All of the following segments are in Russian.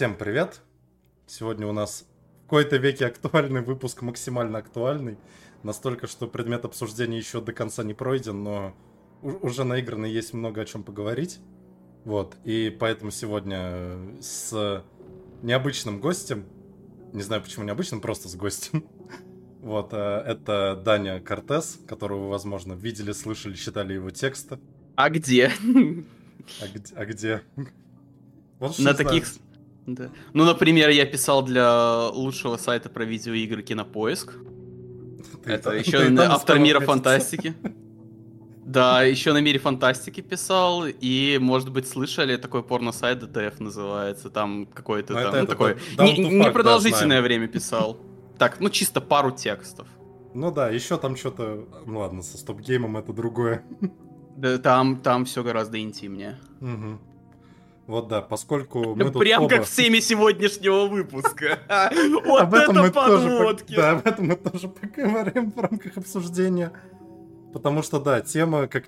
Всем привет! Сегодня у нас в какой-то веке актуальный выпуск, максимально актуальный. Настолько, что предмет обсуждения еще до конца не пройден, но уже наиграно есть много о чем поговорить. Вот, и поэтому сегодня с необычным гостем, не знаю почему необычным, просто с гостем, вот, э, это Даня Кортес, которого вы, возможно, видели, слышали, читали его тексты. А где? А где? А где? Вот На таких... Да. Ну, например, я писал для лучшего сайта про видеоигры Кинопоиск. Ты Это еще автор мира фантастики. Да, еще на мире фантастики писал, и, может быть, слышали такой порно-сайт DTF называется, там какой-то ну, там, ну, такой, непродолжительное не время писал. Так, ну чисто пару текстов. Ну да, еще там что-то, ну ладно, со стоп-геймом это другое. Да, там, там все гораздо интимнее. Угу. Вот да, поскольку мы тут Прям оба... как в теме сегодняшнего выпуска. Вот это подводки! Да, об этом мы тоже поговорим в рамках обсуждения. Потому что, да, тема, как...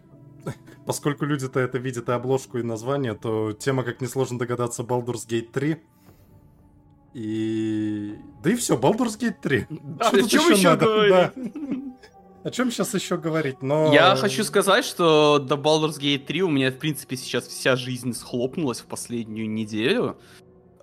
Поскольку люди-то это видят и обложку, и название, то тема, как несложно догадаться, Baldur's Gate 3. И... Да и все, Baldur's Gate 3. Да, что еще, еще надо? Да. О чем сейчас еще говорить, но... Я хочу сказать, что до Baldur's Gate 3 у меня, в принципе, сейчас вся жизнь схлопнулась в последнюю неделю.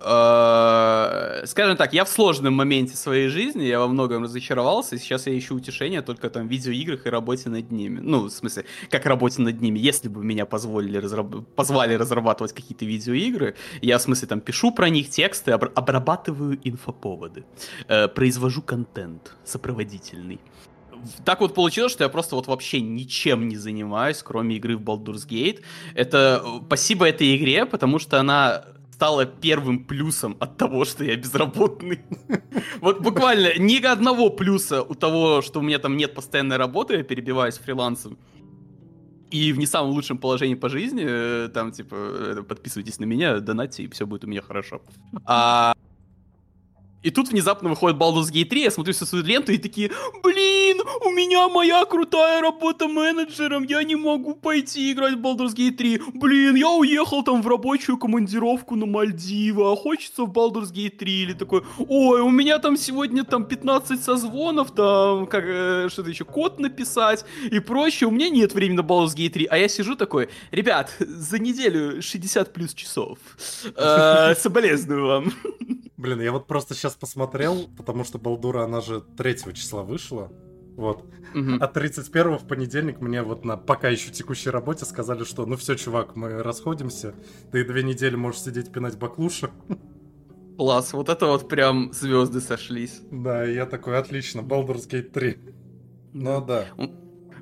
Э, скажем так, я в сложном моменте своей жизни, я во многом разочаровался, и сейчас я ищу утешение только там в видеоиграх и работе над ними. Ну, в смысле, как работе над ними. Если бы меня позволили разраб... позвали разрабатывать какие-то видеоигры, я, в смысле, там пишу про них тексты, об... обрабатываю инфоповоды, э, произвожу контент сопроводительный так вот получилось, что я просто вот вообще ничем не занимаюсь, кроме игры в Baldur's Gate. Это э, спасибо этой игре, потому что она стала первым плюсом от того, что я безработный. Вот буквально ни одного плюса у того, что у меня там нет постоянной работы, я перебиваюсь фрилансом. И в не самом лучшем положении по жизни, э, там, типа, э, подписывайтесь на меня, донатьте, и все будет у меня хорошо. А и тут внезапно выходит Baldur's Gate 3, я смотрю всю свою ленту и такие, блин, у меня моя крутая работа менеджером, я не могу пойти играть в Baldur's Gate 3. Блин, я уехал там в рабочую командировку на Мальдивы, а хочется в Baldur's Gate 3. Или такой, ой, у меня там сегодня там 15 созвонов, там, как, э, что-то еще, код написать и прочее. У меня нет времени на Baldur's Gate 3. А я сижу такой, ребят, за неделю 60 плюс часов. Э, соболезную вам. Блин, я вот просто сейчас посмотрел, потому что Балдура, она же 3 числа вышла. Вот. Угу. А 31 в понедельник мне вот на пока еще текущей работе сказали, что ну все, чувак, мы расходимся. Ты две недели можешь сидеть пинать баклуши. Класс, вот это вот прям звезды сошлись. Да, я такой, отлично, Baldur's Gate 3. Ну да.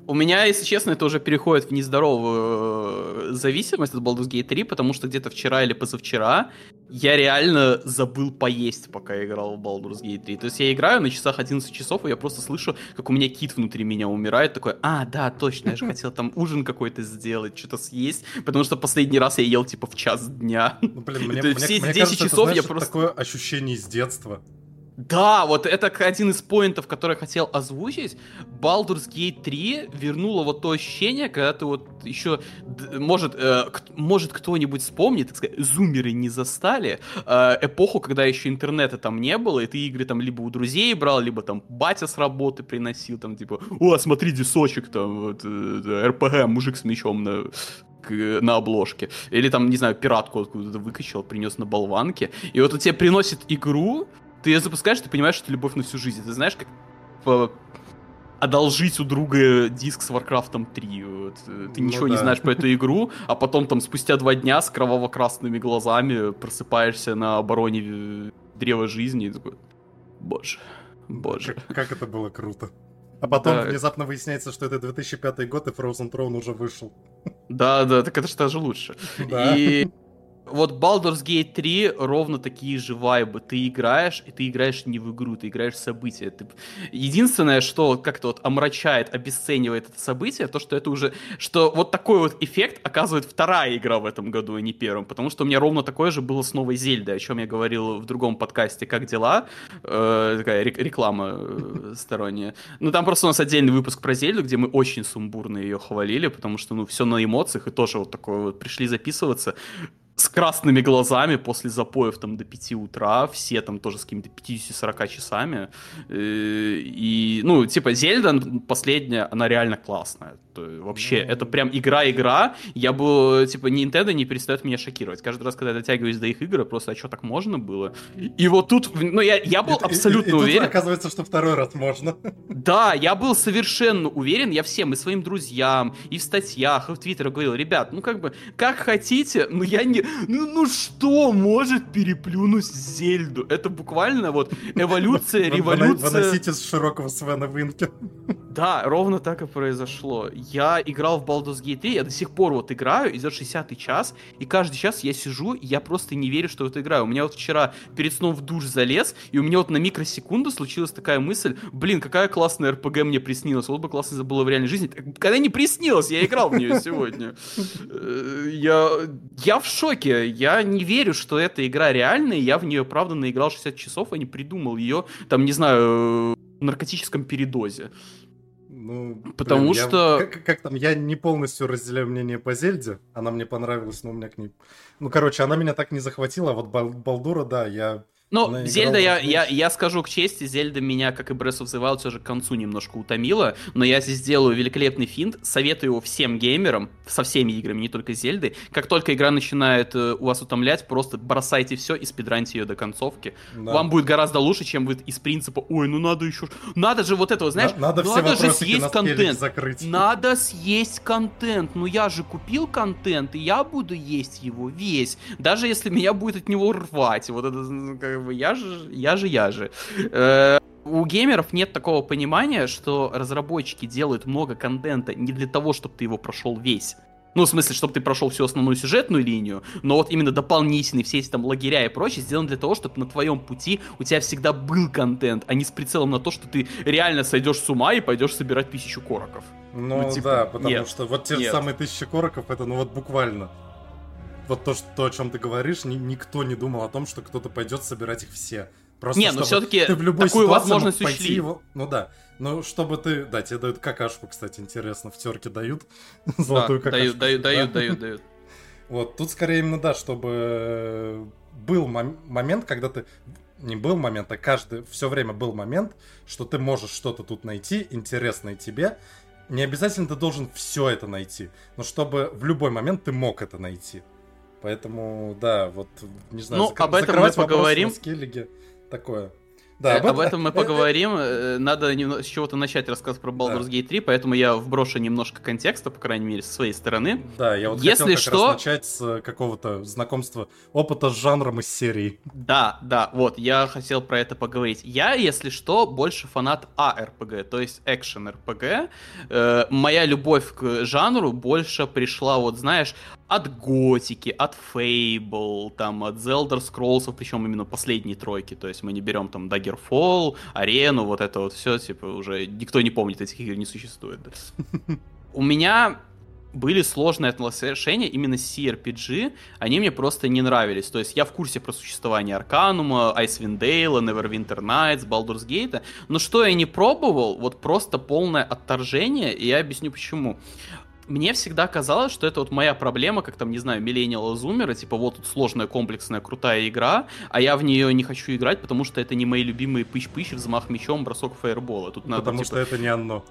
У меня, если честно, это уже переходит в нездоровую э, зависимость от Baldur's Gate 3, потому что где-то вчера или позавчера я реально забыл поесть, пока я играл в Baldur's Gate 3. То есть я играю на часах 11 часов, и я просто слышу, как у меня кит внутри меня умирает, такой, а, да, точно, я же хотел там ужин какой-то сделать, что-то съесть, потому что последний раз я ел, типа, в час дня. Ну, блин, мне, мне, все мне 10 кажется, часов это, знаешь, я просто... такое ощущение из детства. Да, вот это один из поинтов, который я хотел озвучить. Baldur's Gate 3 вернула вот то ощущение, когда ты вот еще, может, э, может кто-нибудь вспомнит, так сказать, зумеры не застали, э, эпоху, когда еще интернета там не было, и ты игры там либо у друзей брал, либо там батя с работы приносил, там типа, о, смотри, дисочек там, вот, э, мужик с мечом на, на обложке. Или там, не знаю, пиратку откуда-то выкачал, принес на болванке. И вот он тебе приносит игру, ты ее запускаешь, ты понимаешь, что это любовь на всю жизнь. Ты знаешь, как по... одолжить у друга диск с Warcraft 3. Вот. Ты ну ничего да. не знаешь про эту игру, а потом там спустя два дня с кроваво-красными глазами просыпаешься на обороне древа жизни и такой, боже, боже. Как, как это было круто. А потом да. внезапно выясняется, что это 2005 год, и Frozen Throne уже вышел. Да, да, так это же даже лучше. Да. И вот Baldur's Gate 3 ровно такие же вайбы. Ты играешь, и ты играешь не в игру, ты играешь в события. Ты... Единственное, что как-то вот омрачает, обесценивает это событие, то, что это уже... Что вот такой вот эффект оказывает вторая игра в этом году, а не первым. Потому что у меня ровно такое же было с новой Зельдой, о чем я говорил в другом подкасте «Как дела?». Э, такая реклама э, сторонняя. Ну, там просто у нас отдельный выпуск про Зельду, где мы очень сумбурно ее хвалили, потому что, ну, все на эмоциях, и тоже вот такое вот пришли записываться с красными глазами после запоев там до 5 утра, все там тоже с какими-то 50-40 часами. Э, и, ну, типа, Зельда последняя, она реально классная. То, вообще, ну... это прям игра-игра. Я бы, типа, Nintendo не перестает меня шокировать. Каждый раз, когда я дотягиваюсь до их игр, просто, а что так можно было? И вот тут, ну, я, я был и, абсолютно и, и, уверен. Тут оказывается, что второй раз можно. Да, я был совершенно уверен, я всем и своим друзьям, и в статьях, и в Твиттере говорил, ребят, ну, как бы, как хотите, но я не, ну, ну что может переплюнуть Зельду? Это буквально вот эволюция, революция. Выносите с широкого Свена Винки. Да, ровно так и произошло. Я играл в Baldur's Gate 3, я до сих пор вот играю, идет 60 час, и каждый час я сижу, и я просто не верю, что вот играю. У меня вот вчера перед сном в душ залез, и у меня вот на микросекунду случилась такая мысль, блин, какая классная РПГ мне приснилась, вот бы классно забыла в реальной жизни. Когда не приснилось, я играл в нее сегодня. Э, я, я в шоке, я не верю, что эта игра реальная, я в нее, правда, наиграл 60 часов, а не придумал ее, там, не знаю, наркотическом передозе. Ну, потому блин, что... Я, как, как там, я не полностью разделяю мнение по Зельде. Она мне понравилась, но у меня к ней... Ну, короче, она меня так не захватила, а вот Балдура, да, я ну, Зельда, я, я, я скажу к чести, Зельда меня, как и Breath of the Wild, все же к концу немножко утомила, но я здесь сделаю великолепный финт, советую его всем геймерам, со всеми играми, не только Зельды. Как только игра начинает э, у вас утомлять, просто бросайте все и спидраньте ее до концовки. Да. Вам будет гораздо лучше, чем вы из принципа, ой, ну надо еще... Надо же вот этого, знаешь, надо, ну, надо же съесть контент. Закрыть. Надо съесть контент. Ну я же купил контент, и я буду есть его весь. Даже если меня будет от него рвать. Вот это, ну, как бы, я же я же, я же. Э, у геймеров нет такого понимания, что разработчики делают много контента не для того, чтобы ты его прошел весь. Ну, в смысле, чтобы ты прошел всю основную сюжетную линию, но вот именно дополнительные все эти там лагеря и прочее сделаны для того, чтобы на твоем пути у тебя всегда был контент, а не с прицелом на то, что ты реально сойдешь с ума и пойдешь собирать тысячу короков. Ну, ну типа, да, потому нет, что вот те нет. же самые тысячи короков, это ну вот буквально вот то, что, о чем ты говоришь, ни, никто не думал о том, что кто-то пойдет собирать их все. Просто не, но все-таки ты в любой такую возможность учли. Его... Ну да. Ну, чтобы ты... Да, тебе дают какашку, кстати, интересно. В терке дают золотую да, какашку. Дают, дают, да? дают, дают, дают. Вот, тут скорее именно, да, чтобы был мом- момент, когда ты... Не был момент, а каждый... Все время был момент, что ты можешь что-то тут найти, интересное тебе. Не обязательно ты должен все это найти, но чтобы в любой момент ты мог это найти. Поэтому, да, вот, не знаю, ну, закр- об этом мы поговорим. Скиллиге, такое. Да, об, об этом мы поговорим. Э, надо с чего-то начать рассказ про Baldur's да. Gate 3, поэтому я вброшу немножко контекста, по крайней мере, со своей стороны. Да, я вот Если хотел как что... раз начать с какого-то знакомства, опыта с жанром из серии. Да, да, вот, я хотел про это поговорить. Я, если что, больше фанат ARPG, то есть Action RPG. Э, моя любовь к жанру больше пришла, вот знаешь, от Готики, от Fable, там, от The Elder Scrolls, причем именно последние тройки, то есть мы не берем там Daggerfall, Арену, вот это вот все, типа, уже никто не помнит, этих игр не существует. У меня были сложные отношения именно с CRPG, они мне просто не нравились. То есть я в курсе про существование Арканума, Icewind Dale, Neverwinter Nights, Baldur's Gate, но что я не пробовал, вот просто полное отторжение, и я объясню почему мне всегда казалось, что это вот моя проблема, как там, не знаю, миллениал зумера, типа вот тут сложная, комплексная, крутая игра, а я в нее не хочу играть, потому что это не мои любимые пыщ-пыщ, взмах мечом, бросок фаербола. Тут надо, потому типа... что это не оно.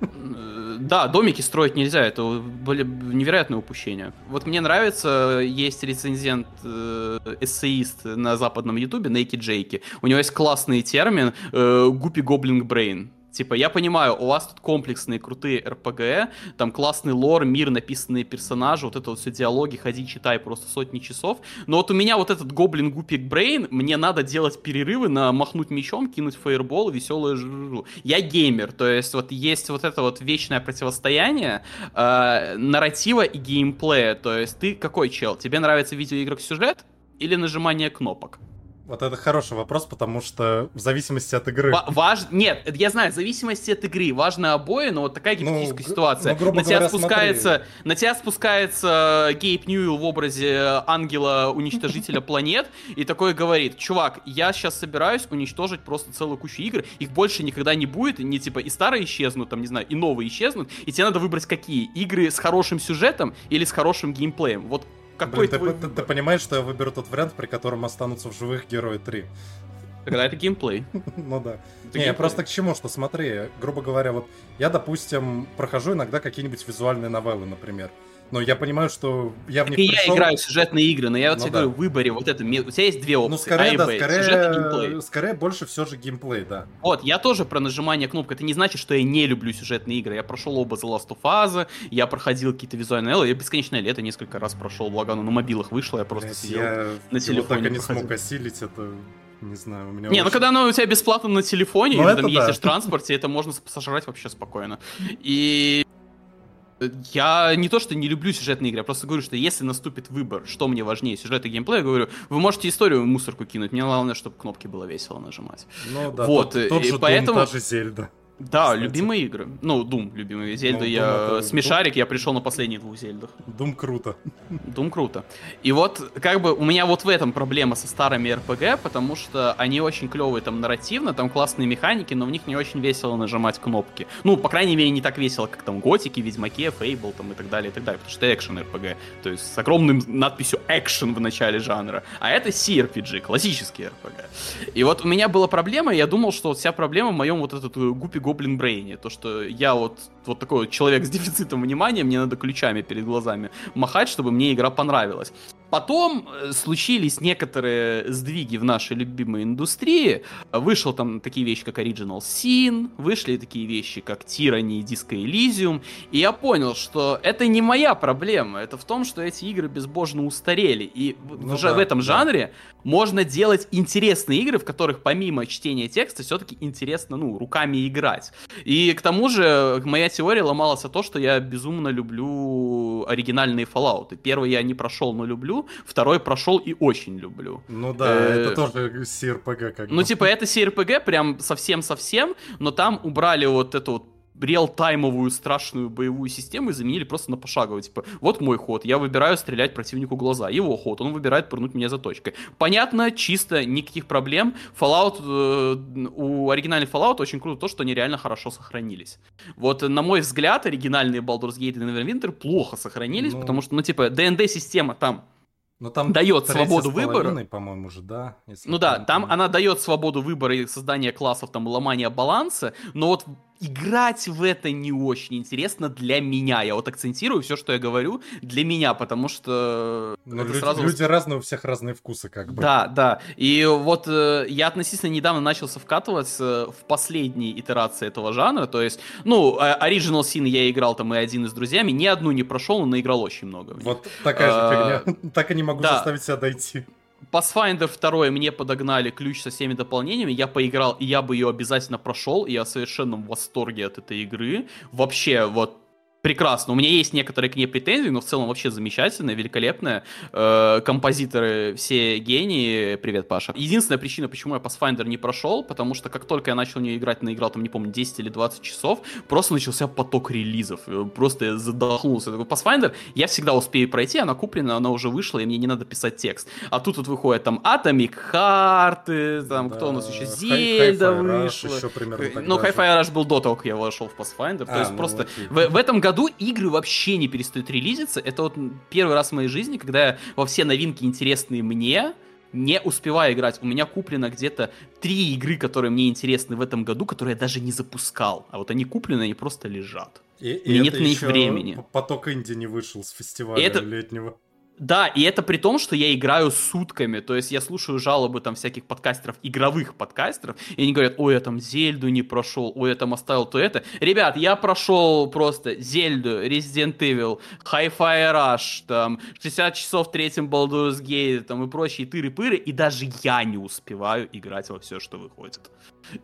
Э, да, домики строить нельзя, это были невероятное упущение. Вот мне нравится, есть рецензент, э, эссеист на западном ютубе, Naked Джейки. У него есть классный термин э, «гупи гоблинг брейн». Типа, я понимаю, у вас тут комплексные, крутые РПГ, там классный лор, мир, написанные персонажи, вот это вот все диалоги, ходи, читай просто сотни часов. Но вот у меня вот этот гоблин гупик брейн, мне надо делать перерывы на махнуть мечом, кинуть фаербол, веселое жужу. Я геймер, то есть вот есть вот это вот вечное противостояние э, нарратива и геймплея. То есть ты какой чел? Тебе нравится видеоигрок сюжет или нажимание кнопок? Вот это хороший вопрос, потому что в зависимости от игры. Ва- важ... Нет, я знаю, в зависимости от игры. Важно обои, но вот такая гипотетическая ну, ситуация. Ну, грубо на, тебя говоря, спускается, на тебя спускается Гейб Ньюэлл в образе ангела-уничтожителя планет и такой говорит, чувак, я сейчас собираюсь уничтожить просто целую кучу игр, их больше никогда не будет, не типа и старые исчезнут, там, не знаю, и новые исчезнут, и тебе надо выбрать какие. Игры с хорошим сюжетом или с хорошим геймплеем. Вот какой Блин, твой... ты, ты, ты понимаешь, что я выберу тот вариант, при котором останутся в живых герои 3? Тогда это геймплей. ну да. Не, я просто к чему, что смотри, грубо говоря, вот я, допустим, прохожу иногда какие-нибудь визуальные новеллы, например но я понимаю, что я в них и пришел... я играю в сюжетные игры, но я вот ну, тебе да. говорю, в выборе вот это, у тебя есть две опции, Ну, скорее, а да, скорее, скорее больше все же геймплей, да. Вот, я тоже про нажимание кнопок, это не значит, что я не люблю сюжетные игры, я прошел оба The Last of Us, я проходил какие-то визуальные я бесконечное лето несколько раз прошел, благо оно на мобилах вышло, я просто Блять, сидел я на телефоне. Я так и не смог осилить это не знаю, у меня Не, ну очень... ну когда оно у тебя бесплатно на телефоне, ну, или там да. ездишь в транспорте, это можно сожрать вообще спокойно. И я не то, что не люблю сюжетные игры, я просто говорю, что если наступит выбор, что мне важнее, сюжет и геймплей, я говорю, вы можете историю в мусорку кинуть, мне главное, чтобы кнопки было весело нажимать. Ну да, вот, тот, тот же поэтому... Doom, та же Зельда. Да, Кстати. любимые игры. Ну, Doom, любимые Зельды. Ну, я это... смешарик, я пришел на последних двух Зельдах. Doom круто. Doom круто. И вот, как бы, у меня вот в этом проблема со старыми RPG, потому что они очень клевые там нарративно, там классные механики, но в них не очень весело нажимать кнопки. Ну, по крайней мере, не так весело, как там Готики, Ведьмаке, Фейбл там и так далее, и так далее, потому что это экшен RPG, то есть с огромным надписью экшен в начале жанра. А это CRPG, классический RPG. И вот у меня была проблема, я думал, что вся проблема в моем вот этот э, гупи Гоблин Брейне. То, что я вот, вот такой вот человек с дефицитом внимания, мне надо ключами перед глазами махать, чтобы мне игра понравилась. Потом э, случились некоторые сдвиги в нашей любимой индустрии. Вышел там такие вещи, как Original Sin, вышли такие вещи, как Tyranny и Disco Elysium. И я понял, что это не моя проблема. Это в том, что эти игры безбожно устарели. И ну, уже да, в этом да. жанре можно делать интересные игры, в которых помимо чтения текста все-таки интересно, ну, руками играть. И к тому же моя теория ломалась о том, что я безумно люблю оригинальные Fallout. Первый я не прошел, но люблю. Второй прошел и очень люблю. Ну да, это э, тоже CRPG как Ну типа это CRPG прям совсем-совсем, но там убрали вот эту вот реалтаймовую страшную боевую систему и заменили просто на пошаговую. Типа, вот мой ход, я выбираю стрелять противнику глаза. Его ход, он выбирает пырнуть меня за точкой. Понятно, чисто, никаких проблем. Fallout, э, у оригинальных Fallout очень круто то, что они реально хорошо сохранились. Вот, на мой взгляд, оригинальные Baldur's Gate и Neverwinter плохо сохранились, ну... потому что, ну, типа, ДНД-система там но там дает свободу выбора. по-моему, же, да. Ну да, там она дает свободу выбора и создания классов, там, ломания баланса, но вот играть в это не очень интересно для меня. Я вот акцентирую все, что я говорю, для меня, потому что Но это люди, сразу... люди разные, у всех разные вкусы, как бы. Да, да. И вот э, я относительно недавно начался вкатываться в последние итерации этого жанра, то есть, ну, а, Original Sin я играл там и один и с друзьями, ни одну не прошел, но наиграл очень много. Вот такая же фигня. Так и не могу заставить себя дойти. Pathfinder 2 мне подогнали ключ со всеми дополнениями, я поиграл, и я бы ее обязательно прошел, и я в совершенном восторге от этой игры. Вообще, вот прекрасно. У меня есть некоторые к ней претензии, но в целом вообще замечательная, великолепная. Э, композиторы все гении. Привет, Паша. Единственная причина, почему я Pathfinder не прошел, потому что как только я начал в нее играть, наиграл там, не помню, 10 или 20 часов, просто начался поток релизов. Э, просто я задохнулся. Такой Pathfinder я всегда успею пройти, она куплена, она уже вышла, и мне не надо писать текст. А тут вот выходит там Atomic Heart, там да. кто у нас еще, Зельда вышла. Ну, Hi-Fi Rush был до того, как я вошел в Pathfinder. А, То есть ну, просто в, в этом году году игры вообще не перестают релизиться. Это вот первый раз в моей жизни, когда я во все новинки интересные мне, не успеваю играть. У меня куплено где-то три игры, которые мне интересны в этом году, которые я даже не запускал. А вот они куплены, они просто лежат. И, и нет на них времени. Поток Инди не вышел с фестиваля это... летнего. Да, и это при том, что я играю сутками, то есть я слушаю жалобы там всяких подкастеров, игровых подкастеров, и они говорят, ой, я там Зельду не прошел, ой, я там оставил то это. Ребят, я прошел просто Зельду, Resident Evil, Hi-Fi Rush, там, 60 часов в третьем Baldur's Gate, там, и прочие тыры-пыры, и даже я не успеваю играть во все, что выходит.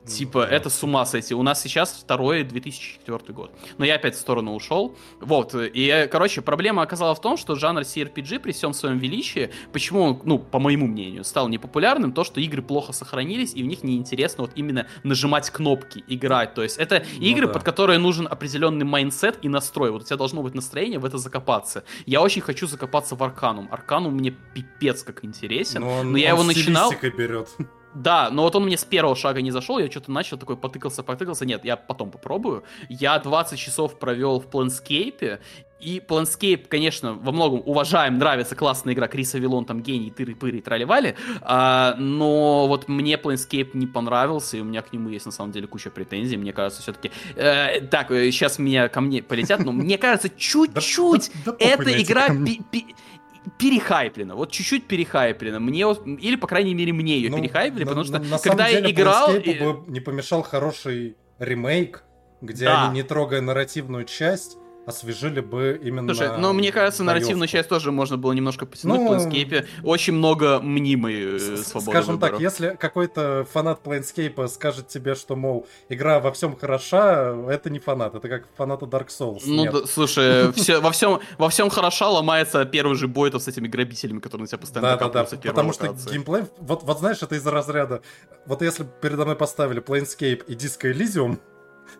Типа, это с ума сойти. У нас сейчас второй 2004 год. Но я опять в сторону ушел. Вот, и, короче, проблема оказалась в том, что жанр CRPG при всем своем величии, почему, ну, по моему мнению, стал непопулярным, то, что игры плохо сохранились, и в них неинтересно вот именно нажимать кнопки, играть. То есть это ну, игры, да. под которые нужен определенный mindset и настрой. Вот у тебя должно быть настроение в это закопаться. Я очень хочу закопаться в Arcanum. Arcanum мне пипец как интересен. Но, он, но я он его начинал... берет. Да, но вот он мне с первого шага не зашел, я что-то начал такой потыкался, потыкался. Нет, я потом попробую. Я 20 часов провел в Planescape, и Planescape, конечно, во многом уважаем, нравится, классная игра, Криса Вилон, там гений, тыры-пыры, трали-вали, а, но вот мне Planescape не понравился, и у меня к нему есть на самом деле куча претензий, мне кажется, все-таки... Э, так, сейчас меня ко мне полетят, но мне кажется, чуть-чуть эта игра перехайплено, вот чуть-чуть перехайплено. Мне, или, по крайней мере, мне ее ну, перехайпили, потому что, на когда я деле, играл... И... бы не помешал хороший ремейк, где да. они, не трогая нарративную часть, освежили бы именно... Слушай, ну, мне кажется, нарративную часть тоже можно было немножко потянуть ну, в Planescape. Очень много мнимой э, свободы Скажем выбора. так, если какой-то фанат Planescape скажет тебе, что, мол, игра во всем хороша, это не фанат, это как фанаты Dark Souls. Ну, да, слушай, все, во, всем, во всем хороша ломается первый же бой с этими грабителями, которые на тебя постоянно да, да, да, потому что геймплей... Вот, вот знаешь, это из-за разряда... Вот если передо мной поставили Planescape и Disco Elysium,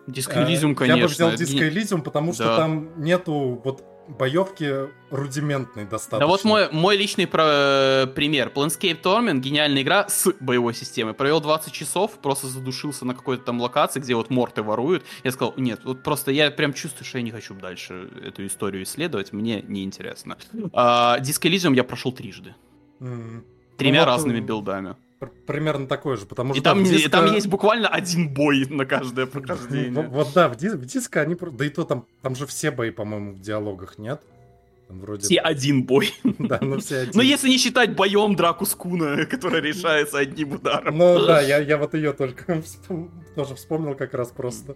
Диско Elysium, конечно. Я бы взял Elysium, потому что да. там нету вот боевки рудиментной достаточно. Да вот мой, мой личный про, пример. Planescape Torment, гениальная игра с боевой системой. Провел 20 часов, просто задушился на какой-то там локации, где вот морты воруют. Я сказал, нет, вот просто я прям чувствую, что я не хочу дальше эту историю исследовать, мне неинтересно. А, Disco Elysium я прошел трижды. Mm. Тремя ну, разными билдами примерно такое же, потому и что... Там, диско... там есть буквально один бой на каждое прохождение. Вот, да, в, дис... в диско они... Да и то там, там же все бои, по-моему, в диалогах, нет? Там вроде... Все один бой. Да, ну все один. Но если не считать боем драку Скуна, которая решается одним ударом. Ну да, я, я вот ее только тоже вспомнил как раз просто.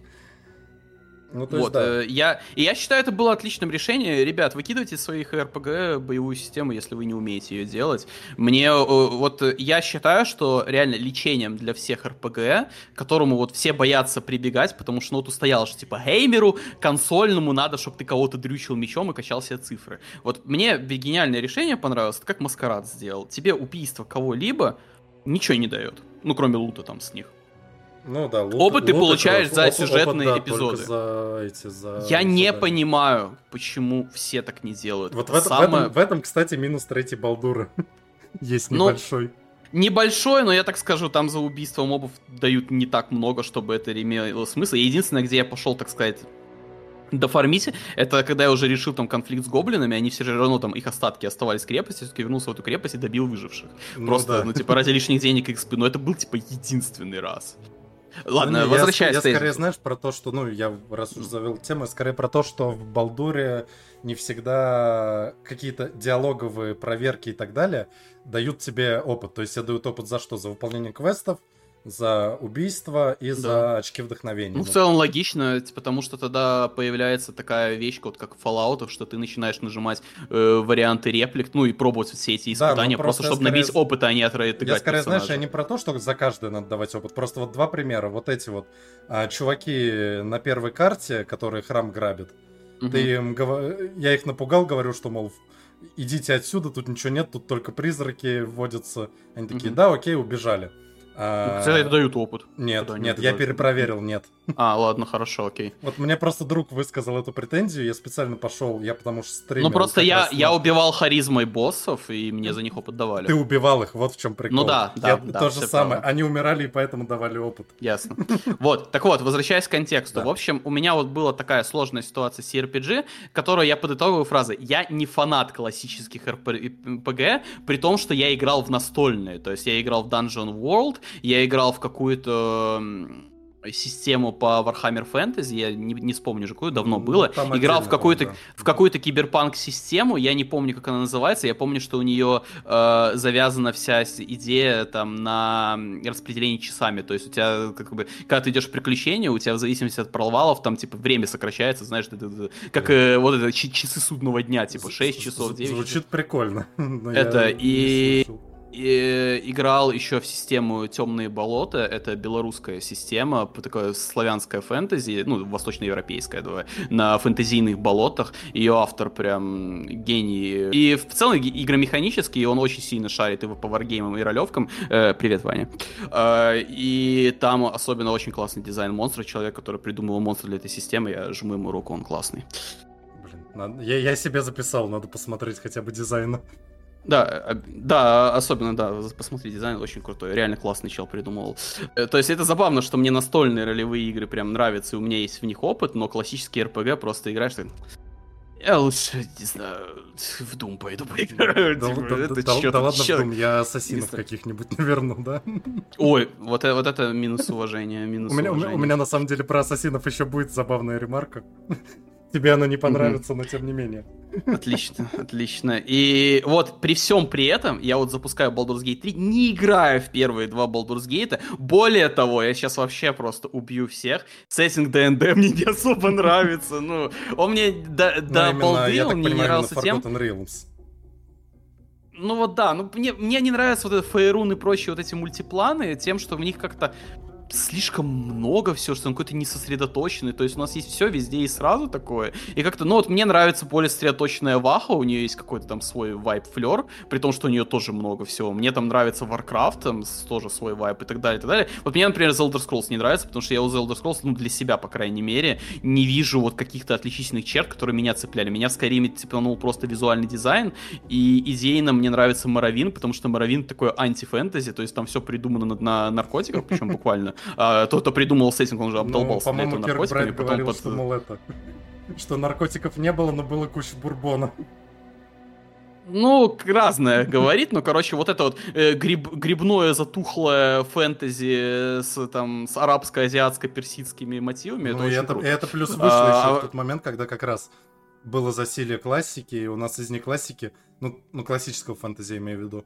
Ну, то есть, вот, да. э, я, и я считаю, это было отличным решением. Ребят, выкидывайте своих РПГ боевую систему, если вы не умеете ее делать. Мне, э, вот, я считаю, что реально лечением для всех РПГ, которому вот все боятся прибегать, потому что, ну, вот устоял, что, типа, геймеру, консольному надо, чтобы ты кого-то дрючил мечом и качал себе цифры. Вот мне гениальное решение понравилось, это как Маскарад сделал. Тебе убийство кого-либо ничего не дает. Ну, кроме лута там с них. Ну да, лут, опыт ты получаешь опыт, за сюжетные опыт, да, эпизоды. За эти, за, Я не да. понимаю, почему все так не делают. Вот в, это, самое... в, этом, в этом, кстати, минус третий балдуры. Есть ну, небольшой. Но, небольшой, но я так скажу, там за убийство мобов дают не так много, чтобы это имело смысл. Единственное, где я пошел, так сказать, дофармить, это когда я уже решил там конфликт с гоблинами, они все равно там их остатки оставались в крепости, все-таки вернулся в эту крепость и добил выживших. Ну, Просто, да. ну, типа, ради лишних денег и XP. Но это был, типа, единственный раз. Ладно, ну, возвращаясь. Я, я скорее, знаешь, про то, что, ну, я раз уже завел тему, скорее про то, что в Балдуре не всегда какие-то диалоговые проверки и так далее дают тебе опыт. То есть тебе дают опыт за что? За выполнение квестов, за убийство и да. за очки вдохновения. Ну, в целом логично, потому что тогда появляется такая вещь, вот как в Fallout, что ты начинаешь нажимать э, варианты реплик, ну и пробовать все эти испытания, да, просто, просто чтобы скорее... набить опыт, а не отыграть Я скорее, персонажа. знаешь, я не про то, что за каждое надо давать опыт, просто вот два примера. Вот эти вот а, чуваки на первой карте, которые храм грабят, угу. ты им, я их напугал, говорю, что, мол, идите отсюда, тут ничего нет, тут только призраки вводятся. Они такие, угу. да, окей, убежали. А... Кстати, это дают опыт. Нет, нет, я перепроверил, нет. А, ладно, хорошо, окей. Вот мне просто друг высказал эту претензию, я специально пошел, я потому что стримил. Ну просто я, я убивал харизмой боссов, и мне за них опыт давали. Ты убивал их, вот в чем прикол. Ну да, да. Я да, то же самое, правда. они умирали, и поэтому давали опыт. Ясно. Вот, так вот, возвращаясь к контексту. В общем, у меня вот была такая сложная ситуация с RPG, которую я подытогиваю фразой. Я не фанат классических RPG, при том, что я играл в настольные. То есть я играл в Dungeon World, я играл в какую-то систему по Warhammer Fantasy, я не, не вспомню уже какую, давно было. там Играл в какую-то да. в какую-то киберпанк-систему, я не помню, как она называется, я помню, что у нее э, завязана вся идея там на м, распределение часами, то есть у тебя как бы, когда ты идешь в приключения, у тебя в зависимости от провалов там типа время сокращается, знаешь, ты- ты- ты- как э, вот это часы судного дня, типа 6 часов, 9 часов. Звучит прикольно. Это и- слышал. Играл еще в систему Темные болота. Это белорусская система, такое славянское фэнтези, ну, восточноевропейское, давай, на фэнтезийных болотах. Ее автор прям гений. И в целом игромеханический, он очень сильно шарит и по варгеймам, и ролевкам. Э, привет, Ваня. Э, и там особенно очень классный дизайн монстра. Человек, который придумал монстр для этой системы, я жму ему руку, он классный. Блин, надо- я, я себе записал, надо посмотреть хотя бы дизайн. Да, э, да, особенно, да, посмотри, дизайн очень крутой, реально классный чел придумал. Э, То есть это забавно, что мне настольные ролевые игры прям нравятся, и у меня есть в них опыт, но классические РПГ просто играешь, ты... Я лучше, не знаю, в Doom пойду поиграю. Да, типа, да- это да- чё-то- да ладно, в чё- Doom, я ассасинов каких-нибудь наверну, да? Ой, вот, э- вот это минус уважения, минус у меня- уважения. у меня на самом деле про ассасинов еще будет забавная ремарка. Тебе она не понравится, но тем не менее. Отлично, отлично. И вот при всем при этом я вот запускаю Baldur's Gate 3, не играя в первые два Baldur's Gate. Более того, я сейчас вообще просто убью всех. Сеттинг ДНД мне не особо нравится. Ну, он мне до, Ну, до именно, балды, он мне не нравился тем... Ну вот да, ну мне, мне не нравятся вот это Фейрун и прочие вот эти мультипланы тем, что в них как-то слишком много все, что он какой-то несосредоточенный. То есть у нас есть все везде и сразу такое. И как-то, ну вот мне нравится более сосредоточенная Ваха, у нее есть какой-то там свой вайп флер, при том, что у нее тоже много всего. Мне там нравится Warcraft, там тоже свой вайп и так далее, и так далее. Вот мне, например, The Elder Scrolls не нравится, потому что я у The Elder Scrolls, ну, для себя, по крайней мере, не вижу вот каких-то отличительных черт, которые меня цепляли. Меня в Скайриме цепанул просто визуальный дизайн, и идейно мне нравится Моровин, потому что Моровин такой антифэнтези, то есть там все придумано на, на наркотиках, причем буквально. А, тот, кто придумал сеттинг, он же Ну, обдолбался для по-моему, этого наркотиками, Брайт потом говорил, под- что, мол, это... Что наркотиков не было, но было куча бурбона. Ну, разное говорит, но, короче, вот это вот э, гриб- грибное затухлое фэнтези с, там, с арабско-азиатско-персидскими мотивами, это Ну, и очень это, круто. и это плюс вышло А, еще а- в тот момент, когда как раз было засилие классики, и у нас из не классики, ну, ну классического фэнтези имею в виду,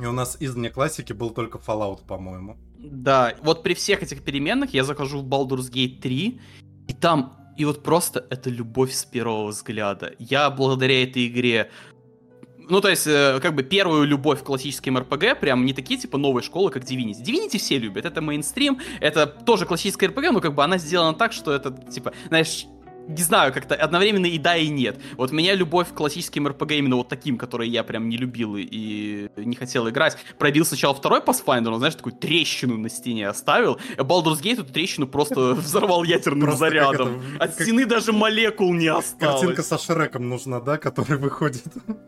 и у нас из не классики был только Fallout, по-моему. Да, вот при всех этих переменных я захожу в Baldur's Gate 3, и там, и вот просто это любовь с первого взгляда. Я благодаря этой игре ну, то есть, э, как бы первую любовь к классическим РПГ, прям не такие, типа, новые школы, как Divinity. Divinity все любят, это мейнстрим, это тоже классическая РПГ, но как бы она сделана так, что это, типа, знаешь, не знаю, как-то одновременно и да, и нет. Вот меня любовь к классическим РПГ именно вот таким, которые я прям не любил и- не хотел играть, пробил сначала второй Pathfinder, он, знаешь, такую трещину на стене оставил. Baldur's Gate эту трещину просто взорвал ядерным Просто зарядом. это, От как- стены даже молекул не осталось. Картинка со Шреком нужна, да, который выходит.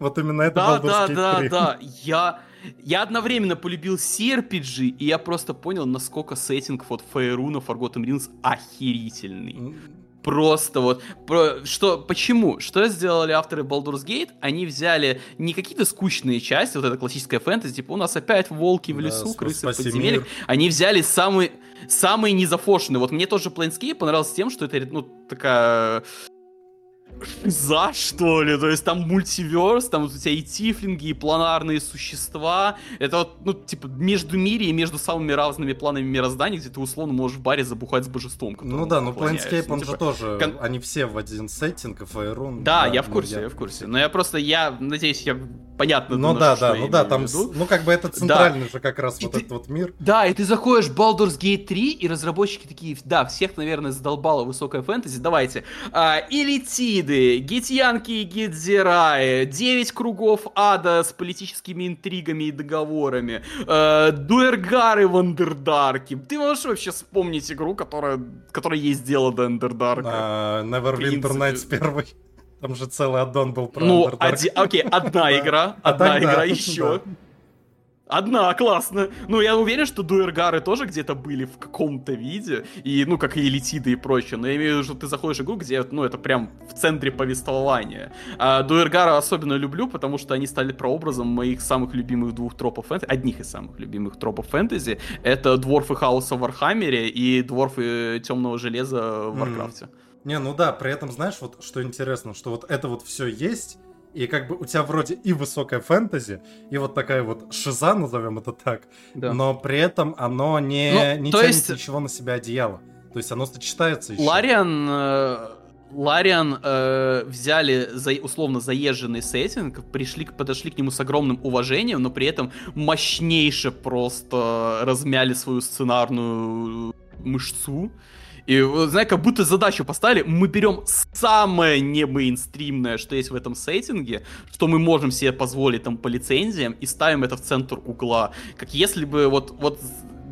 Вот именно это Да, Baldur's да, Gate да, 3. да. Я, я одновременно полюбил CRPG, и я просто понял, насколько сеттинг вот Фейруна Forgotten Realms охерительный. Просто вот, про, что, почему? Что сделали авторы Baldur's Gate? Они взяли не какие-то скучные части, вот это классическая фэнтези, типа у нас опять волки в Да, лесу, сп- крысы в подземельях. мир. Они взяли самые, самые незафошенные. Вот мне тоже Planescape понравился тем, что это, ну, такая за что ли? То есть там мультиверс, там у тебя и тифлинги, и планарные существа. Это вот, ну, типа, между мире и между самыми разными планами мироздания, где ты условно можешь в баре забухать с божеством. Ну да, ты ну. Planescape, Ну, он типа, же тоже, кон- они все в один сеттинг, и Фаерун. Да, я в ну, курсе, я в курсе. Но я просто, я надеюсь, я понятно. Ну да, да, я ну да, там, ну как бы это центральный же как раз И вот ты- этот вот мир. Да, и ты заходишь в Baldur's Gate 3, и разработчики такие, да, всех, наверное, задолбала высокая фэнтези, давайте. А, Илитиды, Гитьянки и Гидзираи, 9 кругов ада с политическими интригами и договорами, э, Дуэргары в Андердарке. Ты можешь вообще вспомнить игру, которая, которая есть дело до Андердарка? Neverwinter. Nights первый. Там же целый аддон был про ну, оди- окей, одна игра, одна игра еще. Одна, классно. Ну, я уверен, что дуэргары тоже где-то были в каком-то виде, и, ну, как и элитиды и прочее, но я имею в виду, что ты заходишь в игру, где, ну, это прям в центре повествования. А дуэргара особенно люблю, потому что они стали прообразом моих самых любимых двух тропов фэнтези, одних из самых любимых тропов фэнтези. Это Дворфы Хаоса в Вархаммере и Дворфы Темного Железа в Варкрафте. Мм. Не, ну да, при этом, знаешь, вот что интересно, что вот это вот все есть, и как бы у тебя вроде и высокая фэнтези, и вот такая вот шиза, назовем это так, да. но при этом оно не, ну, не тянет есть... ничего на себя одеяло. То есть оно сочетается еще. Лариан, э, Лариан э, взяли за, условно заезженный сеттинг, пришли, подошли к нему с огромным уважением, но при этом мощнейше просто размяли свою сценарную мышцу. И, знаешь, как будто задачу поставили, мы берем самое не мейнстримное, что есть в этом сеттинге, что мы можем себе позволить там по лицензиям, и ставим это в центр угла. Как если бы вот, вот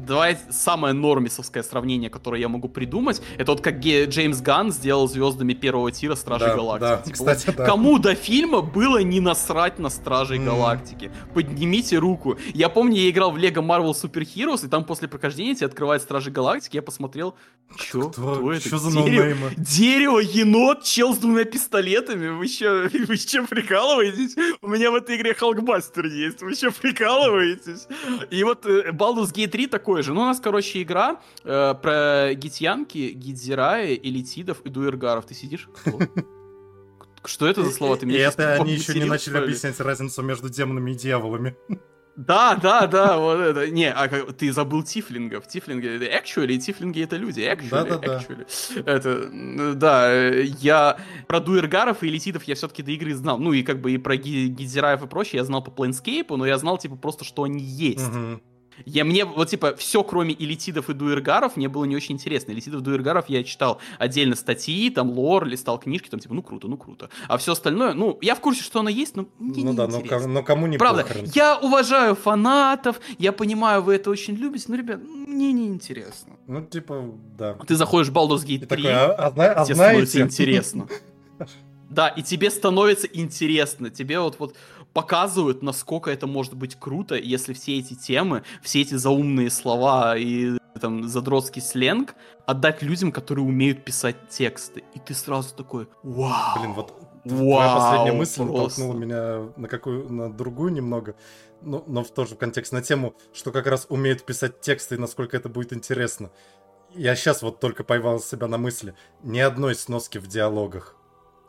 давай самое нормисовское сравнение, которое я могу придумать, это вот как Джеймс Ганн сделал звездами первого тира Стражей да, Галактики. Да, типа, кстати, вот, да. Кому до фильма было не насрать на Стражей mm. Галактики? Поднимите руку. Я помню, я играл в Лего Marvel Super Heroes, и там после прохождения тебе открывает Стражи Галактики, я посмотрел, Чё? Кто? Кто это? Что за Дерево, Дерево, енот, чел с двумя пистолетами. Вы еще, вы еще прикалываетесь? У меня в этой игре Халкбастер есть. Вы еще прикалываетесь? И вот э, Baldur's Gate 3 такой же. Ну, у нас, короче, игра э, про гитьянки, гидзираи, элитидов и дуэргаров. Ты сидишь? Что это за слова? Ты и это они еще не начали объяснять разницу между демонами и дьяволами. Да, да, да, вот это. Не, а как, ты забыл тифлингов. Тифлинги это actually, тифлинги это люди. Actually, да, да, actually. Да. Это, да, я про дуэргаров и элитидов я все-таки до игры знал. Ну и как бы и про гидзераев и прочее я знал по плейнскейпу, но я знал типа просто, что они есть. Угу. Я мне, вот типа, все, кроме элитидов и дуэргаров, мне было не очень интересно. Элитидов и дуэргаров я читал отдельно статьи, там, лор, листал книжки, там, типа, ну круто, ну круто. А все остальное, ну, я в курсе, что оно есть, но мне ну не да, интересно. Но, но кому не Правда, похрен. я уважаю фанатов, я понимаю, вы это очень любите, но, ребят, мне не интересно. Ну, типа, да. Ты заходишь в Baldur's Gate 3, такой, а, а, а, тебе становится интересно. Да, и тебе становится интересно. Тебе вот, вот показывают, насколько это может быть круто, если все эти темы, все эти заумные слова и там задротский сленг отдать людям, которые умеют писать тексты. И ты сразу такой, вау. Блин, вот Вау, твоя последняя мысль просто. толкнула меня на какую на другую немного, но, но в тоже контекст на тему, что как раз умеют писать тексты и насколько это будет интересно. Я сейчас вот только поймал себя на мысли. Ни одной сноски в диалогах.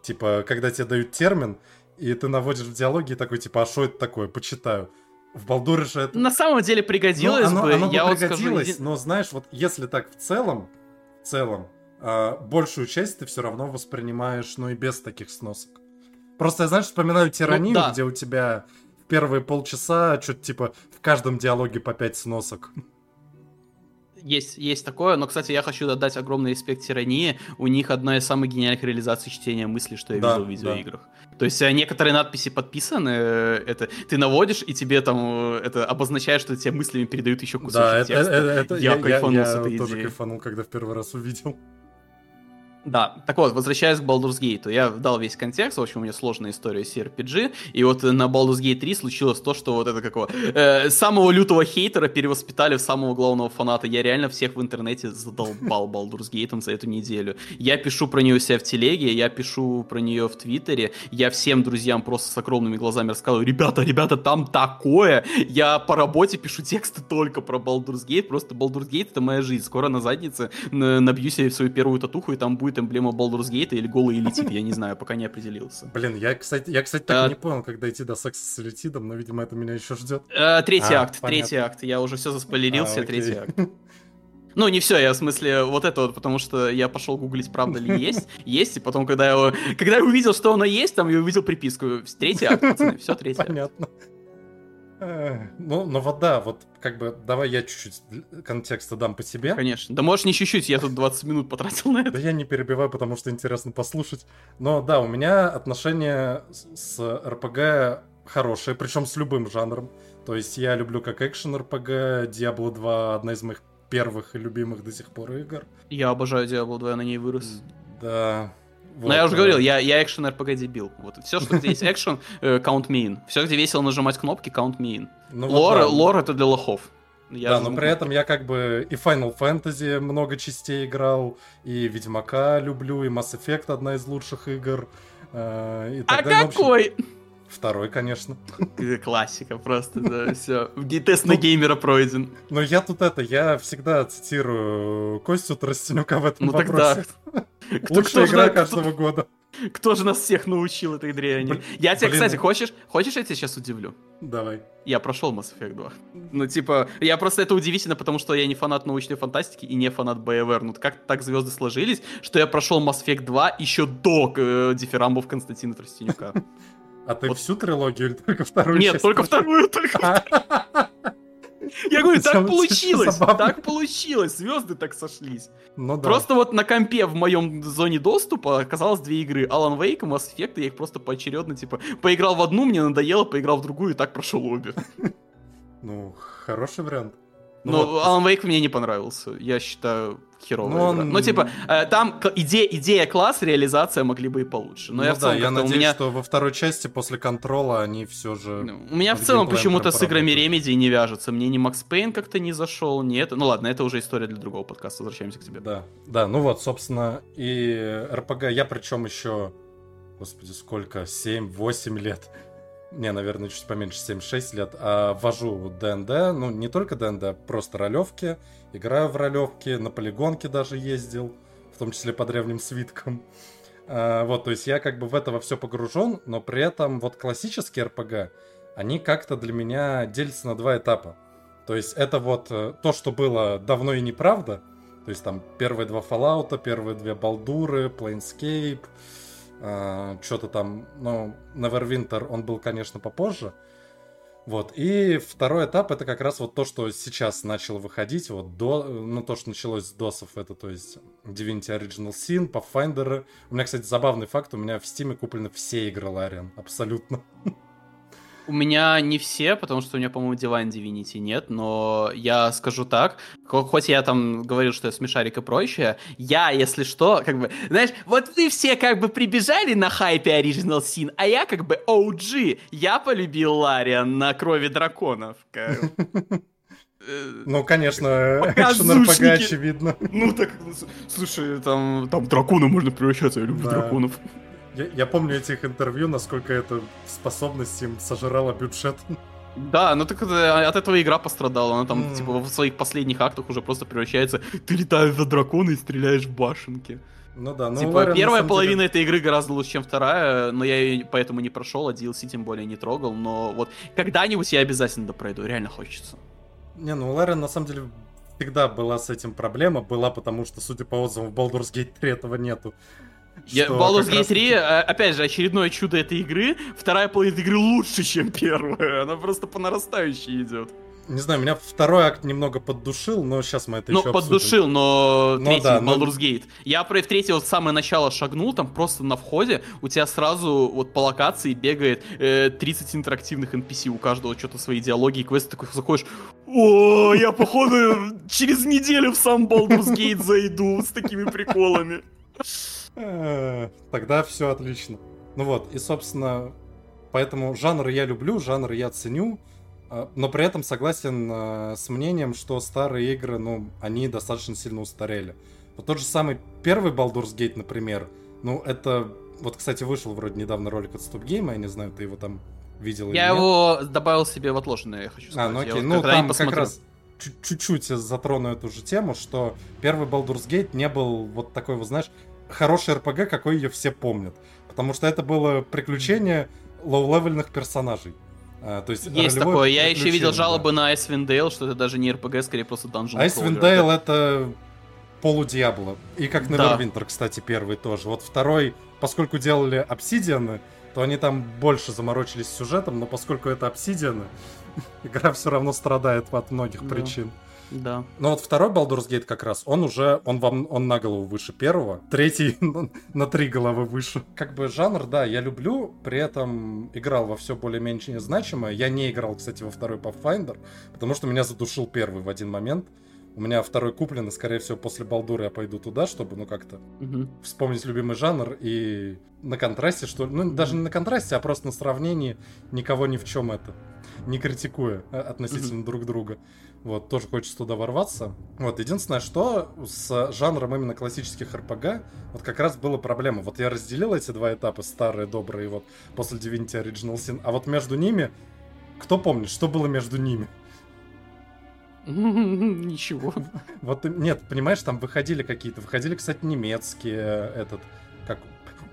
Типа, когда тебе дают термин, и ты наводишь в диалоге такой, типа, а что это такое? Почитаю. В Балдуре же это... На самом деле пригодилось ну, оно, бы. Оно я бы пригодилось, вот скажу... но знаешь, вот если так в целом, в целом, э, большую часть ты все равно воспринимаешь, ну и без таких сносок. Просто я, знаешь, вспоминаю тиранию, ну, да. где у тебя первые полчаса что-то типа в каждом диалоге по пять сносок есть, есть такое, но, кстати, я хочу додать огромный респект тирании. У них одна из самых гениальных реализаций чтения мысли, что я да, видел в видеоиграх. Да. То есть э, некоторые надписи подписаны, э, это ты наводишь, и тебе там э, это обозначает, что тебе мыслями передают еще кусочек да, текста. Это, это, я, я кайфанул я, с этой я тоже кайфанул, когда в первый раз увидел. Да, так вот, возвращаясь к Baldur's Gate, я дал весь контекст, в общем, у меня сложная история с RPG, и вот на Baldur's Gate 3 случилось то, что вот это какого, э, самого лютого хейтера перевоспитали в самого главного фаната. Я реально всех в интернете задолбал Baldur's Gate за эту неделю. Я пишу про нее у себя в телеге, я пишу про нее в Твиттере, я всем друзьям просто с огромными глазами рассказываю, ребята, ребята, там такое! Я по работе пишу тексты только про Baldur's Gate, просто Baldur's Gate это моя жизнь. Скоро на заднице набью себе свою первую татуху, и там будет будет эмблема Baldur's Gate или голый элитид, я не знаю, пока не определился. Блин, я, кстати, я, кстати, так а... не понял, как дойти до секса с элитидом, но, видимо, это меня еще ждет. А, третий а, акт, понятно. третий акт. Я уже все заспойлерился, а, третий акт. Ну, не все, я в смысле вот это вот, потому что я пошел гуглить, правда ли есть. Есть, и потом, когда я, когда я увидел, что оно есть, там я увидел приписку. Третий акт, пацаны, все третий Понятно. Акт. Ну, но вот да, вот как бы давай я чуть-чуть контекста дам по себе. Конечно. Да можешь не чуть-чуть, я тут 20 минут потратил на это. Да я не перебиваю, потому что интересно послушать. Но да, у меня отношения с РПГ хорошие, причем с любым жанром. То есть я люблю как экшен РПГ, Diablo 2 одна из моих первых и любимых до сих пор игр. Я обожаю Diablo 2, я на ней вырос. Да. Вот, Но я уже говорил, я, я экшен RPG дебил. Вот все, что где есть экшен, count me in. Все, где весело нажимать кнопки, count me in. Ну, лор, вот, да. лор это для лохов. Я да, но при этом я как бы и Final Fantasy много частей играл, и Ведьмака люблю, и Mass Effect одна из лучших игр. Э, и а далее, какой? Общем, второй, конечно. Классика просто, да, все. Тест на ну, геймера пройден. Но я тут это, я всегда цитирую Костю Тростенюка в этом ну, вопросе. Тогда... Лучшая игра каждого года. Кто же нас всех научил этой дряни? Я тебя, кстати, хочешь, хочешь, я тебя сейчас удивлю? Давай. Я прошел Mass Effect 2. Ну, типа, я просто это удивительно, потому что я не фанат научной фантастики и не фанат BioWare. Ну, как так звезды сложились, что я прошел Mass Effect 2 еще до э, дифирамбов Константина Тростенюка. А ты всю трилогию или только вторую Нет, только вторую, только Я говорю, так получилось, так получилось, звезды так сошлись. Ну, да. Просто вот на компе в моем зоне доступа оказалось две игры. Alan Wake и Mass Effect, я их просто поочередно, типа, поиграл в одну, мне надоело, поиграл в другую и так прошел обе. Ну, хороший вариант. Ну, Но вот. Alan Wake мне не понравился. Я считаю, херовая ну, он... Ну, типа, э, там идея, идея класс, реализация могли бы и получше. Но ну, я в целом да, я надеюсь, меня... что во второй части после контрола они все же... Ну, у меня в целом почему-то с играми Remedy не вяжется. Мне ни Макс Пейн как-то не зашел, нет. Ну ладно, это уже история для другого подкаста. Возвращаемся к тебе. Да, да, ну вот, собственно, и РПГ я причем еще, господи, сколько, 7-8 лет не, наверное, чуть поменьше, 7-6 лет, а вожу ДНД, ну, не только ДНД, просто ролевки, играю в ролевки, на полигонке даже ездил, в том числе по древним свиткам. А, вот, то есть я как бы в это все погружен, но при этом вот классические РПГ, они как-то для меня делятся на два этапа. То есть это вот э, то, что было давно и неправда, то есть там первые два Fallout, первые две Балдуры, Planescape, Uh, что-то там, ну, Neverwinter, он был, конечно, попозже. Вот, и второй этап это как раз вот то, что сейчас начало выходить, вот до, ну, то, что началось с досов, это, то есть, Divinity Original Sin, Pathfinder. У меня, кстати, забавный факт, у меня в Steam куплены все игры Лариан, абсолютно. У меня не все, потому что у меня, по-моему, Divine Divinity нет, но я скажу так, хоть я там говорил, что я смешарик и прочее, я, если что, как бы, знаешь, вот вы все как бы прибежали на хайпе Original Sin, а я как бы OG, я полюбил Лариан на крови драконов. Ну, конечно, экшен РПГ очевидно. Ну так, слушай, там, там дракону можно превращаться, я люблю драконов. Я, я помню этих интервью, насколько эта способность им сожрала бюджет. Да, ну так это, от этого игра пострадала. Она там, mm. типа, в своих последних актах уже просто превращается. Ты летаешь за дракона и стреляешь в башенки. Ну да, ну Типа, Ларин, первая половина деле... этой игры гораздо лучше, чем вторая, но я ее поэтому не прошел, а DLC тем более не трогал. Но вот когда-нибудь я обязательно допройду, реально хочется. Не, ну у Ларин на самом деле всегда была с этим проблема, была потому что, судя по отзывам, в Baldur's Gate 3 этого нету. Я, Baldur's Gate 3, а, опять же, очередное чудо этой игры. Вторая половина игры лучше, чем первая. Она просто по нарастающей идет. Не знаю, меня второй акт немного поддушил, но сейчас мы это ну, еще обсудим. поддушил, но, но третий, да, Baldur's но... Gate. Я про в третий вот самое начало шагнул, там просто на входе у тебя сразу вот по локации бегает э, 30 интерактивных NPC, у каждого что-то свои диалоги и квесты, такой заходишь, о, я походу через неделю в сам Baldur's Gate зайду с такими приколами. Тогда все отлично. Ну вот, и, собственно, поэтому жанр я люблю, жанр я ценю, э, но при этом согласен э, с мнением, что старые игры, ну, они достаточно сильно устарели. Вот тот же самый первый Baldur's Gate, например, ну, это... Вот, кстати, вышел вроде недавно ролик от Stop Game, я не знаю, ты его там видел Я его добавил себе в отложенное, я хочу сказать. А, ну окей, ну там как раз чуть-чуть затрону эту же тему, что первый Baldur's Gate не был вот такой, вот знаешь, хороший РПГ, какой ее все помнят. Потому что это было приключение low-level ных персонажей. А, то есть есть такое. Я еще видел жалобы да. на Icewind Dale, что это даже не РПГ, скорее просто Dungeon Icewind Dale да. это полудьябло. И как Neverwinter, да. кстати, первый тоже. Вот второй, поскольку делали обсидианы, то они там больше заморочились сюжетом, но поскольку это обсидианы, игра все равно страдает от многих да. причин. Да. Но вот второй Baldur's Gate как раз, он уже, он вам, он на голову выше первого, третий на три головы выше. Как бы жанр, да, я люблю, при этом играл во все более-менее значимое. Я не играл, кстати, во второй Pathfinder, потому что меня задушил первый в один момент. У меня второй куплен, и, скорее всего, после Балдура я пойду туда, чтобы, ну, как-то Мгм. вспомнить любимый жанр и на контрасте, что ли, ну, даже не на контрасте, а просто на сравнении, никого ни в чем это, не критикуя а, относительно друг друга. Вот, тоже хочется туда ворваться. Вот, единственное, что с жанром именно классических РПГ, вот как раз была проблема. Вот я разделил эти два этапа, старые, добрые, вот, после Divinity Original Sin, а вот между ними, кто помнит, что было между ними? Ничего. Вот, нет, понимаешь, там выходили какие-то, выходили, кстати, немецкие, э, этот, как,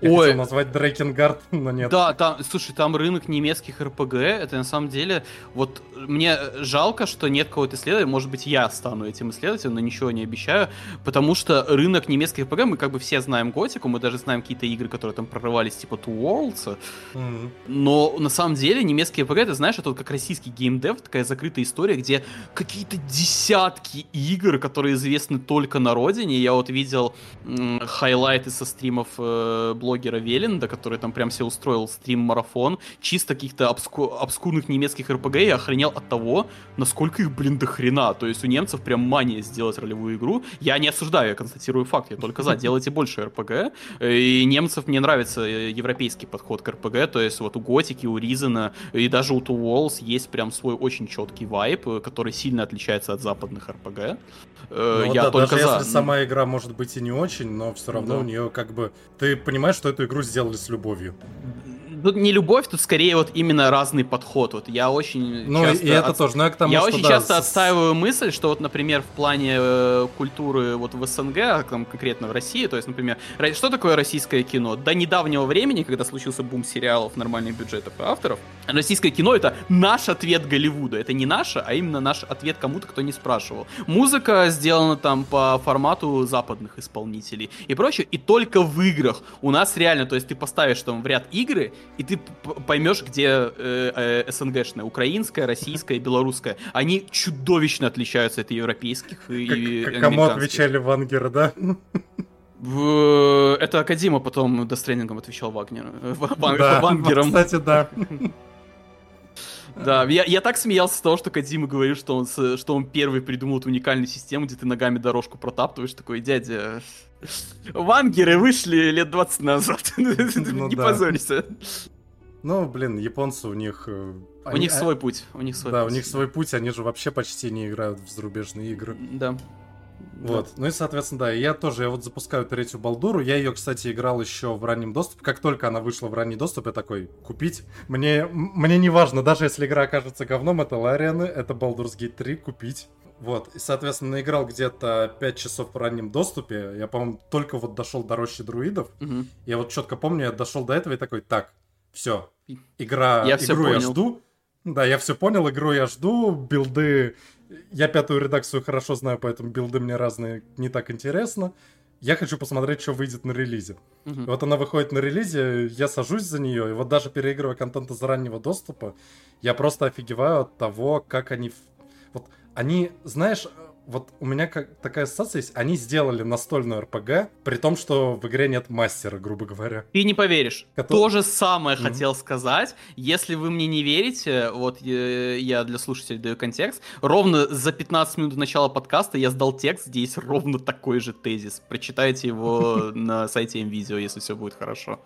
я Ой. хотел назвать Дрейкенгард, но нет. Да, там, слушай, там рынок немецких РПГ, это на самом деле, вот мне жалко, что нет какого-то исследования, может быть, я стану этим исследователем, но ничего не обещаю, потому что рынок немецких РПГ, мы как бы все знаем Готику, мы даже знаем какие-то игры, которые там прорывались, типа Two Worlds, Мгм. но на самом деле немецкие РПГ, ты знаешь, это вот как российский геймдев, такая закрытая история, где какие-то десятки игр, которые известны только на родине. Я вот видел м, хайлайты со стримов э, блогера Веленда, который там прям себе устроил стрим-марафон, чисто каких-то обску- обскурных немецких РПГ, и охренел от того, насколько их, блин, до хрена. То есть у немцев прям мания сделать ролевую игру. Я не осуждаю, я констатирую факт, я только за. Делайте больше РПГ. И немцев мне нравится э, европейский подход к РПГ, то есть вот у Готики, у Ризена и даже у Two Walls есть прям свой очень четкий вайп, э, который сильно отличается от западных РПГ. Э, Ну Я да, только даже за. если сама игра может быть и не очень, но все равно Да. у нее как бы... Ты понимаешь, что эту игру сделали с любовью. Тут не любовь, тут скорее вот именно разный подход. Вот я очень Ну часто и это от- тоже, ну я к тому, я что очень да, часто с- отстаиваю мысль, что вот, например, в плане э, культуры вот в СНГ, а там конкретно в России, то есть, например, что такое российское кино? До недавнего времени, когда случился бум сериалов, нормальных бюджетов и авторов, российское кино это наш ответ Голливуду. Это не наше, а именно наш ответ кому-то, кто не спрашивал. Музыка сделана там по формату западных исполнителей и прочее, и только в играх у нас реально, то есть ты поставишь там в ряд игры, и ты поймешь, где э, э, СНГшная, украинская, российская, белорусская. Они чудовищно отличаются от европейских и, Как- кому отвечали Вангер, да? В- Это Акадима потом дестренингом отвечал Вагнер. э, Ва- Ван- Да, Вангером. кстати, да. Да, я, я так смеялся с того, что Кадима говорит, что он, что он первый придумал эту уникальную систему, где ты ногами дорожку протаптываешь, такой, дядя, вангеры вышли лет 20 назад, Ну не да. позорься. Ну, блин, японцы у них... э, У они- них а- свой путь, у них свой Да, у них свой путь, они же вообще почти не играют в зарубежные игры. Да. Вот, ну и, соответственно, да, я тоже, я вот запускаю третью Балдуру, я ее, кстати, играл еще в раннем доступе, как только она вышла в ранний доступ, я такой, купить, мне, мне не важно, даже если игра окажется говном, это Ларианы, это Baldur's Gate 3, купить. Вот, и, соответственно, играл где-то 5 часов в раннем доступе, я, по-моему, только вот дошел до рощи друидов, Мгм. я вот четко помню, я дошел до этого и такой, так, все, игра, Я игру я понял. жду. Да, я все понял, игру я жду, билды... Я пятую редакцию хорошо знаю, поэтому билды мне разные не так интересно. Я хочу посмотреть, что выйдет на релизе. И вот она выходит на релизе, я сажусь за нее, и вот даже переигрывая контент из раннего доступа, я просто офигеваю от того, как они... Вот они, знаешь, вот у меня как такая ассоциация есть, они сделали настольную РПГ, при том, что в игре нет мастера, грубо говоря. Ты не поверишь. Кото- То же самое Мгм. хотел сказать. Если вы мне не верите, вот э, я для слушателей даю контекст. Ровно за 15 минут до начала подкаста я сдал текст, где есть ровно такой же тезис. Прочитайте его на сайте МВидео, если все будет хорошо.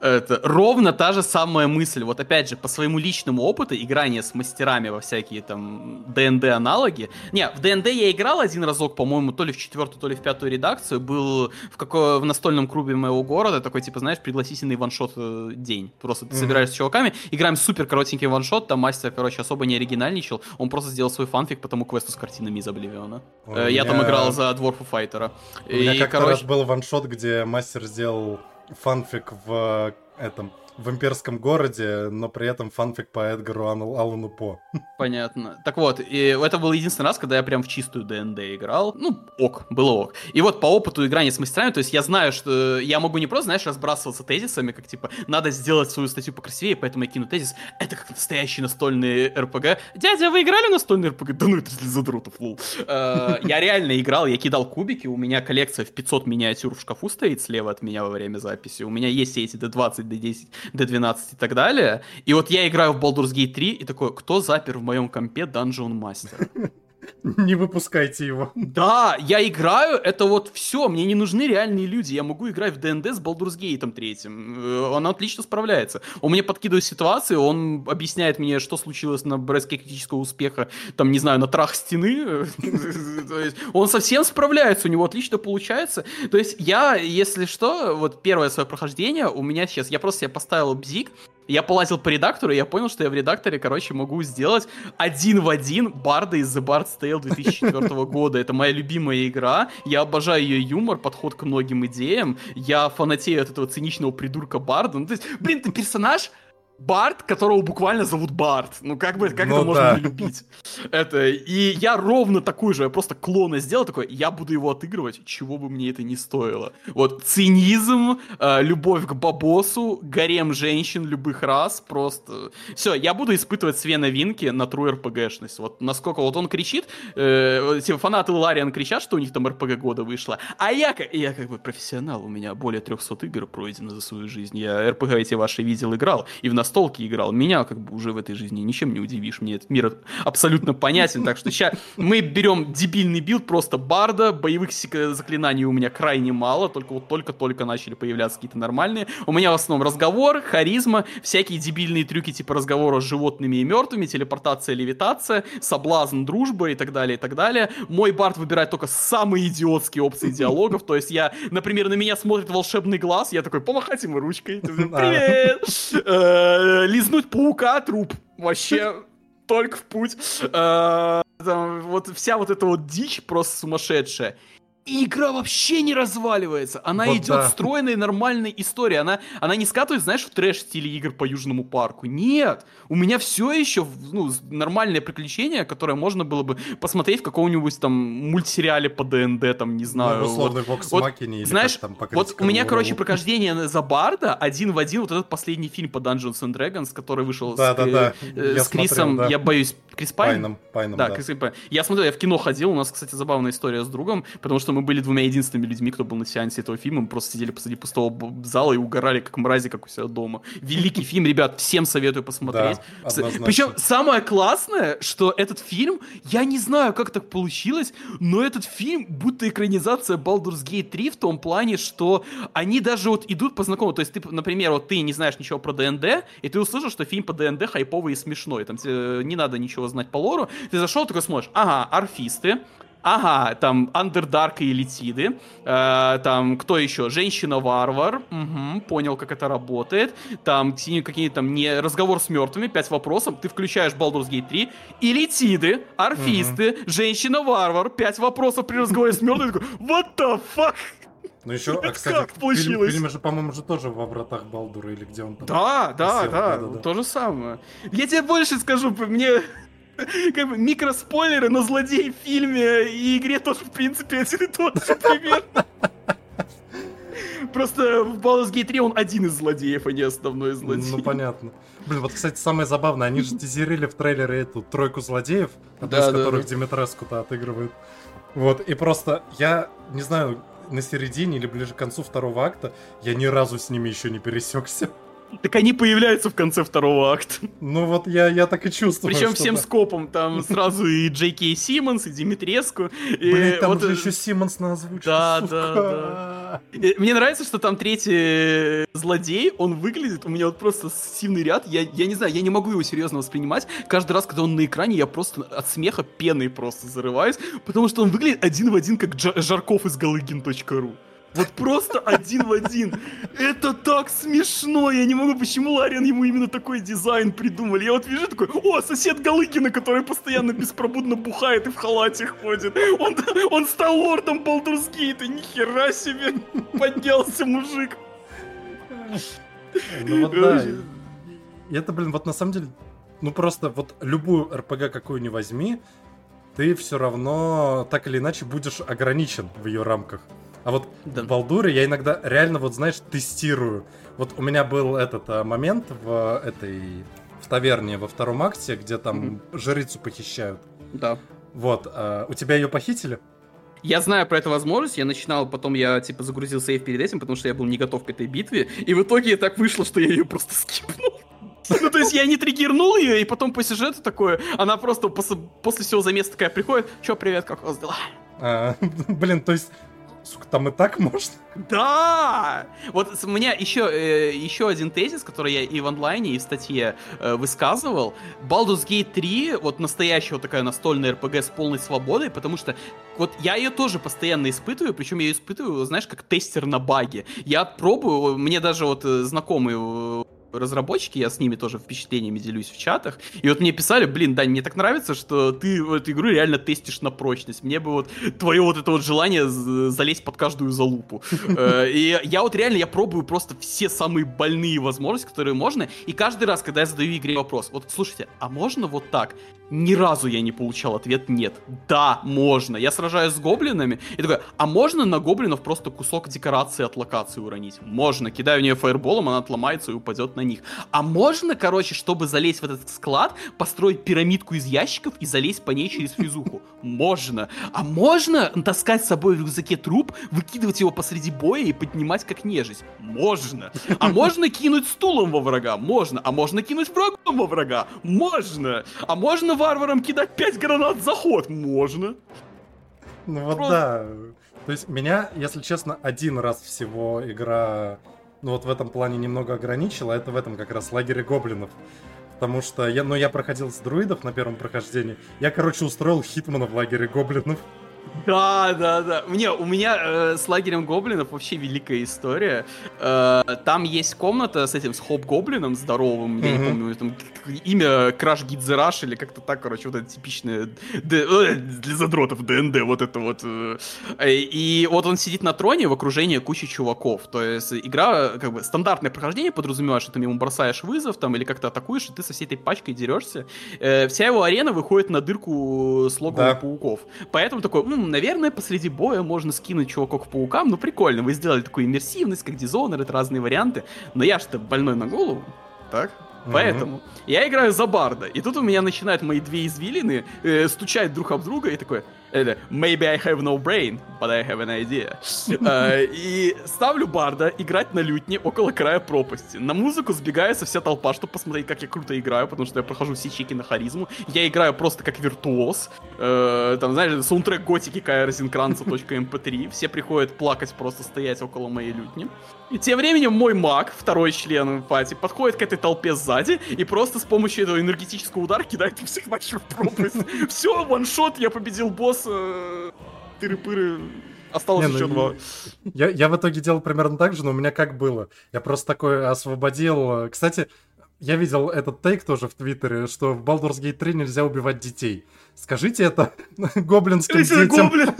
Это ровно та же самая мысль. Вот опять же, по своему личному опыту играния с мастерами во всякие там ДНД аналоги. Не, в ДНД я играл один разок, по-моему, то ли в четвертую, то ли в пятую редакцию. Был в, какой, в настольном клубе моего города такой, типа, знаешь, пригласительный ваншот э, день. Просто ты собираешься с чуваками, играем супер коротенький ваншот, там мастер, короче, особо не оригинальничал. Он просто сделал свой фанфик по тому квесту с картинами из Обливиона. У Э, Я там меня- играл за Дворфа Файтера. У меня И, как-то короче, раз был ваншот, где мастер сделал фанфик в э, этом в имперском городе, но при этом фанфик по Эдгару Аллану По. Понятно. Так вот, и это был единственный раз, когда я прям в чистую ДНД играл. Ну, ок, было ок. И вот по опыту играния с мастерами, то есть я знаю, что я могу не просто, знаешь, разбрасываться тезисами, как типа, надо сделать свою статью покрасивее, поэтому я кину тезис. Это как настоящий настольный РПГ. Дядя, вы играли в настольный РПГ? Да ну это для задротов, lol. Э, Я реально играл, я кидал кубики, у меня коллекция в 500 миниатюр в шкафу стоит слева от меня во время записи. У меня есть эти D20, D10, D12 и так далее. И вот я играю в Baldur's Gate 3 и такой, кто запер в моем компе Dungeon Master? Не выпускайте его. Да, я играю, это вот все, мне не нужны реальные люди, я могу играть в ДНД с Baldur's Gate третьим, э, он отлично справляется. Он мне подкидывает ситуации, он объясняет мне, что случилось на брестке критического успеха, там, не знаю, на трах стены, он совсем справляется, у него отлично получается. То есть я, если что, вот первое свое прохождение у меня сейчас, я просто себе поставил бзик, я полазил по редактору, и я понял, что я в редакторе, короче, могу сделать один в один Барда из The Bard's Tale 2004 года. Это моя любимая игра. Я обожаю ее юмор, подход к многим идеям. Я фанатею от этого циничного придурка Барда. Ну, то есть, блин, ты персонаж, Барт, которого буквально зовут Барт. Ну, как бы, как ну, это можно да. не любить? Это, и я ровно такую же, я просто клона сделал такой, я буду его отыгрывать, чего бы мне это ни стоило. Вот, цинизм, э, любовь к бабосу, гарем женщин любых раз, просто... Все, я буду испытывать све новинки на true RPG-шность. Вот насколько вот он кричит, э, типа фанаты Лариан кричат, что у них там RPG года вышло, а я, я как бы профессионал, у меня более 300 игр пройдено за свою жизнь, я RPG эти ваши видел, играл, и в настолке играл. Меня как бы уже в этой жизни ничем не удивишь. Мне этот мир абсолютно понятен. Так что сейчас мы берем дебильный билд, просто барда. Боевых заклинаний у меня крайне мало. Только вот только-только начали появляться какие-то нормальные. У меня в основном разговор, харизма, всякие дебильные трюки типа разговора с животными и мертвыми, телепортация, левитация, соблазн, дружба и так далее, и так далее. Мой бард выбирает только самые идиотские опции диалогов. То есть я, например, на меня смотрит волшебный глаз, я такой, помахать ему ручкой. Привет! Э, лизнуть паука, труп. Вообще только в путь. Э, вот вся вот эта вот дичь просто сумасшедшая. И игра вообще не разваливается. Она вот идет да. стройной, нормальной историей. Она, она не скатывает, знаешь, в трэш стиле игр по Южному парку. Нет. У меня все еще ну, нормальное приключение, которое можно было бы посмотреть в каком-нибудь там мультсериале по ДНД, там, не знаю. Ну, условный вот, вот, или знаешь, там по вот у меня, короче, прохождение за Барда один в один вот этот последний фильм по Dungeons and Dragons, который вышел да, с, да, да. Э, с Крисом, смотрел, да. я боюсь, Крис Пайн? Пайном, Пайном да, да. Крис Пайн. Я смотрел, я в кино ходил, у нас, кстати, забавная история с другом, потому что мы были двумя единственными людьми, кто был на сеансе этого фильма, мы просто сидели посреди пустого зала и угорали, как мрази, как у себя дома. Великий фильм, ребят, всем советую посмотреть. Да, Причем самое классное, что этот фильм, я не знаю, как так получилось, но этот фильм будто экранизация Baldur's Gate 3 в том плане, что они даже вот идут по знакомому. То есть ты, например, вот ты не знаешь ничего про ДНД, и ты услышал, что фильм по ДНД хайповый и смешной. Там тебе не надо ничего знать по лору. Ты зашел, такой смотришь, ага, арфисты, Ага, там Андердарк и Элитиды. Э, там кто еще? Женщина-варвар. Угу, понял, как это работает. Там какие-то там не разговор с мертвыми, пять вопросов. Ты включаешь Baldur's Gate 3. Элитиды, орфисты, угу. женщина-варвар, пять вопросов при разговоре с мертвыми. Такой, what the fuck? Ну еще, а, кстати, как получилось? Фильм, фильм же, по-моему, же тоже во вратах Балдура или где он там. Да, да, да, да, да, то же самое. Я тебе больше скажу, мне как бы микроспойлеры, но злодей в фильме и игре тоже, в принципе, один и тот же примерно. Просто в Baldur's Gate 3 он один из злодеев, а не основной злодей. Ну, понятно. Блин, вот, кстати, самое забавное, они же тизерили в трейлере эту тройку злодеев, одну да, из да, которых да. Димитреску-то отыгрывает. Вот, и просто я, не знаю, на середине или ближе к концу второго акта, я ни разу с ними еще не пересекся. Так они появляются в конце второго акта. Ну вот я, я так и чувствую. Причем всем скопом. Там сразу и Джей Кей Симмонс, и Димитреску. Блин, там вот... же еще Симмонс на озвучке. Да, да, да. Мне нравится, что там третий злодей, он выглядит, у меня вот просто сильный ряд. Я, я не знаю, я не могу его серьезно воспринимать. Каждый раз, когда он на экране, я просто от смеха пеной просто зарываюсь, потому что он выглядит один в один, как Жарков из галыгин.ру. Вот просто один в один. Это так смешно. Я не могу, почему Ларин ему именно такой дизайн придумали. Я вот вижу такой, о, сосед Галыгина, который постоянно беспробудно бухает и в халате ходит. Он, он стал лордом Gate. Нихера себе. Поднялся мужик. Ну вот да. Это, блин, вот на самом деле, ну просто вот любую РПГ какую ни возьми, ты все равно так или иначе будешь ограничен в ее рамках. А вот да. в Балдуре я иногда реально, вот знаешь, тестирую. Вот у меня был этот а, момент в этой в таверне во втором акте, где там mm-hmm. жрицу похищают. Да. Вот, а, у тебя ее похитили? Я знаю про эту возможность, я начинал, потом я, типа, загрузил сейф перед этим, потому что я был не готов к этой битве, и в итоге так вышло, что я ее просто скипнул. Ну, то есть я не триггернул ее, и потом по сюжету такое, она просто после, после всего замеса такая приходит, чё, привет, как у вас дела? А, блин, то есть Сука, там и так можно? Да! Вот у меня еще, э, еще один тезис, который я и в онлайне, и в статье э, высказывал. Baldur's Gate 3, вот настоящая вот такая настольная RPG с полной свободой, потому что вот я ее тоже постоянно испытываю, причем я ее испытываю, знаешь, как тестер на баги. Я пробую, мне даже вот э, знакомый э, разработчики, я с ними тоже впечатлениями делюсь в чатах, и вот мне писали, блин, Дань, мне так нравится, что ты эту игру реально тестишь на прочность, мне бы вот твое вот это вот желание залезть под каждую залупу. Э, и я вот реально, я пробую просто все самые больные возможности, которые можно, и каждый раз, когда я задаю игре вопрос, вот слушайте, а можно вот так? Ни разу я не получал ответ нет. Да, можно. Я сражаюсь с гоблинами, и такой, а можно на гоблинов просто кусок декорации от локации уронить? Можно. Кидаю в нее фаерболом, она отломается и упадет на них. А можно, короче, чтобы залезть в этот склад, построить пирамидку из ящиков и залезть по ней через физуху? Можно. А можно таскать с собой в рюкзаке труп, выкидывать его посреди боя и поднимать как нежить? Можно. А можно кинуть стулом во врага? Можно. А можно кинуть врагом во врага? Можно. А можно варварам кидать 5 гранат за ход? Можно. Ну вот Просто... да. То есть меня, если честно, один раз всего игра ну вот в этом плане немного ограничила, это в этом как раз лагере гоблинов. Потому что я, ну, я проходил с друидов на первом прохождении. Я, короче, устроил Хитмана в лагере гоблинов. Да, да, да. Мне, у меня э, с лагерем гоблинов вообще великая история. Э, там есть комната с этим, с хоп-гоблином здоровым, mm-hmm. я не помню, там имя Краш Гидзераш или как-то так, короче, вот это типичное Д, э, для задротов ДНД, вот это вот. Э, и вот он сидит на троне в окружении кучи чуваков. То есть игра, как бы, стандартное прохождение подразумевает, что ты ему бросаешь вызов там или как-то атакуешь, и ты со всей этой пачкой дерешься. Э, вся его арена выходит на дырку с логом да. пауков. Поэтому такой, м-м, наверное, посреди боя можно скинуть чуваков к паукам. Ну, прикольно, вы сделали такую иммерсивность, как дизонер, это разные варианты. Но я что больной на голову, так? Поэтому mm-hmm. я играю за Барда, и тут у меня начинают мои две извилины э, стучать друг об друга, и такой, это, maybe I have no brain, but I have an idea. uh, и ставлю Барда играть на лютне около края пропасти. На музыку сбегается вся толпа, чтобы посмотреть, как я круто играю, потому что я прохожу все чеки на харизму. Я играю просто как виртуоз. Uh, там, знаешь, саундтрек готики Кая Розенкранца.mp3. Все приходят плакать, просто стоять около моей лютни. И тем временем мой маг, второй член пати, подходит к этой толпе сзади и просто с помощью этого энергетического удара кидает всех нахер в пропасть. Все, ваншот, я победил босса. Тыры-пыры. Осталось не, еще ну, два. Я, я в итоге делал примерно так же, но у меня как было. Я просто такой освободил... Кстати, я видел этот тейк тоже в Твиттере, что в Baldur's Gate 3 нельзя убивать детей. Скажите это гоблинским детям. Гоблин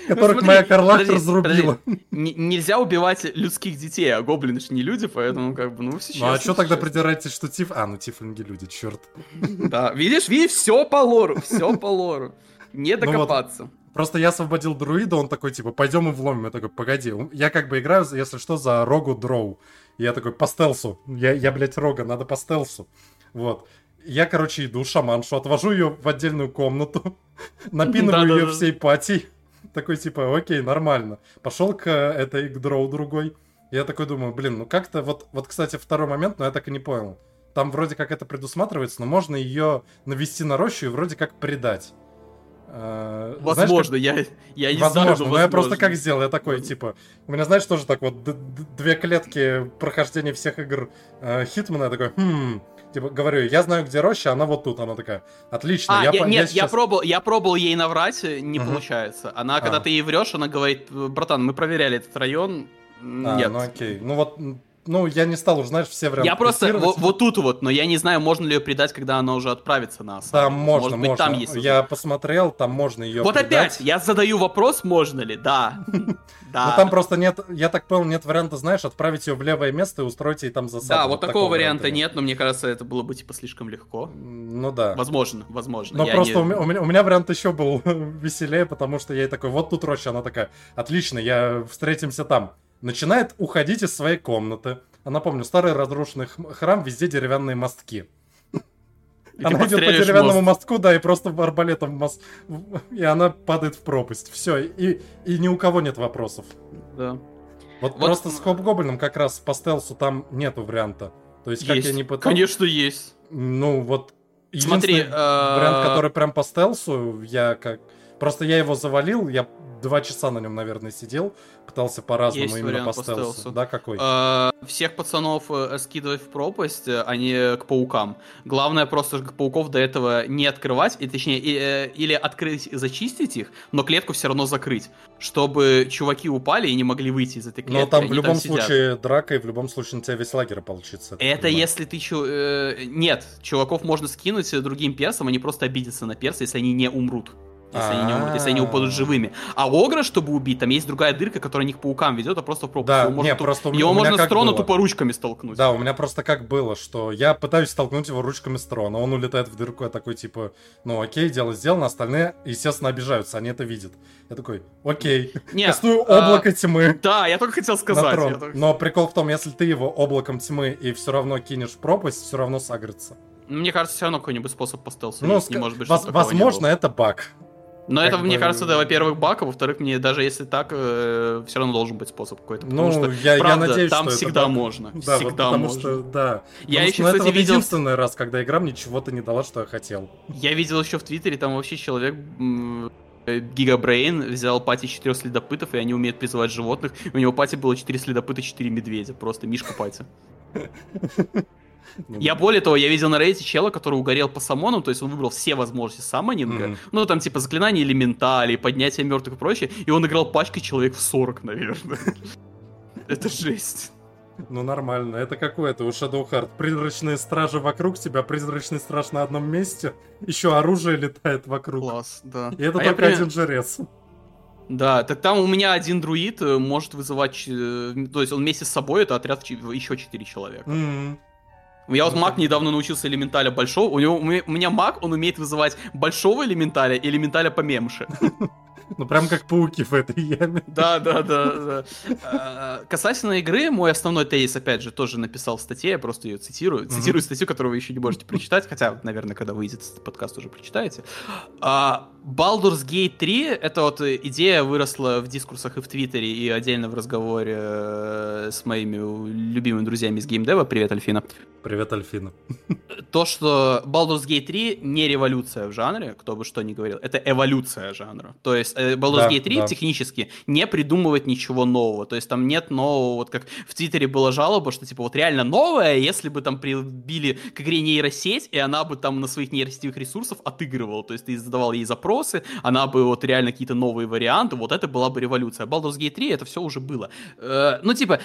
которых смотри, моя Карлак разрубила. Нельзя убивать людских детей, а гоблины же не люди, поэтому как бы, ну, сейчас. Ну, а что тогда придираетесь, что тиф... А, ну, тифлинги люди, черт. Да, видишь, видишь, все по лору, все по лору. Не ну докопаться. Просто я освободил друида, он такой, типа, пойдем и вломим. Я такой, погоди, я как бы играю, если что, за рогу дроу. Я такой, по стелсу. Я, я блядь, рога, надо по стелсу. Вот. Я, короче, иду шаманшу, отвожу ее в отдельную комнату, напинываю ее всей пати такой типа, окей, нормально. Пошел к этой, к дроу другой. Я такой думаю, блин, ну как-то вот, вот, кстати, второй момент, но я так и не понял. Там вроде как это предусматривается, но можно ее навести на рощу и вроде как предать. Возможно, знаешь, как... я, я не возможно, знаю, но, но я просто как сделал, я такой, типа, у меня, знаешь, тоже так вот две клетки прохождения всех игр uh, Хитмана, я такой, хм, типа, говорю, я знаю, где роща, она вот тут. Она такая, отлично. А, я, я, нет, я, сейчас... я, пробовал, я пробовал ей наврать, не угу. получается. Она, а. когда ты ей врешь, она говорит, братан, мы проверяли этот район, а, нет. ну окей. Ну вот, ну, я не стал уже, знаешь, все варианты Я просто вот, вот тут вот, но я не знаю, можно ли ее предать, когда она уже отправится на осаду. Там можно, Может быть, можно. Там есть я посмотрел, там можно ее Вот предать. опять, я задаю вопрос, можно ли, да. Да. Но там просто нет, я так понял, нет варианта, знаешь, отправить ее в левое место и устроить ей там засаду. Да, вот, вот такого варианта нет. нет, но мне кажется, это было бы типа слишком легко. Ну да. Возможно, возможно. Но просто не... у, меня, у меня вариант еще был веселее, потому что я ей такой, вот тут роща, она такая, отлично, я встретимся там. Начинает уходить из своей комнаты а напомню, старый разрушенный храм, везде деревянные мостки. И она идет по деревянному мост. мостку, да, и просто арбалетом мост... И она падает в пропасть. Все, и, и ни у кого нет вопросов. Да. Вот, вот просто с Хоп-Гоблином как раз по стелсу там нету варианта. То есть, как Есть. я не пытался... Конечно, есть. Ну, вот... Смотри, единственный вариант, который прям по стелсу, я как... Просто я его завалил, я два часа на нем, наверное, сидел, пытался по-разному Есть именно по по стелсу. Да, какой? Э, Всех пацанов э, скидывать в пропасть, э, а не к паукам. Главное просто пауков до этого не открывать, и, точнее, и, э, или открыть и зачистить их, но клетку все равно закрыть, чтобы чуваки упали и не могли выйти из этой клетки. Но там в любом сидят. случае драка, и в любом случае на тебя весь лагерь получится. Это понимаю. если ты чу... э, Нет, чуваков можно скинуть другим персам, они просто обидятся на перса, если они не умрут. Если они не если они упадут А. живыми. А огра, чтобы убить, там есть другая дырка, которая них паукам ведет, а просто в пропасть. Да, Его можно, не, просто у его у можно с трона было. тупо ручками столкнуть. Да, у меня просто как было, что я пытаюсь столкнуть его ручками с трона, он улетает в дырку, я такой, типа, ну окей, дело сделано, остальные, естественно, обижаются, они это видят. Я такой, окей, Не, кастую а, облако тьмы Да, я только хотел на сказать. трон. я только- Но прикол в том, если ты его облаком тьмы и все равно кинешь в пропасть, все равно сагрится. Мне кажется, все равно какой-нибудь способ по стелсу Ну, не ска- может быть, воз- возможно, это баг. Но это, как мне бы- кажется, да, во-первых, баг, а во-вторых, мне даже если так, все равно должен быть способ какой-то. Потому Ну, что, я, я правда, надеюсь, там что всегда это можно. Да, вот всегда потому можно. что, да. Я Потому еще, что, ну, это кстати, вот видел- единственный раз, когда игра мне чего-то не дала, что я хотел. Я видел еще в Твиттере, там вообще человек э, Гигабрейн взял пати четырех следопытов, и они умеют призывать животных. У него пати было четыре следопыта, четыре медведя. Просто Мишка пати. Ну, Я более того, я видел на рейте чела, который угорел по самонам, то есть он выбрал все возможности саммонинга. Мгм. Ну, там типа заклинания элементали, поднятие мертвых и прочее. И он играл пачкой человек в 40, наверное. Это жесть. Ну нормально, это какое-то у Shadowheart. Призрачные стражи вокруг тебя, призрачный страж на одном месте, еще оружие летает вокруг. Класс, да. И это А только пример- один жрец. Да, так там у меня один друид э, может вызывать, э, то есть он вместе с собой, это отряд еще 4 человека. М. Я вот маг недавно научился элементаля большого, у, него, у меня- маг, он умеет вызывать большого элементаля и элементаля поменьше. Ну прям как пауки в этой яме. Да, да, да, да. А, Касательно игры, мой основной тезис, опять же, тоже написал в статье, я просто ее цитирую. Цитирую статью, которую вы еще не можете прочитать, хотя, наверное, когда выйдет этот подкаст, уже прочитаете. Baldur's Gate 3, это вот идея выросла в дискурсах и в Твиттере, и отдельно в разговоре э, с моими любимыми друзьями из геймдева. Привет, Альфина. Привет, Альфина. То, что Baldur's Gate 3 не революция в жанре, кто бы что ни говорил, это эволюция жанра. То есть э, Baldur's Да, Gate 3 да. технически не придумывает ничего нового. То есть там нет нового, вот как в Твиттере была жалоба, что типа вот реально новое, если бы там прибили к игре нейросеть, и она бы там на своих нейросетевых ресурсов отыгрывала. То есть ты задавал ей запросы, она бы вот реально какие-то новые варианты, вот это была бы революция. Baldur's Gate 3 это все уже было. Э, ну типа,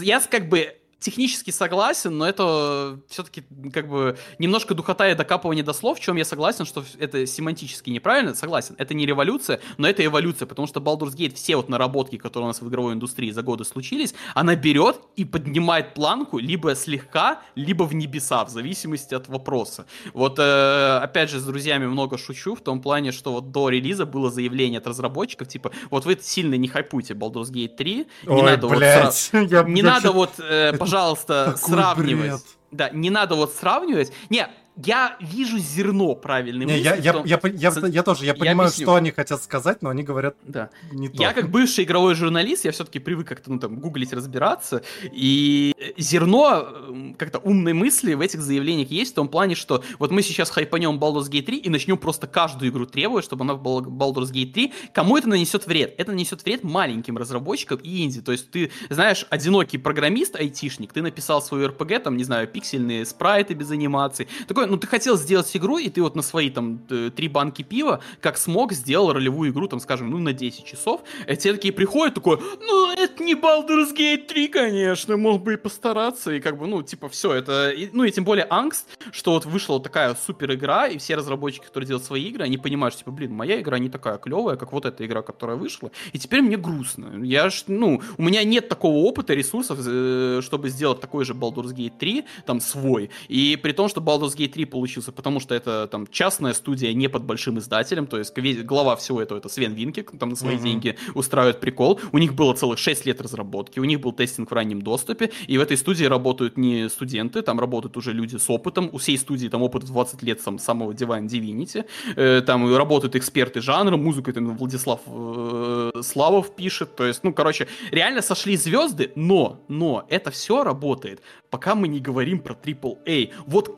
я как бы технически согласен, но это все-таки как бы немножко духота и докапывание до слов, в чем я согласен, что это семантически неправильно, согласен. Это не революция, но это эволюция, потому что Baldur's Gate, все вот наработки, которые у нас в игровой индустрии за годы случились, она берет и поднимает планку либо слегка, либо в небеса, в зависимости от вопроса. Вот, э, опять же, с друзьями много шучу, в том плане, что вот до релиза было заявление от разработчиков, типа, вот вы сильно не хайпуйте Baldur's Gate 3, не Ой, надо вот блядь. сра- я- не я надо вот, э, пожалуйста, такой сравнивать. бред. Да, не надо вот сравнивать. Не, я вижу зерно правильной Не, мысли я, я, том- я, я, с- я тоже, я я понимаю, объясню. что они хотят сказать, но они говорят Да. не то. Я как бывший игровой журналист, я все-таки привык как-то, ну, там, гуглить, разбираться, и зерно эм, как-то умной мысли в этих заявлениях есть в том плане, что вот мы сейчас хайпанем Baldur's Gate 3 и начнем просто каждую игру требовать, чтобы она была Baldur's Gate 3. Кому это нанесет вред? Это нанесет вред маленьким разработчикам и инди. То есть ты, знаешь, одинокий программист, айтишник, ты написал свою RPG, там, не знаю, пиксельные спрайты без анимаций. Такой, ну, ты хотел сделать игру, и ты вот на свои, там, три банки пива, как смог, сделал ролевую игру, там, скажем, ну, на 10 часов. И те такие приходят, такой, ну, это не Baldur's Gate 3, конечно, мог бы и постараться. И как бы, ну, типа, все, это... и- ну, и тем более Angst, что вот вышла вот такая супер игра, и все разработчики, которые делают свои игры, они понимают, что, типа, блин, моя игра не такая клевая, как вот эта игра, которая вышла, и теперь мне грустно. Я ж, ну, у меня нет такого опыта, ресурсов, э, чтобы сделать такой же Baldur's Gate 3, там, свой. И при том, что Baldur's Gate 3 получился, потому что это там частная студия не под большим издателем, то есть глава всего этого это Свен Винкик, там на свои mm-hmm. деньги устраивает прикол. У них было целых 6 лет разработки, у них был тестинг в раннем доступе, и в этой студии работают не студенты, там работают уже люди с опытом, у всей студии там опыт в 20 лет там, самого Divine Divinity, э, там работают эксперты жанра, музыку там Владислав э, Славов пишет, то есть, ну, короче, реально сошли звезды, но, но это все работает, пока мы не говорим про AAA. Вот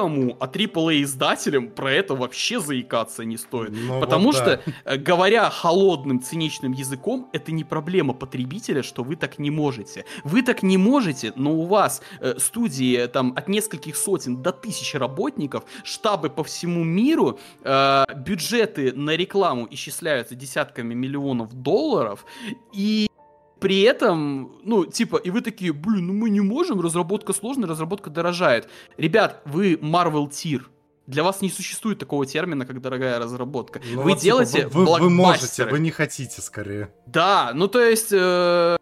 кому-кому, а AAA издателям про это вообще заикаться не стоит. Ну, Потому вот что, да. Э, говоря холодным, циничным языком, это не проблема потребителя, что вы так не можете. Вы так не можете, но у вас э, студии э, там от нескольких сотен до тысяч работников, штабы по всему миру, э, бюджеты на рекламу исчисляются десятками миллионов долларов, и при этом, ну, типа, и вы такие, блин, ну мы не можем, разработка сложная, разработка дорожает. Ребят, вы Marvel Tier. Для вас не существует такого термина, как дорогая разработка. Ну, вы вот, типа, делаете типа, вы, вы можете, вы не хотите скорее. Да, ну то есть... Э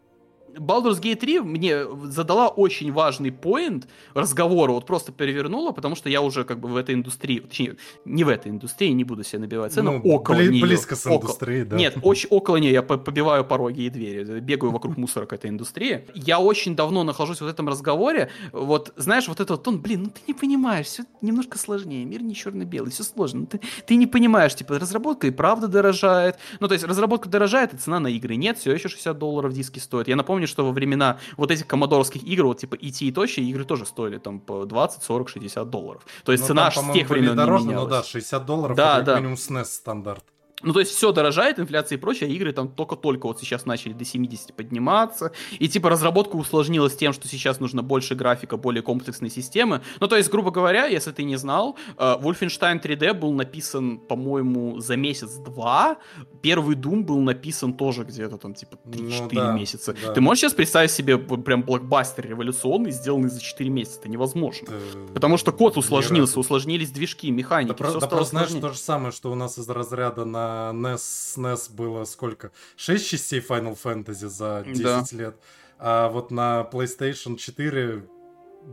Baldur's Gate 3 мне задала очень важный поинт разговора, вот просто перевернула, потому что я уже как бы в этой индустрии, точнее, не в этой индустрии, не буду себе набивать цену, ну, около бли- нее. Близко с индустрией, да. Нет, очень около нее, я побиваю пороги и двери, бегаю вокруг мусорок этой индустрии. Я очень давно нахожусь в этом разговоре, вот, знаешь, вот этот тон, блин, ну ты не понимаешь, все немножко сложнее, мир не черно-белый, все сложно, ну, ты, ты не понимаешь, типа, разработка и правда дорожает, ну, то есть разработка дорожает, и цена на игры нет, все еще 60 долларов диски стоит. Я напомню, что во времена вот этих коммодорских игр, вот типа IT и точно, игры тоже стоили там по 20, 40, 60 долларов. То есть ну, цена там, с тех времен дороже, не менялась. Ну да, 60 долларов да, это да. минимум SNES стандарт. Ну, то есть все дорожает, инфляция и прочее, а игры там только-только вот сейчас начали до 70 подниматься. И типа разработка усложнилась тем, что сейчас нужно больше графика, более комплексной системы. Ну, то есть, грубо говоря, если ты не знал, э, Wolfenstein 3D был написан, по-моему, за месяц-два. Первый Doom был написан тоже где-то там типа 3-4 ну, да, месяца. Да. Ты можешь сейчас представить себе прям блокбастер революционный, сделанный за 4 месяца? Это невозможно. Это... Потому что код усложнился, усложнились движки, механики, да, все да, стало знаешь, то же самое, что у нас из разряда на NES, NES было сколько? 6 частей Final Fantasy за 10 да. лет. А вот на PlayStation 4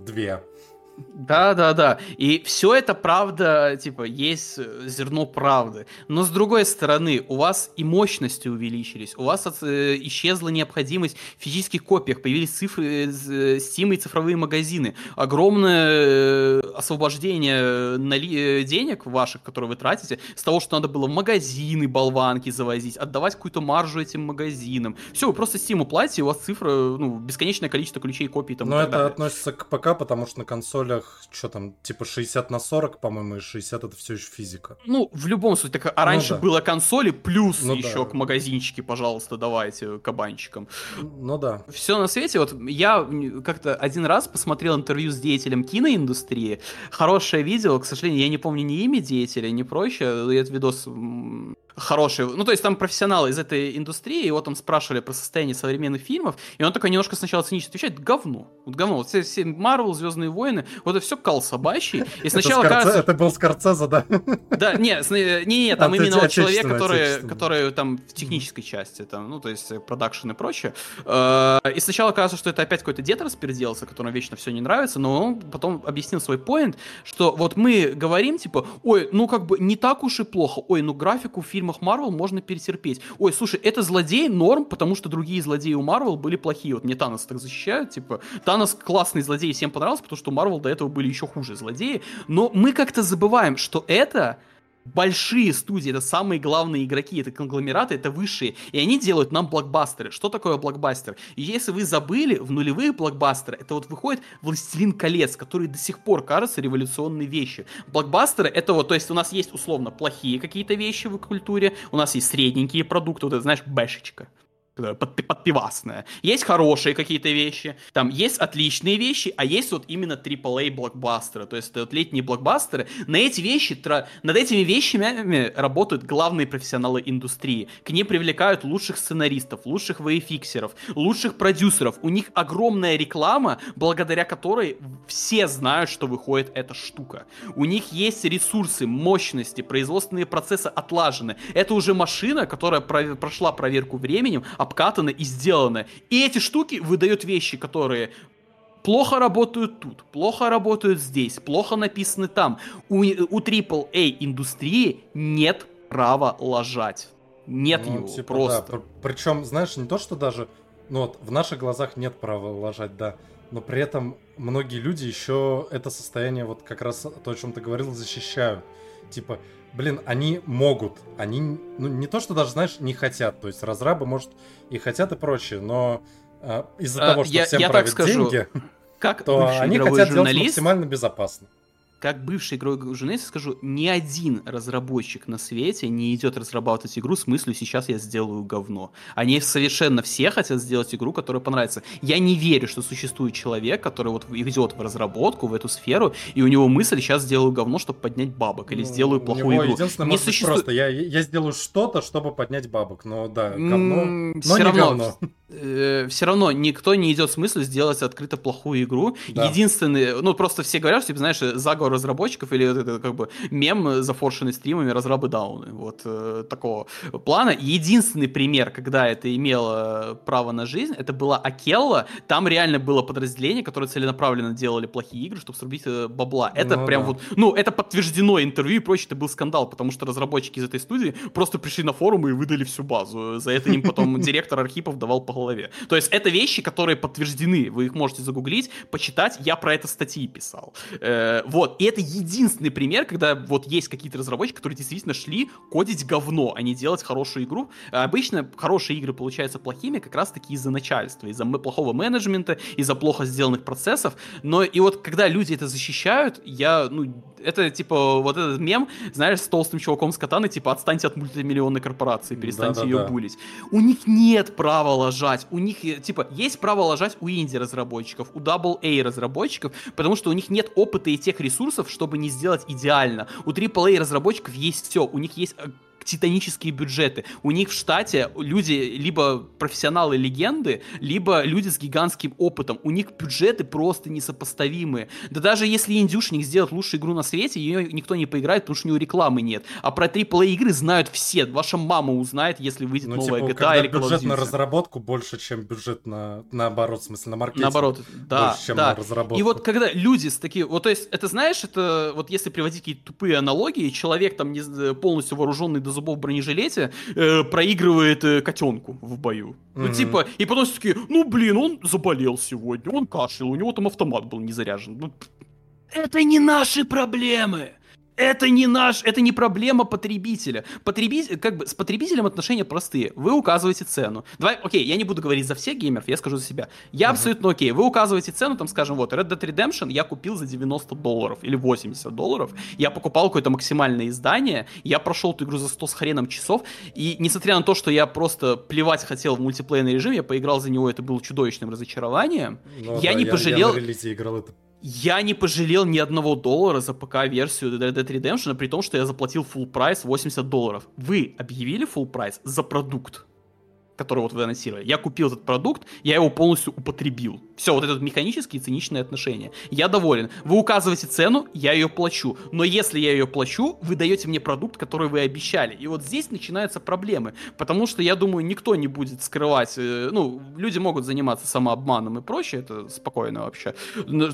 2. Да, да, да. И все это правда, типа, есть э, зерно правды. Но с другой стороны, у вас и мощности увеличились, у вас от, э, исчезла необходимость в физических копиях, появились цифры, э, Steam и цифровые магазины. Огромное э, освобождение нали- денег ваших, которые вы тратите, с того, что надо было в магазины болванки завозить, отдавать какую-то маржу этим магазинам. Все, вы просто Steam платите, и у вас цифра, ну, бесконечное количество ключей, копий там. Но это далее. относится к ПК, потому что на консоль консолях, что там, типа 60 на 40, по-моему, и 60 это все еще физика. Ну, в любом случае, так, а ну раньше ну, да. было консоли, плюс ну, еще да. к магазинчике, пожалуйста, давайте, кабанчикам. Ну да. Все на свете, вот я как-то один раз посмотрел интервью с деятелем киноиндустрии, хорошее видео, к сожалению, я не помню ни имя деятеля, ни прочее, этот видос хороший. Ну, то есть там профессионалы из этой индустрии, его там спрашивали про состояние современных фильмов, и он такой немножко сначала цинично отвечает, говно. Вот говно. Вот все, все Марвел, Звездные войны, вот это все кал собачий. И сначала это, кажется... это был Скорцеза, да? Да, не, не, не там а, именно вот человек, который, который там в технической части, там, ну, то есть продакшн и прочее. Э, и сначала кажется, что это опять какой-то дед расперделся, которому вечно все не нравится, но он потом объяснил свой поинт, что вот мы говорим, типа, ой, ну как бы не так уж и плохо, ой, ну графику фильма фильмах Марвел можно перетерпеть. Ой, слушай, это злодей норм, потому что другие злодеи у Марвел были плохие. Вот мне Танос так защищают, типа, Танос классный злодей, всем понравился, потому что у Марвел до этого были еще хуже злодеи. Но мы как-то забываем, что это большие студии, это самые главные игроки, это конгломераты, это высшие, и они делают нам блокбастеры. Что такое блокбастер? И если вы забыли, в нулевые блокбастеры, это вот выходит «Властелин колец», который до сих пор кажется революционной вещью. Блокбастеры, это вот, то есть у нас есть условно плохие какие-то вещи в культуре, у нас есть средненькие продукты, вот это, знаешь, бэшечка под, подпивасная. Есть хорошие какие-то вещи, там есть отличные вещи, а есть вот именно AAA блокбастеры, то есть это вот летние блокбастеры. На эти вещи, над этими вещами работают главные профессионалы индустрии. К ним привлекают лучших сценаристов, лучших вейфиксеров, лучших продюсеров. У них огромная реклама, благодаря которой все знают, что выходит эта штука. У них есть ресурсы, мощности, производственные процессы отлажены. Это уже машина, которая прошла проверку временем, а обкатано и сделано. И эти штуки выдают вещи, которые плохо работают тут, плохо работают здесь, плохо написаны там. У, у AAA индустрии нет права лажать. Нет ну, его, типа, просто. Да. Причем, знаешь, не то, что даже, ну вот, в наших глазах нет права лажать, да, но при этом многие люди еще это состояние, вот как раз то, о чем ты говорил, защищают. Типа, блин, они могут, они, ну не то, что даже, знаешь, не хотят, то есть разрабы, может, и хотят и прочее, но э, из-за а, того, что я, всем я правят скажу, деньги, как то они хотят журналист, делать максимально безопасно как бывший игровой журналист скажу, ни один разработчик на свете не идет разрабатывать игру с мыслью «сейчас я сделаю говно». Они совершенно все хотят сделать игру, которая понравится. Я не верю, что существует человек, который вот идет в разработку, в эту сферу, и у него мысль «сейчас сделаю говно, чтобы поднять бабок», или ну, «сделаю плохую игру». Единственное, не существует... просто я, я сделаю что-то, чтобы поднять бабок, но да, говно, но все не равно, говно. Э, все равно никто не идет с мыслью сделать открыто плохую игру. Да. Единственный, ну просто все говорят, что, типа, знаешь, заговор разработчиков или это как бы мем, зафоршенный стримами, разрабы дауны. Вот э, такого плана. Единственный пример, когда это имело право на жизнь, это была Акелла. Там реально было подразделение, которое целенаправленно делали плохие игры, чтобы срубить э, бабла. Это ну, прям да. вот, ну, это подтверждено интервью и прочее, это был скандал, потому что разработчики из этой студии просто пришли на форумы и выдали всю базу. За это им потом директор Архипов давал по голове. То есть это вещи, которые подтверждены. Вы их можете загуглить, почитать. Я про это статьи писал. Э, вот. И это единственный пример, когда вот есть какие-то разработчики, которые действительно шли кодить говно, а не делать хорошую игру. Обычно хорошие игры получаются плохими как раз-таки из-за начальства, из-за плохого менеджмента, из-за плохо сделанных процессов. Но и вот когда люди это защищают, я, ну, это типа вот этот мем, знаешь, с толстым чуваком с катаной, типа отстаньте от мультимиллионной корпорации, перестаньте да, да, ее да. булить. У них нет права ложать. У них, э, типа, есть право ложать у инди-разработчиков, у AA разработчиков, потому что у них нет опыта и тех ресурсов, чтобы не сделать идеально. У AAA разработчиков есть все. У них есть э, титанические бюджеты. У них в штате люди либо профессионалы-легенды, либо люди с гигантским опытом. У них бюджеты просто несопоставимые. Да даже если индюшник сделает лучшую игру на свете, ее никто не поиграет, потому что у него рекламы нет. А про AAA игры знают все. Ваша мама узнает, если выйдет ну, новая типа, GTA или Call бюджет на разработку больше, чем бюджет на наоборот, в смысле на маркетинг. Наоборот, да, больше, чем да. на разработку. И вот когда люди с такими, вот то есть, это знаешь, это вот если приводить какие-то тупые аналогии, человек там не, полностью вооруженный до зубов бронежилете э, проигрывает э, котенку в бою. Mm-hmm. Ну, типа, и потом все таки ну, блин, он заболел сегодня, он кашлял, у него там автомат был не заряжен. Ну, это не наши проблемы. Это не наш, это не проблема потребителя. Потребитель, как бы с потребителем отношения простые. Вы указываете цену. Давай, окей, я не буду говорить за всех геймеров, я скажу за себя. Я uh-huh. абсолютно окей. Вы указываете цену, там, скажем, вот Red Dead Redemption я купил за 90 долларов или 80 долларов. Я покупал какое-то максимальное издание. Я прошел эту игру за 100 с хреном часов. И несмотря на то, что я просто плевать хотел в мультиплеерный режим, я поиграл за него, это было чудовищным разочарованием. Ну, я да, не я, пожалел. Я на играл это я не пожалел ни одного доллара за ПК-версию Red Dead Redemption, при том, что я заплатил full прайс 80 долларов. Вы объявили full прайс за продукт? Который вот вы анонсировали. Я купил этот продукт, я его полностью употребил. Все, вот это механические циничные отношения. Я доволен. Вы указываете цену, я ее плачу. Но если я ее плачу, вы даете мне продукт, который вы обещали. И вот здесь начинаются проблемы. Потому что, я думаю, никто не будет скрывать... Э, ну, люди могут заниматься самообманом и прочее, это спокойно вообще.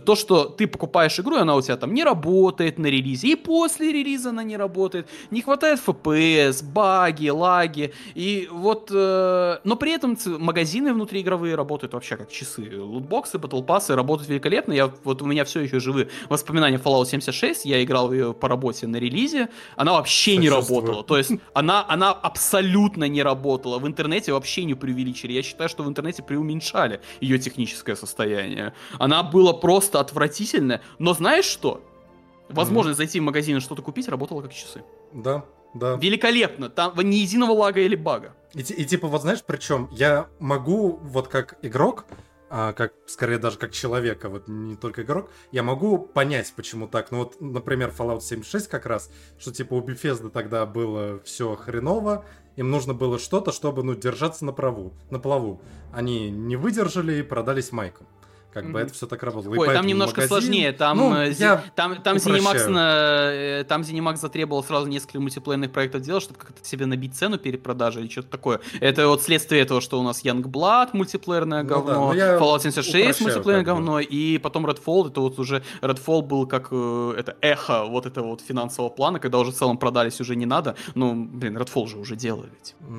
То, что ты покупаешь игру, и она у тебя там не работает на релизе, и после релиза она не работает. Не хватает FPS, баги, лаги. И вот... Э, но при этом магазины внутриигровые работают вообще как часы. Лутбоксы, батлпассы работают великолепно. Я, вот у меня все еще живы воспоминания Fallout 76. Я играл ее по работе на релизе. Она вообще не работала. То есть она, она абсолютно не работала. В интернете вообще не преувеличили. Я считаю, что в интернете преуменьшали ее техническое состояние. Она была просто отвратительная. Но знаешь что? Возможность mm-hmm. зайти в магазин и что-то купить работала как часы. Да, да. Великолепно. Там ни единого лага или бага. И, и типа, вот знаешь, причем я могу, вот как игрок, а, как скорее даже как человека, вот не только игрок, я могу понять, почему так. Ну вот, например, Fallout 76 как раз, что типа у Bethesda тогда было все хреново, им нужно было что-то, чтобы, ну, держаться на праву, на плаву. Они не выдержали и продались майком. Как бы это все так работало. Ой, там немножко магазин- сложнее. Там, Ну, э, Зи- я там, там. Zenimax на, э, там Zenimax затребовал сразу несколько мультиплеерных проектов делать, чтобы как-то себе набить цену перед продажей или что-то такое. Это вот следствие этого, что у нас Youngblood мультиплеерное Ну да, говно, но я Fallout 76 упрощаю мультиплеерное говно, и потом Redfall, это вот уже Redfall был как э, это эхо вот этого вот финансового плана, когда уже в целом продались уже не надо. Ну, блин, Redfall же уже делали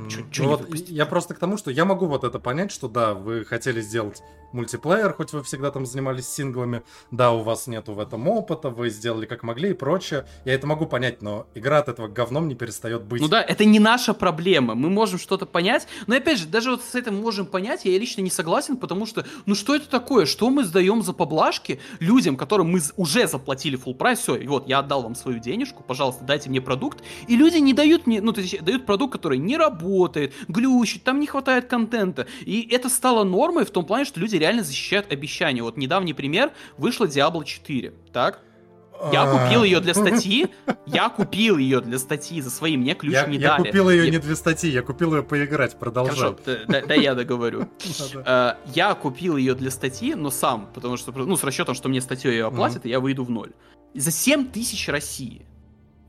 Чё- ну вот выпустить? я просто к тому, что я могу вот это понять, что да, вы хотели сделать мультиплеер, хоть вы всегда там занимались синглами, да, у вас нету в этом опыта, вы сделали как могли и прочее. Я это могу понять, но игра от этого говном не перестает быть. Ну да, это не наша проблема. Мы можем что-то понять. Но опять же, даже вот с этим можем понять, я лично не согласен, потому что, ну что это такое? Что мы сдаем за поблажки людям, которым мы уже заплатили full прайс? Все, и вот я отдал вам свою денежку, пожалуйста, дайте мне продукт. И люди не дают мне, ну то есть дают продукт, который не работает, глючит, там не хватает контента. И это стало нормой в том плане, что люди реально защищают обещания. Вот недавний пример, вышла Diablo 4, так? Я А. купил ее для статьи, я купил ее для статьи за свои, мне ключ Я, не я дали. купил ее Я- не для статьи, я купил ее поиграть, продолжай. Хорошо, да, я договорю. Э, Я купил ее для статьи, но сам, потому что, ну, с расчетом, что мне статью ее оплатят, и я выйду в ноль. За 7 тысяч России.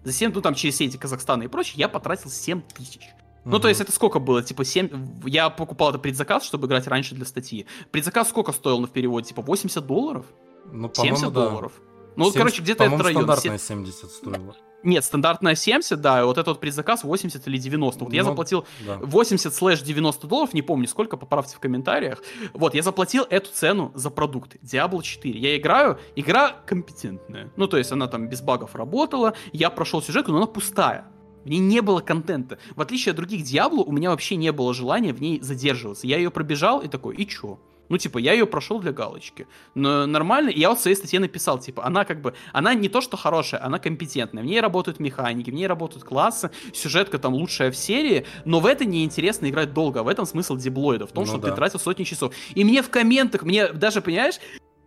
За 7, ну, там, через сети Казахстана и прочее, я потратил 7 тысяч. Ну, то есть это сколько было? Типа 7... Я покупал это предзаказ, чтобы играть раньше для статьи. Предзаказ сколько стоил на в переводе? Типа 80 долларов? Ну, по-моему, 70 да. долларов? Ну, вот, 70 короче, где-то по-моему, район. стандартная Се- 70 стоила. Нет, стандартная 70, да, и вот этот вот предзаказ 80 или 90. Вот я Ну, заплатил Да. 80 слэш 90 долларов, не помню сколько, поправьте в комментариях. Вот, я заплатил эту цену за продукты. Diablo 4. Я играю, игра компетентная. Ну, то есть она там без багов работала, я прошел сюжетку, но она пустая. В ней не было контента. В отличие от других Диабло, у меня вообще не было желания в ней задерживаться. Я ее пробежал и такой, и чё? Ну, типа, я ее прошел для галочки. Но нормально. И я вот в своей статье написал, типа, она как бы, она не то что хорошая, она компетентная. В ней работают механики, в ней работают классы, сюжетка там лучшая в серии, но в это неинтересно играть долго. А в этом смысл диблоида, в том, Ну что да. ты тратил сотни часов. И мне в комментах, мне даже, понимаешь,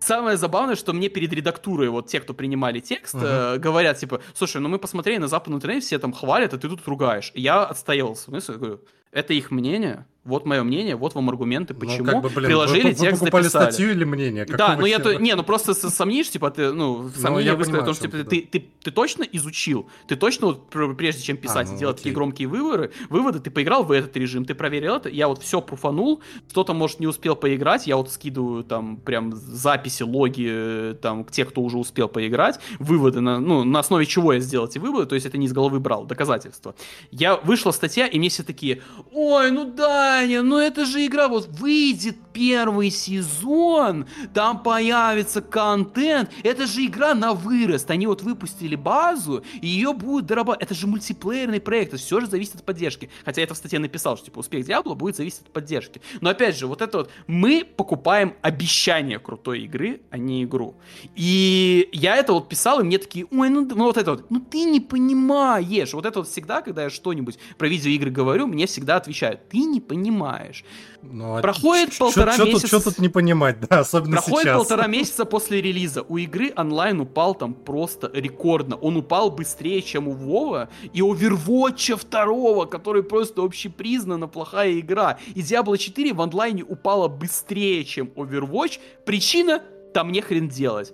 Самое забавное, что мне перед редактурой, вот те, кто принимали текст, Мгм. э, говорят, типа, слушай, ну мы посмотрели на западном интернете, все там хвалят, а ты тут ругаешь. И Я отстоял смысл, я говорю, это их мнение, вот мое мнение, вот вам аргументы, Ну, почему. как бы, блин, Приложили, вы, вы текст покупали записали. статью или мнение? Да, Какого ну я то, не, ну просто сомнишь, типа, ты, ну, сомнение я высказать, потому что, типа, ты, ты, ты, ты точно изучил, ты точно, вот, пр- прежде чем писать ну, и делать окей. такие громкие выводы, выводы, ты поиграл в этот режим, ты проверил это, я вот все пруфанул, кто-то, может, не успел поиграть, я вот скидываю там прям записи, логи, э, там, к тех, кто уже успел поиграть, выводы, на, ну, на основе чего я сделал эти выводы, то есть это не из головы брал, доказательства. Я вышла статья, и мне все такие, ой, ну Даня, ну это же игра, вот выйдет первый сезон, там появится контент, это же игра на вырост, они вот выпустили базу, и ее будут дорабатывать, это же мультиплеерный проект, это все же зависит от поддержки, хотя я это в статье написал, что типа успех Диабло будет зависеть от поддержки, но опять же, вот это вот, мы покупаем обещание крутой игры, а не игру, и я это вот писал, и мне такие, ой, ну, ну вот это вот, ну ты не понимаешь. Вот это вот всегда, когда я что-нибудь про видеоигры говорю, мне всегда отвечают, ты не понимаешь. Ну, а Проходит чё- полтора тут- месяца Что тут не понимать, да, особенно Проходит сейчас. полтора месяца после релиза. У игры онлайн упал там просто рекордно. Он упал быстрее, чем у Вова и Overwatch 2, который просто общепризнанно плохая игра. И Diablo 4 в онлайне упала быстрее, чем Overwatch. Причина там не хрен делать.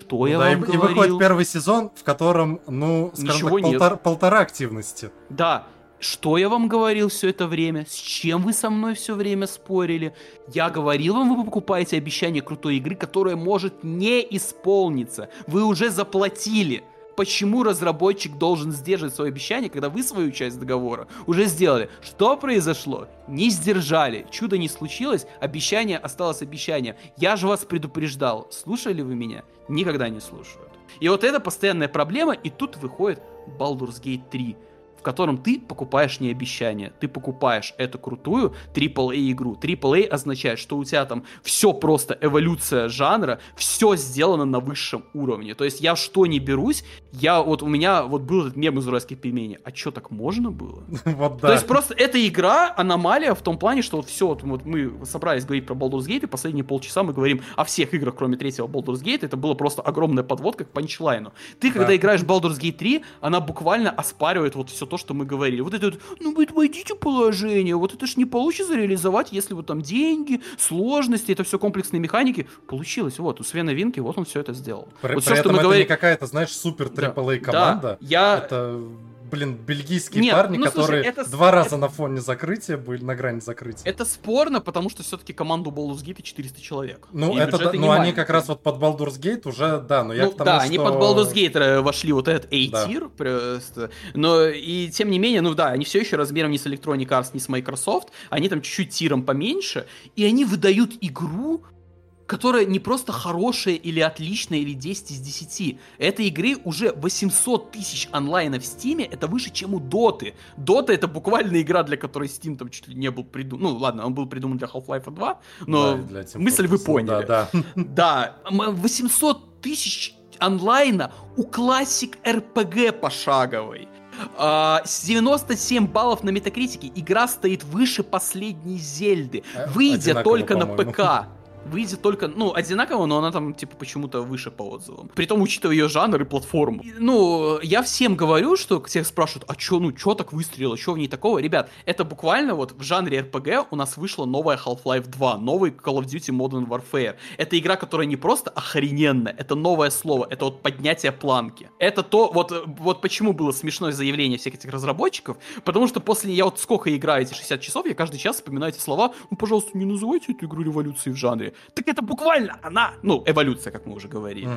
Что Ну я да, вам и, и говорил? выходит первый сезон, в котором, ну, скажем Ничего так, полтора, полтора активности. Да, что я вам говорил все это время? С чем вы со мной все время спорили? Я говорил вам, вы покупаете обещание крутой игры, которая может не исполниться. Вы уже заплатили. Почему разработчик должен сдерживать свое обещание, когда вы свою часть договора уже сделали? Что произошло? Не сдержали. Чудо не случилось, обещание осталось обещанием. Я же вас предупреждал. Слушали вы меня? Никогда не слушают. И вот это постоянная проблема, и тут выходит Baldur's Gate 3 в котором ты покупаешь не обещание, ты покупаешь эту крутую AAA игру. AAA означает, что у тебя там все просто эволюция жанра, все сделано на высшем уровне. То есть я что не берусь, я вот у меня вот был этот мем из уральских пельменей. А что так можно было? Вот То да. есть просто эта игра аномалия в том плане, что вот все, вот, вот мы собрались говорить про Baldur's Gate, и последние полчаса мы говорим о всех играх, кроме третьего Baldur's Gate. Это было просто огромная подводка к панчлайну. Ты, когда Да. играешь в Baldur's Gate 3, она буквально оспаривает вот все то, то, что мы говорили. Вот это вот, ну вы войдите положение, вот это ж не получится реализовать, если вот там деньги, сложности, это все комплексные механики. Получилось, вот, у Свена Винки, вот он все это сделал. При, вот при все, этом что мы это говорили... не какая-то, знаешь, супер Да, AAA да, команда. я... Это, блин, бельгийские Нет, парни, ну, слушай, которые это два раза это- на фоне закрытия были, на грани закрытия. Это спорно, потому что все-таки команду Baldur's Gate 400 человек. Ну, это да, ну, они как раз вот под Baldur's Gate уже, да, но я ну, к тому, да, что... они под Baldur's Gate э, вошли вот этот Да. A-тир просто. Но и тем не менее, ну да, они все еще размером не с Electronic Arts, не с Microsoft. Они там чуть-чуть тиром поменьше. И они выдают игру, которая не просто хорошая или отличная, или 10 из 10. Этой игры уже 800 тысяч онлайна в Стиме, это выше, чем у Доты. Дота это буквально игра, для которой Steam там чуть ли не был придуман. Ну ладно, он был придуман для Half-Life 2, но Да, для мысль вы поняли. Да, да. Да, м, 800 тысяч онлайна у классик РПГ пошаговой. А, с 97 баллов на метакритике игра стоит выше последней Зельды, Э, выйдя одинаково, только на. ПК. Выйдет только, ну, одинаково, но она там, типа, почему-то выше по отзывам. Притом, учитывая ее жанр и платформу. И, Ну, я всем говорю, что всех спрашивают, а чё, ну, чё так выстрелило, чё в ней такого? Ребят, это буквально вот в жанре RPG у нас вышла новая Half-Life 2, новый Call of Duty Modern Warfare. Это игра, которая не просто охрененная, это новое слово, это вот поднятие планки. Это то, вот, вот почему было смешное заявление всех этих разработчиков, потому что после, я вот сколько играю эти 60 часов, я каждый час вспоминаю эти слова, ну, пожалуйста, не называйте эту игру революцией в жанре. Так это буквально она, ну, эволюция, как мы уже говорили.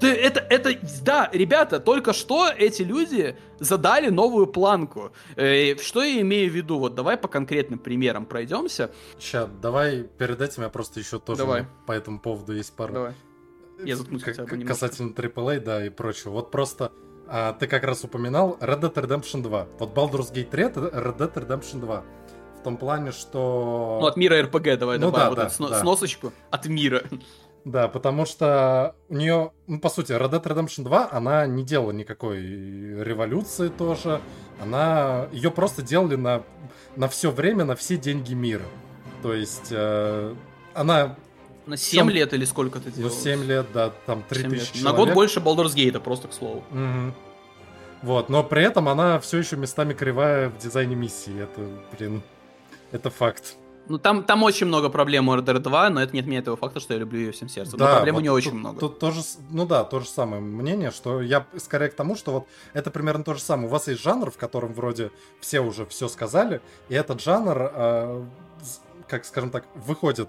Да, это, это, да, ребята, только что эти люди задали новую планку. Э, что я имею в виду? Вот давай по конкретным примерам пройдемся. Ща, давай перед этим я просто еще тоже Давай. по этому поводу есть пару... Давай. Я заткнусь хотя бы немножко. Касательно AAA, да, и прочего. Вот просто а, ты как раз упоминал Red Dead Redemption 2. Вот Baldur's Gate 3 это Red Dead Redemption 2. В том плане, что... Ну, от мира РПГ давай Ну добавим да, вот да, эту сно- да. сносочку от мира. Да, потому что у нее, ну, по сути, Red Dead Redemption 2, она не делала никакой революции тоже. Она... Ее просто делали на, на все время, на все деньги мира. То есть... э, она, На 7 Чем- лет или сколько ты ну, делал? 7 лет, да, там 7 3000 лет. человек. На год больше Baldur's Gate, просто к слову. Мгм. Вот, но при этом она все еще местами кривая в дизайне миссии. Это, блин, это факт. Ну, там, там очень много проблем у RDR 2, но это не отменяет того факта, что я люблю ее всем сердцем. но проблем у вот нее очень много. Тут тоже, ну да, то же самое мнение, что я скорее к тому, что вот это примерно то же самое. У вас есть жанр, в котором вроде все уже все сказали, и этот жанр, э, как скажем так, выходит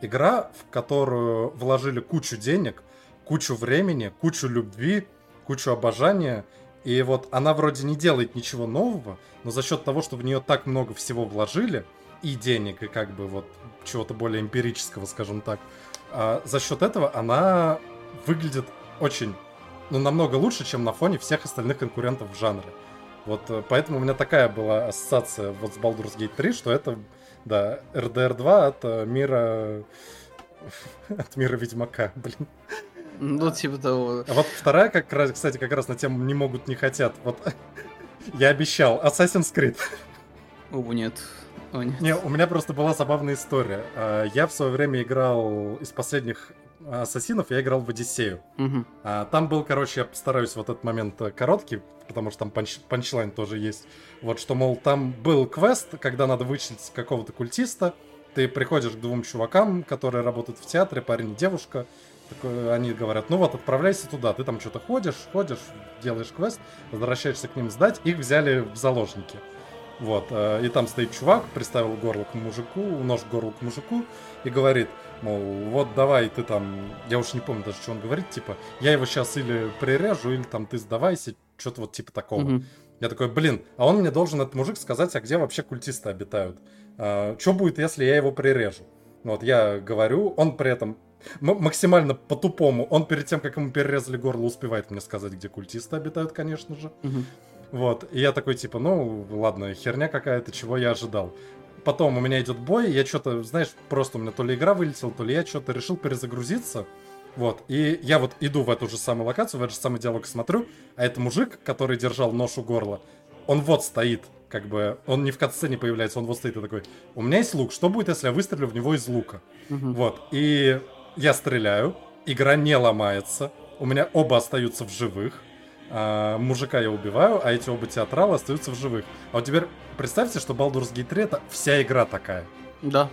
игра, в которую вложили кучу денег, кучу времени, кучу любви, кучу обожания, и вот она вроде не делает ничего нового, но за счет того, что в нее так много всего вложили, и денег, и как бы вот чего-то более эмпирического, скажем так, а, за счет этого она выглядит очень, ну, намного лучше, чем на фоне всех остальных конкурентов в жанре. Вот э, поэтому у меня такая была ассоциация вот с Baldur's Gate 3, что это, да, RDR 2 от э, мира... от мира Ведьмака, блин. Ну, типа того. А вот вторая, как раз, кстати, как раз на тему «не могут, не хотят». Вот я обещал, Assassin's Creed. О, нет. О, нет. Не, у меня просто была забавная история. А, Я в свое время играл из последних ассасинов, я играл в Одиссею. А, Там был, короче, я постараюсь вот этот момент э, короткий, потому что там панч- панчлайн тоже есть. Вот что, мол, там был квест, когда надо вычислить какого-то культиста. Ты приходишь к двум чувакам, которые работают в театре, парень и девушка. Они говорят, ну вот, отправляйся туда. Ты там что-то ходишь, ходишь, делаешь квест, возвращаешься к ним сдать. Их взяли в заложники. Вот, э, и там стоит чувак, приставил горло к мужику, нож к горлу к мужику, и говорит, мол, вот давай ты там, я уж не помню даже, что он говорит, типа, я его сейчас или прирежу, или там ты сдавайся, что-то вот типа такого. Мгм. Я такой, блин, а он мне должен, этот мужик, сказать, а где вообще культисты обитают? что будет, если я его прирежу? Вот, я говорю, он при этом максимально по-тупому, он перед тем, как ему перерезали горло, успевает мне сказать, где культисты обитают, конечно же. Мгм. Вот, и я такой, типа, ну, ладно, херня какая-то, чего я ожидал. Потом у меня идет бой, я что-то, знаешь, просто у меня то ли игра вылетела, то ли я что-то решил перезагрузиться. Вот, и я вот иду в эту же самую локацию, в этот же самый диалог смотрю, а это мужик, который держал нож у горла, он вот стоит, как бы, он не в катсцене появляется, он вот стоит и такой, у меня есть лук, что будет, если я выстрелю в него из лука? Мгм. Вот, и я стреляю, игра не ломается, у меня оба остаются в живых, а, мужика я убиваю, а эти оба театрала остаются в живых. А вот теперь представьте, что Baldur's Gate 3 это вся игра такая. Да.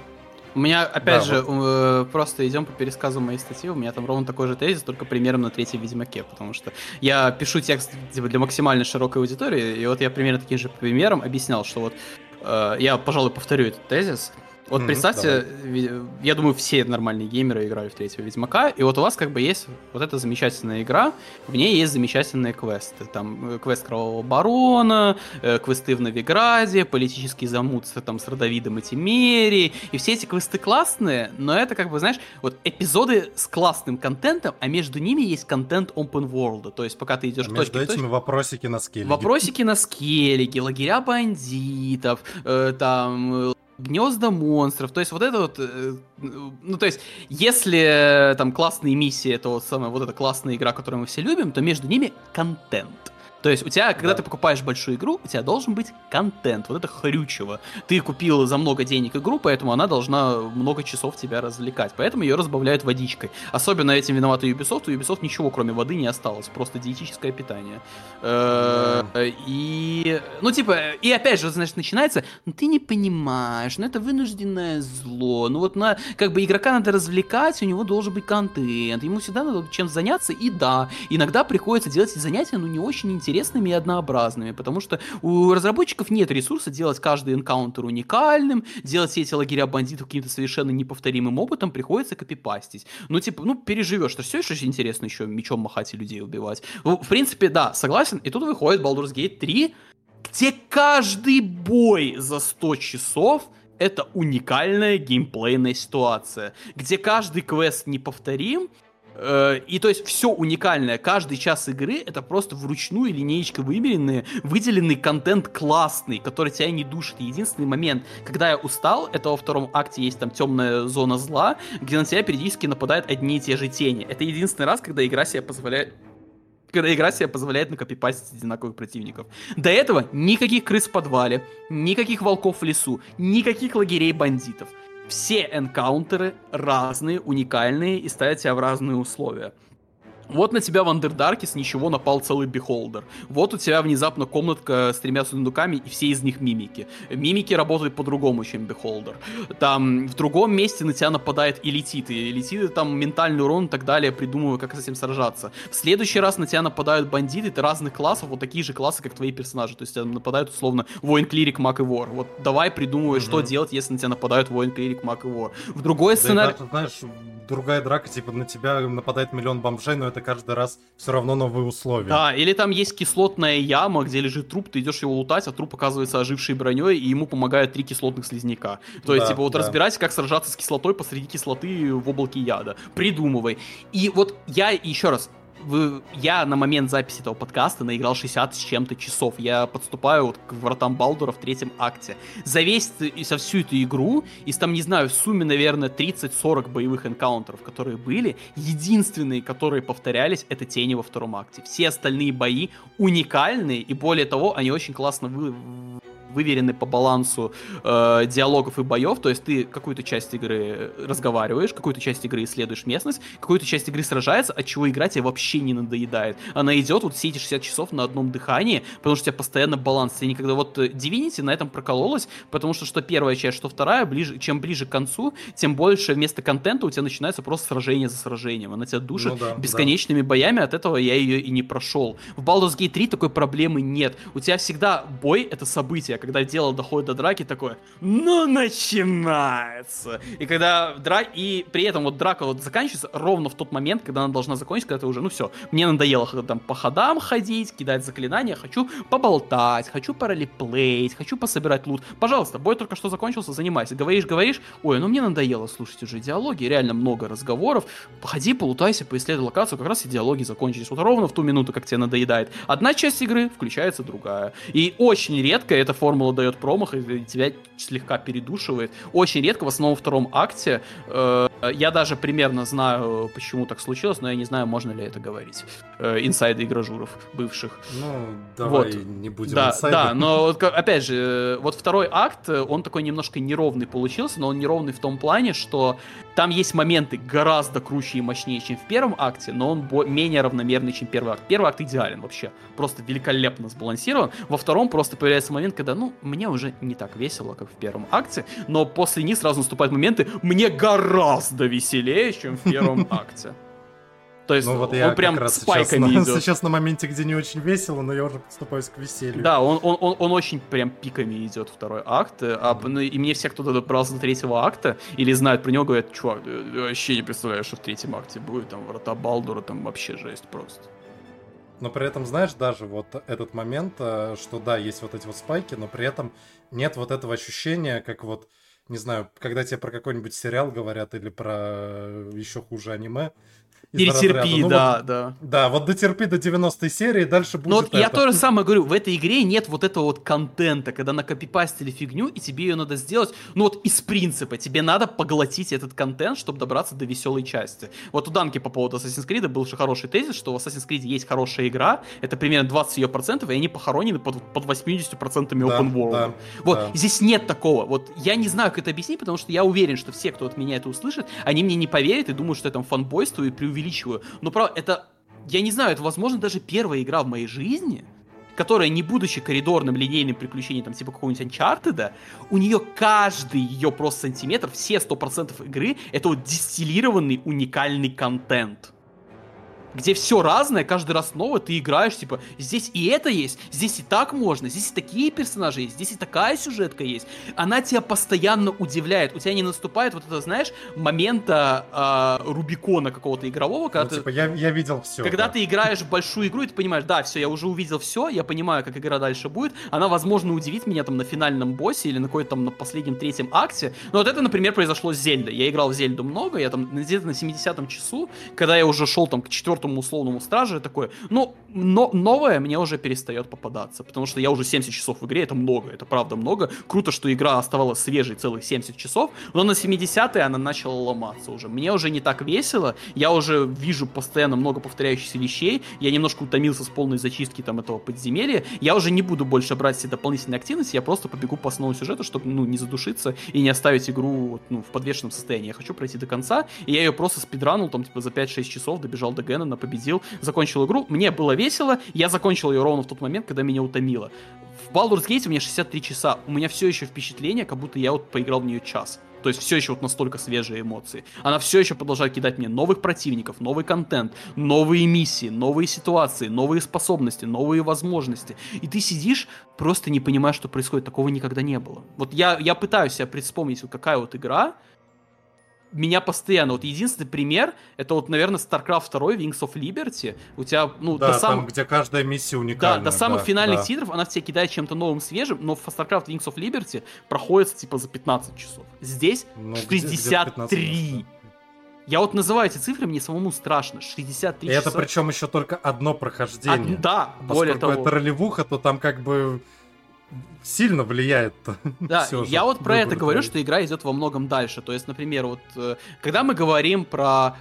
У меня, опять Да, же, э, просто идем по пересказу моей статьи, у меня там ровно такой же тезис, только примерно на третьей Ведьмаке, потому что я пишу текст типа, для максимально широкой аудитории, и вот я примерно таким же примером объяснял, что вот э, я, пожалуй, повторю этот тезис. Вот представьте, ви- я думаю, все нормальные геймеры играли в третьего Ведьмака, и вот у вас как бы есть вот эта замечательная игра, в ней есть замечательные квесты. Там э, квест Кровавого Барона, э, квесты в Новиграде, политический замут там, с Родовидом и Тимери, и все эти квесты классные, но это как бы, знаешь, вот эпизоды с классным контентом, а между ними есть контент open world, то есть пока ты идешь А между точке в этими точку, вопросики на скеле. Вопросики на скеллиге, лагеря бандитов, э, там гнезда монстров. То есть вот это вот, э, ну то есть если э, там классные миссии, это вот самая вот эта классная игра, которую мы все любим, то между ними контент. То есть у тебя, когда Да. ты покупаешь большую игру, у тебя должен быть контент, вот это хрючево. Ты купил за много денег игру, поэтому она должна много часов тебя развлекать. Поэтому ее разбавляют водичкой. Особенно этим виноват Ubisoft. У Ubisoft ничего кроме воды не осталось, просто диетическое питание. Э, И, ну, типа, и опять же, значит, начинается, ну, ты не понимаешь, ну, это вынужденное зло, ну, вот, на, как бы, игрока надо развлекать, у него должен быть контент, ему всегда надо чем заняться, и да, иногда приходится делать эти занятия, ну, не очень интересными и однообразными, потому что у разработчиков нет ресурса делать каждый энкаунтер уникальным, делать все эти лагеря бандитов каким-то совершенно неповторимым опытом, приходится копипастить. Ну, типа, ну, переживешь, что все еще интересно еще мечом махать и людей убивать. Ну, в принципе, да, согласен. И тут выходит Baldur's Gate 3, где каждый бой за 100 часов это уникальная геймплейная ситуация, где каждый квест неповторим, и то есть все уникальное, каждый час игры это просто вручную линеечкой вымеренный, выделенный контент классный, который тебя не душит. Единственный момент, когда я устал, это во втором акте есть там темная зона зла, где на тебя периодически нападают одни и те же тени. Это единственный раз, когда игра себе позволяет когда игра себе позволяет накопипастить одинаковых противников. До этого никаких крыс в подвале, никаких волков в лесу, никаких лагерей бандитов. Все энкаунтеры разные, уникальные и ставят тебя в разные условия. Вот на тебя в Андердарке с ничего напал целый бихолдер. Вот у тебя внезапно комнатка с тремя сундуками, и все из них мимики. Мимики работают по-другому, чем бихолдер. Там в другом месте на тебя нападает иллитид. Иллитиды там ментальный урон и так далее, придумываю, как с этим сражаться. В следующий раз на тебя нападают бандиты, ты разных классов, вот такие же классы, как твои персонажи. То есть тебя нападают условно воин, клирик, маг и вор. Вот давай придумывай, Мгм. что делать, если на тебя нападают воин, клирик, маг и вор. В другой Да и сценарий... даже, знаешь, другая драка, типа, на тебя нападает миллион бомжей, но это каждый раз все равно новые условия. Да, или там есть кислотная яма, где лежит труп, ты идешь его лутать, а труп оказывается ожившей броней, и ему помогают три кислотных слизняка. То есть, Да, типа, вот да. разбирайся, как сражаться с кислотой посреди кислоты в облаке яда. Придумывай. И вот я еще раз, вы- я на момент записи этого подкаста наиграл 60 с чем-то часов. Я подступаю вот к вратам Балдура в третьем акте. За весь и со всю эту игру, из там, не знаю, в сумме, наверное, 30-40 боевых энкаунтеров, которые были, единственные, которые повторялись, это тени во втором акте. Все остальные бои уникальные, и более того, они очень классно вы- выверены по балансу э, диалогов и боев, то есть ты какую-то часть игры разговариваешь, какую-то часть игры исследуешь местность, какую-то часть игры сражается, от чего игра тебе вообще не надоедает. Она идет вот все эти 60 часов на одном дыхании, потому что у тебя постоянно баланс. Ты никогда вот э, Divinity на этом прокололась, потому что что первая часть, что вторая, ближе, чем ближе к концу, тем больше вместо контента у тебя начинается просто сражение за сражением. Она тебя душит Ну да, да. бесконечными боями, от этого я ее и не прошел. В Baldur's Gate 3 такой проблемы нет. У тебя всегда бой — это событие. Когда дело доходит до драки, такое, ну, начинается. И когда драка... И при этом вот драка вот заканчивается ровно в тот момент, когда она должна закончиться, когда ты уже, ну все, мне надоело там по ходам ходить, кидать заклинания, хочу поболтать, хочу паралиплеить, хочу пособирать лут. Пожалуйста, бой только что закончился, занимайся. Говоришь, говоришь, ой, ну мне надоело слушать уже диалоги, реально много разговоров. Походи, полутайся, поисследуй локацию, как раз и диалоги закончились. Вот ровно в ту минуту, как тебе надоедает. Одна часть игры, включается другая. И очень редко эта формула дает промах, и тебя слегка передушивает. Очень редко, в основном во втором акте. Э, я даже примерно знаю, почему так случилось, но я не знаю, можно ли это говорить. Э, инсайды игражуров бывших. Ну, давай вот. не будем Да, инсайды. да, но вот, опять же, э, вот второй акт, он такой немножко неровный получился, но он неровный в том плане, что там есть моменты гораздо круче и мощнее, чем в первом акте, но он менее равномерный, чем первый акт. Первый акт идеален вообще, просто великолепно сбалансирован. Во втором просто появляется момент, когда, ну, мне уже не так весело, как в первом акте, но после них сразу наступают моменты, мне гораздо веселее, чем в первом акте. То есть ну, вот он прям спайками сейчас идет. На, сейчас на моменте, где не очень весело, но я уже подступаюсь к веселью. Да, он, он, он, он очень прям пиками идет второй акт. А, ну, и мне все, кто добрался до третьего акта или знают про него, говорят, чувак, ты вообще не представляешь, что в третьем акте будет. Там врата Балдура, там вообще жесть просто. Но при этом, знаешь, даже вот этот момент, э, что да, есть вот эти вот спайки, но при этом нет вот этого ощущения, как вот, не знаю, когда тебе про какой-нибудь сериал говорят или про э, еще хуже аниме, Перетерпи, ну, да, вот, да. Да, вот дотерпи до 90 серии, дальше будет Но вот я то же самое говорю, в этой игре нет вот этого вот контента, когда накопипастили фигню, и тебе ее надо сделать, ну вот из принципа, тебе надо поглотить этот контент, чтобы добраться до веселой части. Вот у Данки по поводу Assassin's Creed был же хороший тезис, что в Assassin's Creed есть хорошая игра, это примерно 20 ее процентов, и они похоронены под, под 80 процентами open world. Да, вот, да. здесь нет такого. Вот я не знаю, как это объяснить, потому что я уверен, что все, кто от меня это услышит, они мне не поверят и думают, что это фанбойство и преувеличивание преувеличиваю, но правда, это, я не знаю, это, возможно, даже первая игра в моей жизни, которая, не будучи коридорным линейным приключением, там, типа какого-нибудь Uncharted, у нее каждый ее просто сантиметр, все 100% игры, это вот дистиллированный уникальный контент где все разное, каждый раз новое, ты играешь, типа, здесь и это есть, здесь и так можно, здесь и такие персонажи есть, здесь и такая сюжетка есть. Она тебя постоянно удивляет, у тебя не наступает вот это, знаешь, момента э, Рубикона какого-то игрового, когда ну, ты... типа, я, я видел все. Когда да. ты играешь в большую игру, и ты понимаешь, да, все, я уже увидел все, я понимаю, как игра дальше будет, она, возможно, удивит меня там на финальном боссе или на какой-то там на последнем третьем акте, но вот это, например, произошло с Зельдой. Я играл в Зельду много, я там где-то на 70-м часу, когда я уже шел там к четвертому четвертому условному страже такое, ну, но новое мне уже перестает попадаться, потому что я уже 70 часов в игре, это много, это правда много. Круто, что игра оставалась свежей целых 70 часов, но на 70-е она начала ломаться уже. Мне уже не так весело, я уже вижу постоянно много повторяющихся вещей, я немножко утомился с полной зачистки там этого подземелья, я уже не буду больше брать все дополнительные активности, я просто побегу по основному сюжету, чтобы, ну, не задушиться и не оставить игру, ну, в подвешенном состоянии. Я хочу пройти до конца, и я ее просто спидранул, там, типа, за 5-6 часов добежал до Гена, победил, закончил игру. Мне было весело, я закончил ее ровно в тот момент, когда меня утомило. В Baldur's Gate у меня 63 часа, у меня все еще впечатление, как будто я вот поиграл в нее час. То есть все еще вот настолько свежие эмоции. Она все еще продолжает кидать мне новых противников, новый контент, новые миссии, новые ситуации, новые способности, новые возможности. И ты сидишь, просто не понимаешь, что происходит. Такого никогда не было. Вот я, я пытаюсь себе вспомнить, вот какая вот игра, меня постоянно, вот единственный пример, это вот, наверное, StarCraft 2, Wings of Liberty, у тебя, ну, да, до самых... где каждая миссия уникальна. Да, до самых да, финальных да. титров она в тебя кидает чем-то новым, свежим, но в StarCraft Wings of Liberty проходит, типа, за 15 часов. Здесь ну, 63. Я вот называю эти цифры, мне самому страшно. 63 И часа. это причем еще только одно прохождение. Од... Да, более того. это ролевуха, то там как бы сильно влияет. Да, я вот про это говорю, что игра идет во многом дальше. То есть, например, вот э, когда мы говорим про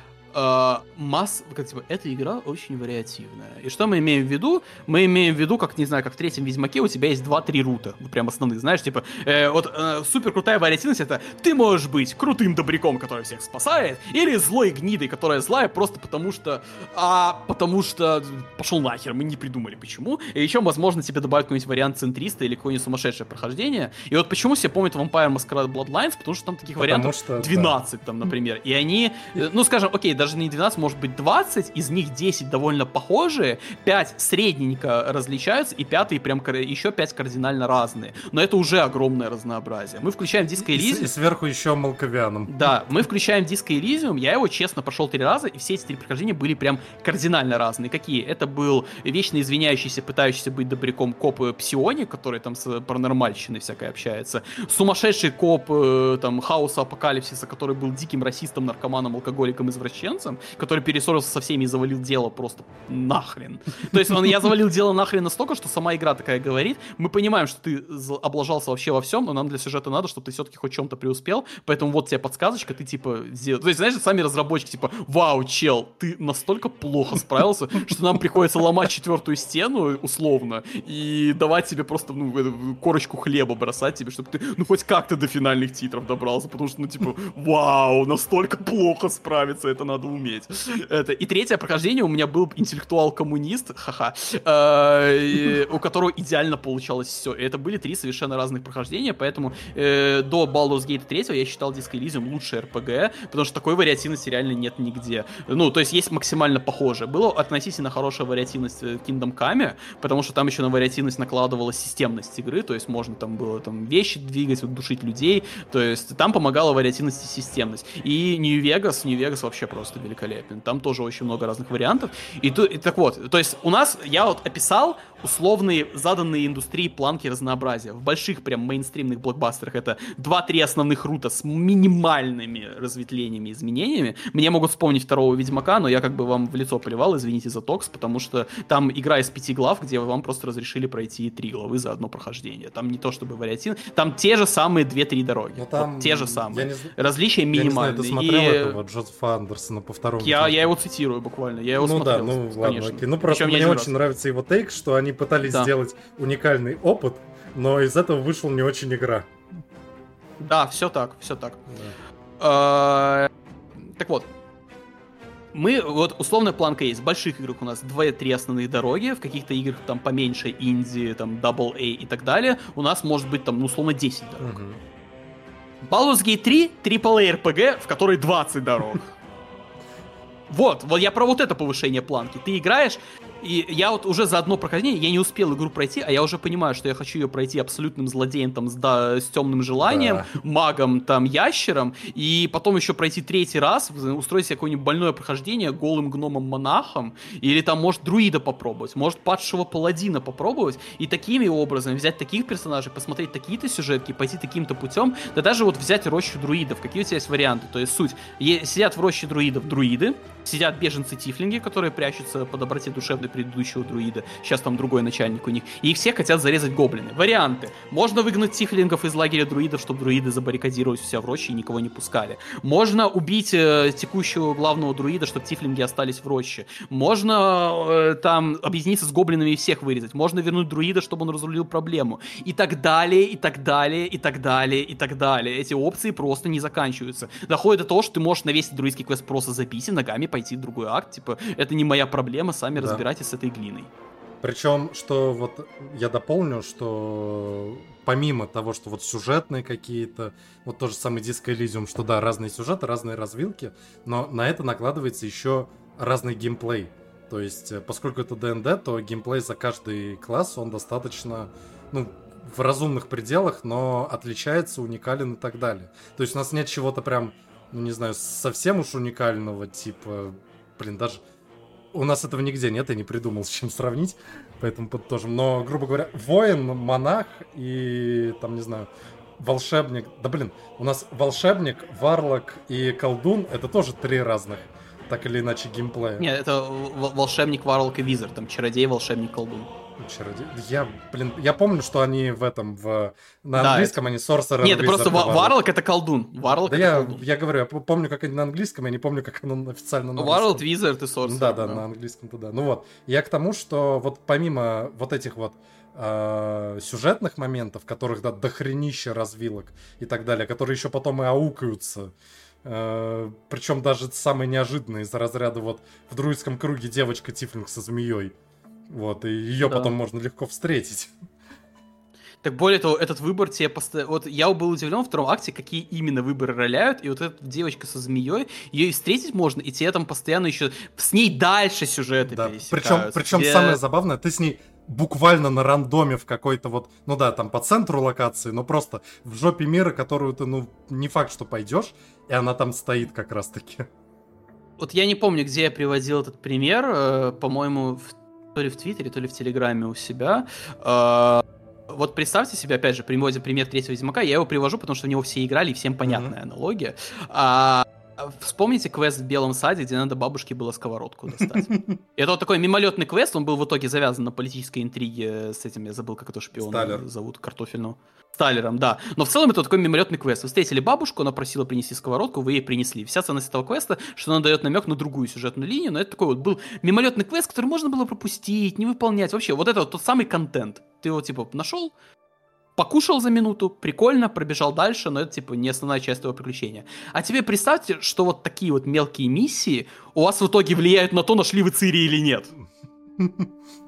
масс, как типа, эта игра очень вариативная. И что мы имеем в виду? Мы имеем в виду, как, не знаю, как в третьем Ведьмаке у тебя есть 2-3 рута, прям основных, знаешь, типа, э, вот э, супер крутая вариативность это ты можешь быть крутым добряком, который всех спасает, или злой гнидой, которая злая просто потому что, а, потому что пошел нахер, мы не придумали почему. И еще, возможно, тебе добавят какой-нибудь вариант центриста или какое-нибудь сумасшедшее прохождение. И вот почему все помнят Vampire Masquerade Bloodlines, потому что там таких потому вариантов что, 12, да. там, например. И они, э, ну, скажем, окей, даже не 12, может быть 20, из них 10 довольно похожие, 5 средненько различаются, и пятый прям еще 5 кардинально разные. Но это уже огромное разнообразие. Мы включаем Disco Elysium. И, и сверху еще Малковианом. Да, мы включаем Disco Elysium, я его честно прошел три раза, и все эти три прохождения были прям кардинально разные. Какие? Это был вечно извиняющийся, пытающийся быть добряком коп Псиони, который там с паранормальщиной всякой общается. Сумасшедший коп э, там Хаоса Апокалипсиса, который был диким расистом, наркоманом, алкоголиком, извращенцем ополченцем, который перессорился со всеми и завалил дело просто нахрен. То есть он, я завалил дело нахрен настолько, что сама игра такая говорит, мы понимаем, что ты облажался вообще во всем, но нам для сюжета надо, чтобы ты все-таки хоть чем-то преуспел, поэтому вот тебе подсказочка, ты типа... То есть, знаешь, сами разработчики типа, вау, чел, ты настолько плохо справился, что нам приходится ломать четвертую стену, условно, и давать тебе просто, ну, корочку хлеба бросать тебе, чтобы ты, ну, хоть как-то до финальных титров добрался, потому что, ну, типа, вау, настолько плохо справиться, это надо уметь. Это. И третье прохождение у меня был интеллектуал-коммунист, ха-ха, э, у которого идеально получалось все. И это были три совершенно разных прохождения, поэтому э, до Baldur's Gate 3 я считал Disco Elysium лучшей RPG, потому что такой вариативности реально нет нигде. Ну, то есть есть максимально похоже. Было относительно хорошая вариативность в Kingdom Come, потому что там еще на вариативность накладывалась системность игры, то есть можно там было там вещи двигать, вот, душить людей, то есть там помогала вариативность и системность. И New Vegas, New Vegas вообще просто великолепен. Там тоже очень много разных вариантов. И, то, и так вот, то есть у нас, я вот описал условные заданные индустрии планки разнообразия. В больших прям мейнстримных блокбастерах это 2-3 основных рута с минимальными разветвлениями, изменениями. Мне могут вспомнить второго Ведьмака, но я как бы вам в лицо поливал, извините за токс, потому что там игра из пяти глав, где вам просто разрешили пройти три главы за одно прохождение. Там не то чтобы вариативно, там те же самые 2-3 дороги. Но ну, там, вот те же самые. Не... Различия минимальные. Я не знаю, ты смотрел и... этого Джозефа Андерсона по второму? Я, я его цитирую буквально, я его ну, смотрел. Да, ну ладно, окей. Ну просто Причем мне очень раз. нравится его тейк, что они пытались да. сделать уникальный опыт, но из этого вышел не очень игра. Да, все так, все так. Да. А, так вот, мы, вот условная планка есть. В больших играх у нас 2-3 основные дороги, в каких-то играх там поменьше, инди, там, Double A и так далее, у нас может быть там, ну, условно, 10 дорог. Угу. Baldur's Gate 3 AAA RPG, в которой 20 дорог. Вот, вот я про вот это повышение планки. Ты играешь, и я вот уже за одно прохождение, я не успел игру пройти, а я уже понимаю, что я хочу ее пройти абсолютным злодеем там с, да, с темным желанием, да. магом там ящером, и потом еще пройти третий раз, устроить себе какое-нибудь больное прохождение голым гномом-монахом, или там, может, друида попробовать, может, падшего паладина попробовать, и такими образом взять таких персонажей, посмотреть такие-то сюжетки, пойти таким-то путем, да даже вот взять рощу друидов, какие у тебя есть варианты, то есть суть, сидят в роще друидов друиды, сидят беженцы-тифлинги, которые прячутся по доброте душевной предыдущего друида. Сейчас там другой начальник у них. И их все хотят зарезать гоблины. Варианты. Можно выгнать тифлингов из лагеря друидов, чтобы друиды забаррикадировались у себя в роще и никого не пускали. Можно убить э, текущего главного друида, чтобы тифлинги остались в роще. Можно э, там объединиться с гоблинами и всех вырезать. Можно вернуть друида, чтобы он разрулил проблему. И так далее, и так далее, и так далее, и так далее. Эти опции просто не заканчиваются. Доходит до того, что ты можешь навесить друидский квест просто запись и ногами пойти в другой акт. Типа, это не моя проблема, сами да. Разбирайтесь с этой глиной. Причем, что вот я дополню, что помимо того, что вот сюжетные какие-то, вот тот же самый Disco Elysium, что да, разные сюжеты, разные развилки, но на это накладывается еще разный геймплей. То есть, э, поскольку это ДНД, то геймплей за каждый класс, он достаточно, ну, в разумных пределах, но отличается, уникален и так далее. То есть у нас нет чего-то прям, ну не знаю, совсем уж уникального, типа, блин, даже у нас этого нигде нет, я не придумал, с чем сравнить, поэтому подтожим. Но, грубо говоря, воин, монах и, там, не знаю, волшебник. Да блин, у нас волшебник, варлок и колдун — это тоже три разных, так или иначе, геймплея. Нет, это волшебник, варлок и визард, там чародей, волшебник, колдун. Чародей. Я, блин, я помню, что они в этом, в... на да, английском это... они Sorcerer Нет, просто Варлок это колдун. Варлок да я, колдун. я говорю, я помню, как они на английском, я не помню, как оно официально на Варлок, Wizard и Sorcerer. Да, да, да, на английском туда. Ну вот, я к тому, что вот помимо вот этих вот э, сюжетных моментов, которых да, дохренища развилок и так далее, которые еще потом и аукаются, Uh, причем даже самые неожиданные из разряда вот в друидском круге девочка Тифлинг со змеей. Вот, и ее да. потом можно легко встретить. Так более того, этот выбор тебе постоянно... Вот я был удивлен в втором акте, какие именно выборы роляют, и вот эта девочка со змеей, ее и встретить можно, и тебе там постоянно еще... С ней дальше сюжеты да. Причем, причем тебе... самое забавное, ты с ней буквально на рандоме в какой-то вот, ну да, там по центру локации, но просто в жопе мира, которую ты, ну, не факт, что пойдешь, и она там стоит как раз-таки. Вот я не помню, где я приводил этот пример, э, по-моему, в то ли в Твиттере, то ли в Телеграме у себя. А, вот представьте себе, опять же, приводя пример третьего Ведьмака, я его привожу, потому что в него все играли, и всем понятная mm-hmm. аналогия. А вспомните квест в Белом саде, где надо бабушке было сковородку достать. Это вот такой мимолетный квест, он был в итоге завязан на политической интриге с этим, я забыл, как это шпион Сталер. зовут, картофельного. Сталером, да. Но в целом это такой мимолетный квест. Вы встретили бабушку, она просила принести сковородку, вы ей принесли. Вся ценность этого квеста, что она дает намек на другую сюжетную линию, но это такой вот был мимолетный квест, который можно было пропустить, не выполнять. Вообще, вот это вот тот самый контент. Ты его, типа, нашел, покушал за минуту, прикольно, пробежал дальше, но это, типа, не основная часть твоего приключения. А тебе представьте, что вот такие вот мелкие миссии у вас в итоге влияют на то, нашли вы Цири или нет.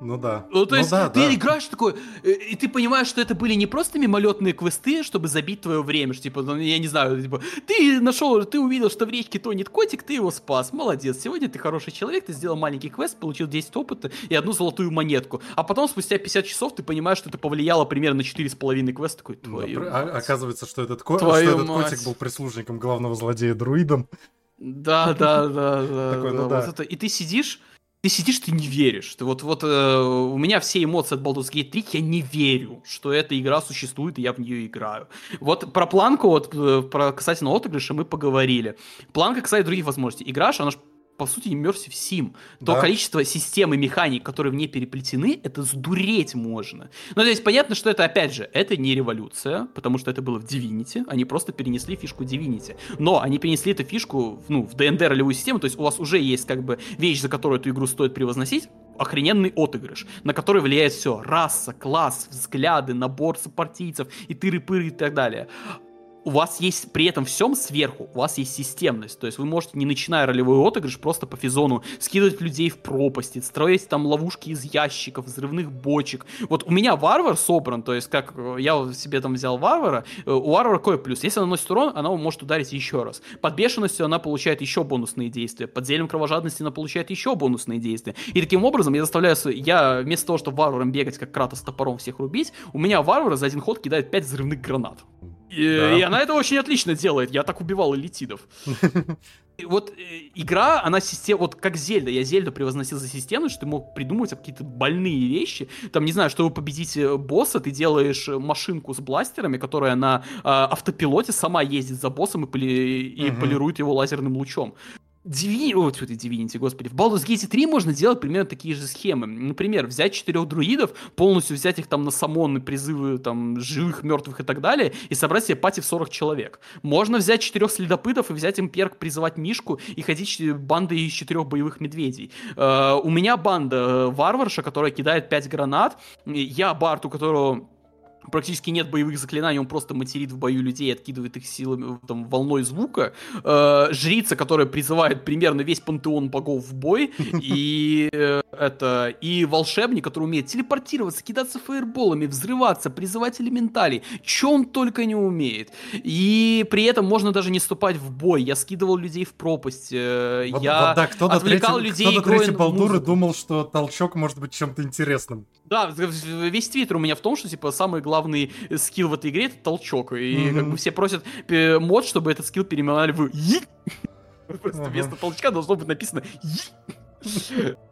Ну да. Ну, то Ну есть да, ты да. играешь такой, э, и ты понимаешь, что это были не просто мимолетные квесты, чтобы забить твое время, что, типа, ну, я не знаю, типа, ты нашел, ты увидел, что в речке тонет котик, ты его спас, молодец, сегодня ты хороший человек, ты сделал маленький квест, получил 10 опыта и одну золотую монетку, а потом спустя 50 часов ты понимаешь, что это повлияло примерно на 4,5 квеста, такой, Да, твою а- мать». Оказывается, что этот, ко- что этот мать. котик был прислужником главного злодея друидом. Да, да, да, да. Такой, ну да, да. И ты сидишь, ты сидишь, ты не веришь. Ты вот, вот э, у меня все эмоции от Baldur's Gate 3, я не верю, что эта игра существует, и я в нее играю. Вот про планку, вот э, про касательно отыгрыша мы поговорили. Планка касается других возможностей. Игра, ж, она же по сути, Immersive Sim. То Да. количество систем и механик, которые в ней переплетены, это сдуреть можно. Ну, то есть, понятно, что это, опять же, это не революция, потому что это было в Divinity, они просто перенесли фишку Divinity. Но они перенесли эту фишку, ну, в D&D ролевую систему, то есть у вас уже есть, как бы, вещь, за которую эту игру стоит превозносить, охрененный отыгрыш, на который влияет все. Раса, класс, взгляды, набор сопартийцев и тыры-пыры и так далее у вас есть при этом всем сверху, у вас есть системность. То есть вы можете, не начиная ролевой отыгрыш, просто по физону скидывать людей в пропасти, строить там ловушки из ящиков, взрывных бочек. Вот у меня варвар собран, то есть как э, я себе там взял варвара, э, у варвара какой плюс? Если она наносит урон, она может ударить еще раз. Под бешеностью она получает еще бонусные действия. Под зельем кровожадности она получает еще бонусные действия. И таким образом я заставляю... с- Я вместо того, чтобы варваром бегать, как Кратос топором всех рубить, у меня варвара за один ход кидает 5 взрывных гранат. И, Да. и она это очень отлично делает. Я так убивал элитидов. Вот э, игра, она система, вот как Зельда, я Зельду превозносил за системность, что ты мог придумывать какие-то больные вещи. Там, не знаю, чтобы победить э, босса, ты делаешь э, машинку с бластерами, которая на э, автопилоте сама ездит за боссом и, поли- и Мгм. полирует его лазерным лучом. Диви... О, тьфу ты, Divinity, господи. В Baldur's Gate 3 можно делать примерно такие же схемы. Например, взять четырех друидов, полностью взять их там на самоны, призывы там живых, мертвых и так далее, и собрать себе пати в 40 человек. Можно взять четырех следопытов и взять им перк призывать Мишку и ходить бандой из четырех боевых медведей. Э, у меня банда э, варварша, которая кидает 5 гранат. Я бард, у которого практически нет боевых заклинаний, он просто материт в бою людей, откидывает их силами, там, волной звука. Э, жрица, которая призывает примерно весь пантеон богов в бой. И э, это и волшебник, который умеет телепортироваться, кидаться фаерболами, взрываться, призывать элементалей. Че он только не умеет. И при этом можно даже не вступать в бой. Я скидывал людей в пропасть. э, Вот- я вот да, кто на отвлекал третьем- людей кто игрой на Балдуре музыку. думал, что толчок может быть чем-то интересным. Да, весь твиттер у меня в том, что типа самый главный скилл в этой игре это толчок. И Мгм. как бы все просят мод, чтобы этот скилл переименовали в. Просто вместо толчка должно быть написано.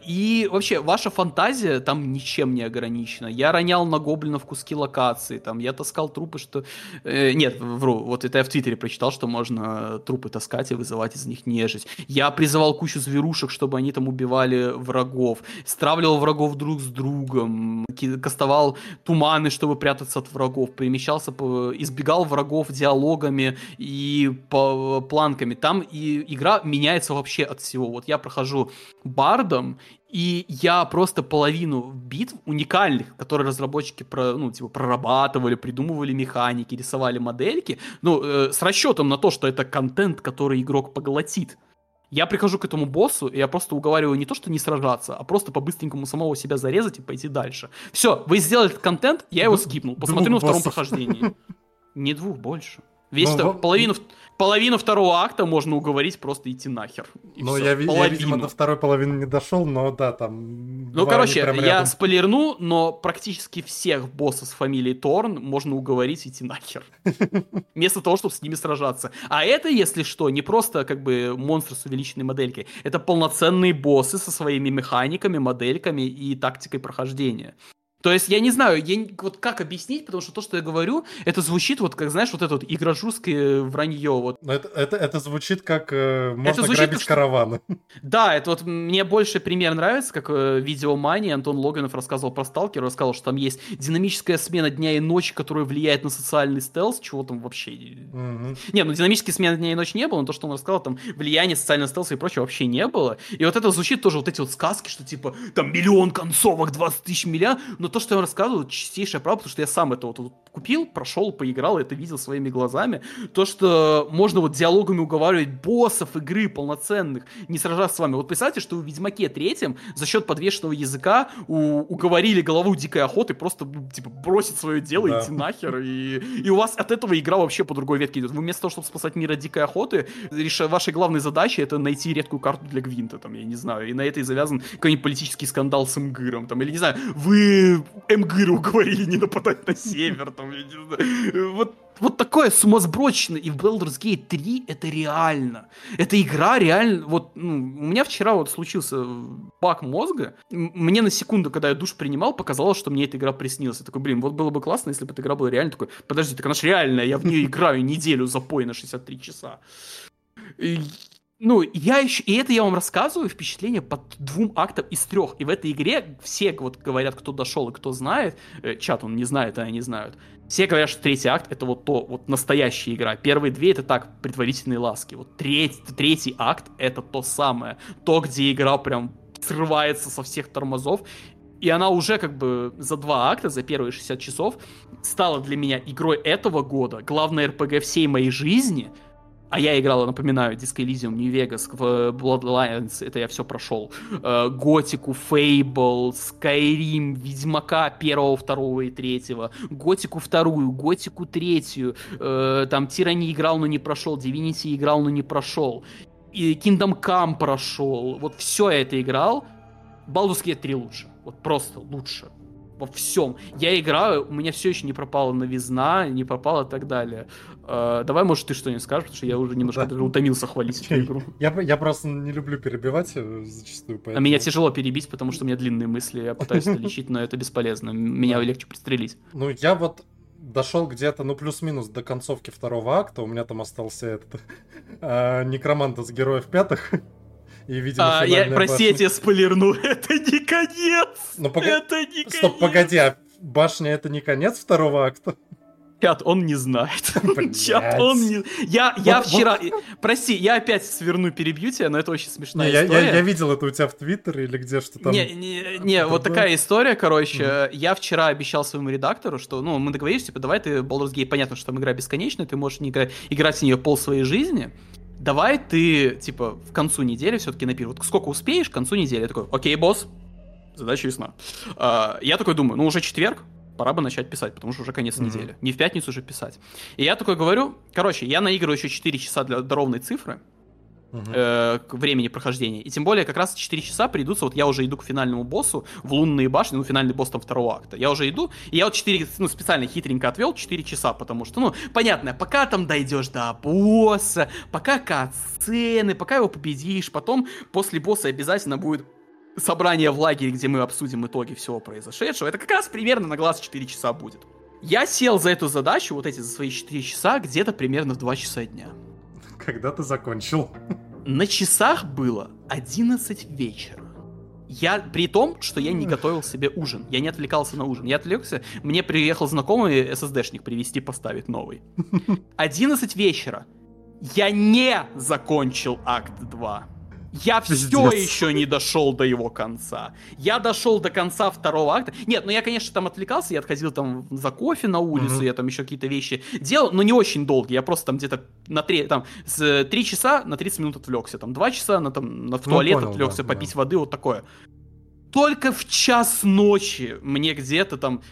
И вообще, ваша фантазия там ничем не ограничена. Я ронял на гоблинов куски локации, там, я таскал трупы, что... э, нет, вру, вот это я в Твиттере прочитал, что можно трупы таскать и вызывать из них нежить. Я призывал кучу зверушек, чтобы они там убивали врагов. Стравливал врагов друг с другом. Кастовал туманы, чтобы прятаться от врагов. Перемещался, по- избегал врагов диалогами и по планками. Там и игра меняется вообще от всего. Вот я прохожу бардом, и я просто половину битв уникальных, которые разработчики про, ну, типа, прорабатывали, придумывали механики, рисовали модельки, ну, э, с расчетом на то, что это контент, который игрок поглотит. Я прихожу к этому боссу, и я просто уговариваю не то, что не сражаться, а просто по-быстренькому самого себя зарезать и пойти дальше. Все, вы сделали этот контент, я его скипнул. Посмотрю на втором прохождении. Не двух, больше. Весь Ну, втор- во- половину, половину второго акта можно уговорить просто идти нахер. Ну, я, я, видимо, до второй половины не дошел, но да, там... Ну, короче, я рядом. спойлерну, но практически всех боссов с фамилией Торн можно уговорить идти нахер. Вместо того, чтобы с ними сражаться. А это, если что, не просто как бы монстры с увеличенной моделькой. Это полноценные боссы со своими механиками, модельками и тактикой прохождения. То есть я не знаю, я, вот как объяснить, потому что то, что я говорю, это звучит вот как, знаешь, вот это вот игрожурское вранье. Вот. Это, это, это звучит как э, можно звучит грабить что- караваны. Да, это вот мне больше пример нравится, как э, видеомании Антон Логинов рассказывал про Сталкер, рассказал, что там есть динамическая смена дня и ночи, которая влияет на социальный стелс, чего там вообще... Мгм. Не, ну динамической смены дня и ночи не было, но то, что он рассказал, там влияние социального стелса и прочего вообще не было. И вот это звучит тоже вот эти вот сказки, что типа там миллион концовок, 20 тысяч миллиард, но то, что я вам рассказываю, чистейшая правда, потому что я сам это вот, вот купил, прошел, поиграл, это видел своими глазами. То, что можно вот диалогами уговаривать боссов игры полноценных, не сражаться с вами. Вот представьте, что в Ведьмаке третьем за счет подвешенного языка у- уговорили голову дикой охоты просто, ну, типа, бросить свое дело, Да. идти нахер, и, и у вас от этого игра вообще по другой ветке идет. Вы вместо того, чтобы спасать мир от дикой охоты, реша- вашей главной задачей это найти редкую карту для Гвинта, там, я не знаю, и на это и завязан какой-нибудь политический скандал с МГИРом, там, или, не знаю, вы МГИРа уговорили не нападать на север, там, я не знаю. Вот вот такое сумасбродщина, и в Baldur's Gate 3 это реально. Эта игра реально, вот, ну, у меня вчера вот случился баг мозга, мне на секунду, когда я душ принимал, показалось, что мне эта игра приснилась. Я такой, блин, вот было бы классно, если бы эта игра была реально такой, подожди, так она же реальная, я в нее играю неделю запой на 63 часа. И, ну, я еще, и это я вам рассказываю, впечатление по двум актам из трех. И в этой игре все вот говорят, кто дошел и кто знает, э, чат он не знает, а они знают, все говорят, что третий акт это вот то, вот настоящая игра. Первые две это так, предварительные ласки. Вот третий, третий акт это то самое. То, где игра прям срывается со всех тормозов. И она уже как бы за два акта, за первые 60 часов, стала для меня игрой этого года, главной РПГ всей моей жизни. А я играл, напоминаю, Disco Elysium, New Vegas, в Bloodlines, это я все прошел. Э, Готику, Fable, Skyrim, Ведьмака первого, второго и третьего, Готику вторую, Готику третью, э, там Тирани играл, но не прошел, Divinity играл, но не прошел, и Kingdom Come прошел, вот все я это играл, Baldur's Gate 3 лучше, вот просто лучше во всем. Я играю, у меня все еще не пропала новизна, не пропала и так далее. Э, давай, может, ты что-нибудь скажешь, потому что я уже немножко Да. утомился хвалить эту игру. Я, я просто не люблю перебивать э, зачастую, А поэтому... меня тяжело перебить, потому что у меня длинные мысли, я пытаюсь это лечить, но это бесполезно. Меня легче пристрелить. Ну, я вот дошел где-то, ну, плюс-минус до концовки второго акта, у меня там остался этот а, некромант из героев пятых. И, видимо, А, я, прости, я башня. тебе спойлерну, это не конец! Ну, пога- Это не конец! Стоп, погоди, а башня это не конец второго акта? Чат, он не знает. Чат, он не... Я, я Вот- вчера... Прости, я опять сверну, перебью тебя, но это очень смешная Не, я, я- история. я видел это у тебя в Твиттере или где что там. Не, не, не, вот такая история, короче. Я вчера обещал своему редактору, что, ну, мы договорились, типа, давай ты Baldur's Gate, понятно, что там игра бесконечная, ты можешь не игра- играть в нее пол своей жизни. Давай ты, типа, в концу недели все-таки напиши. Вот сколько успеешь к концу недели? Я такой, окей, босс, задача ясна. А, я такой думаю, ну, уже четверг, пора бы начать писать, потому что уже конец Мгм. недели. Не в пятницу уже писать. И я такой говорю, короче, я наигрываю еще 4 часа для до ровной цифры, Мгм. э, времени прохождения. И тем более как раз 4 часа придутся, вот я уже иду к финальному боссу в лунные башни, ну, финальный босс там второго акта. Я уже иду, и я вот 4, ну, специально хитренько отвел 4 часа, потому что, ну, понятно, пока там дойдешь до босса, пока кат-сцены, пока его победишь, потом после босса обязательно будет собрание в лагере, где мы обсудим итоги всего произошедшего. Это как раз примерно на глаз 4 часа будет. Я сел за эту задачу, вот эти за свои 4 часа, где-то примерно в 2 часа дня. Когда ты закончил? На часах было 11 вечера. Я, при том, что я не готовил себе ужин. Я не отвлекался на ужин. Я отвлекся, мне приехал знакомый SSD-шник привезти, поставить новый. 11 вечера. Я не закончил акт 2. Я все еще не дошел до его конца. Я дошел до конца второго акта. Нет, ну я, конечно, там отвлекался, я отходил там за кофе на улицу, Мгм. я там еще какие-то вещи делал, но не очень долго. Я просто там где-то на три, там, с 3 часа на 30 минут отвлекся. Там 2 часа на, там, на, в Ну, туалет понял, отвлекся, да, попить да. воды, вот такое. Только в час ночи мне где-то там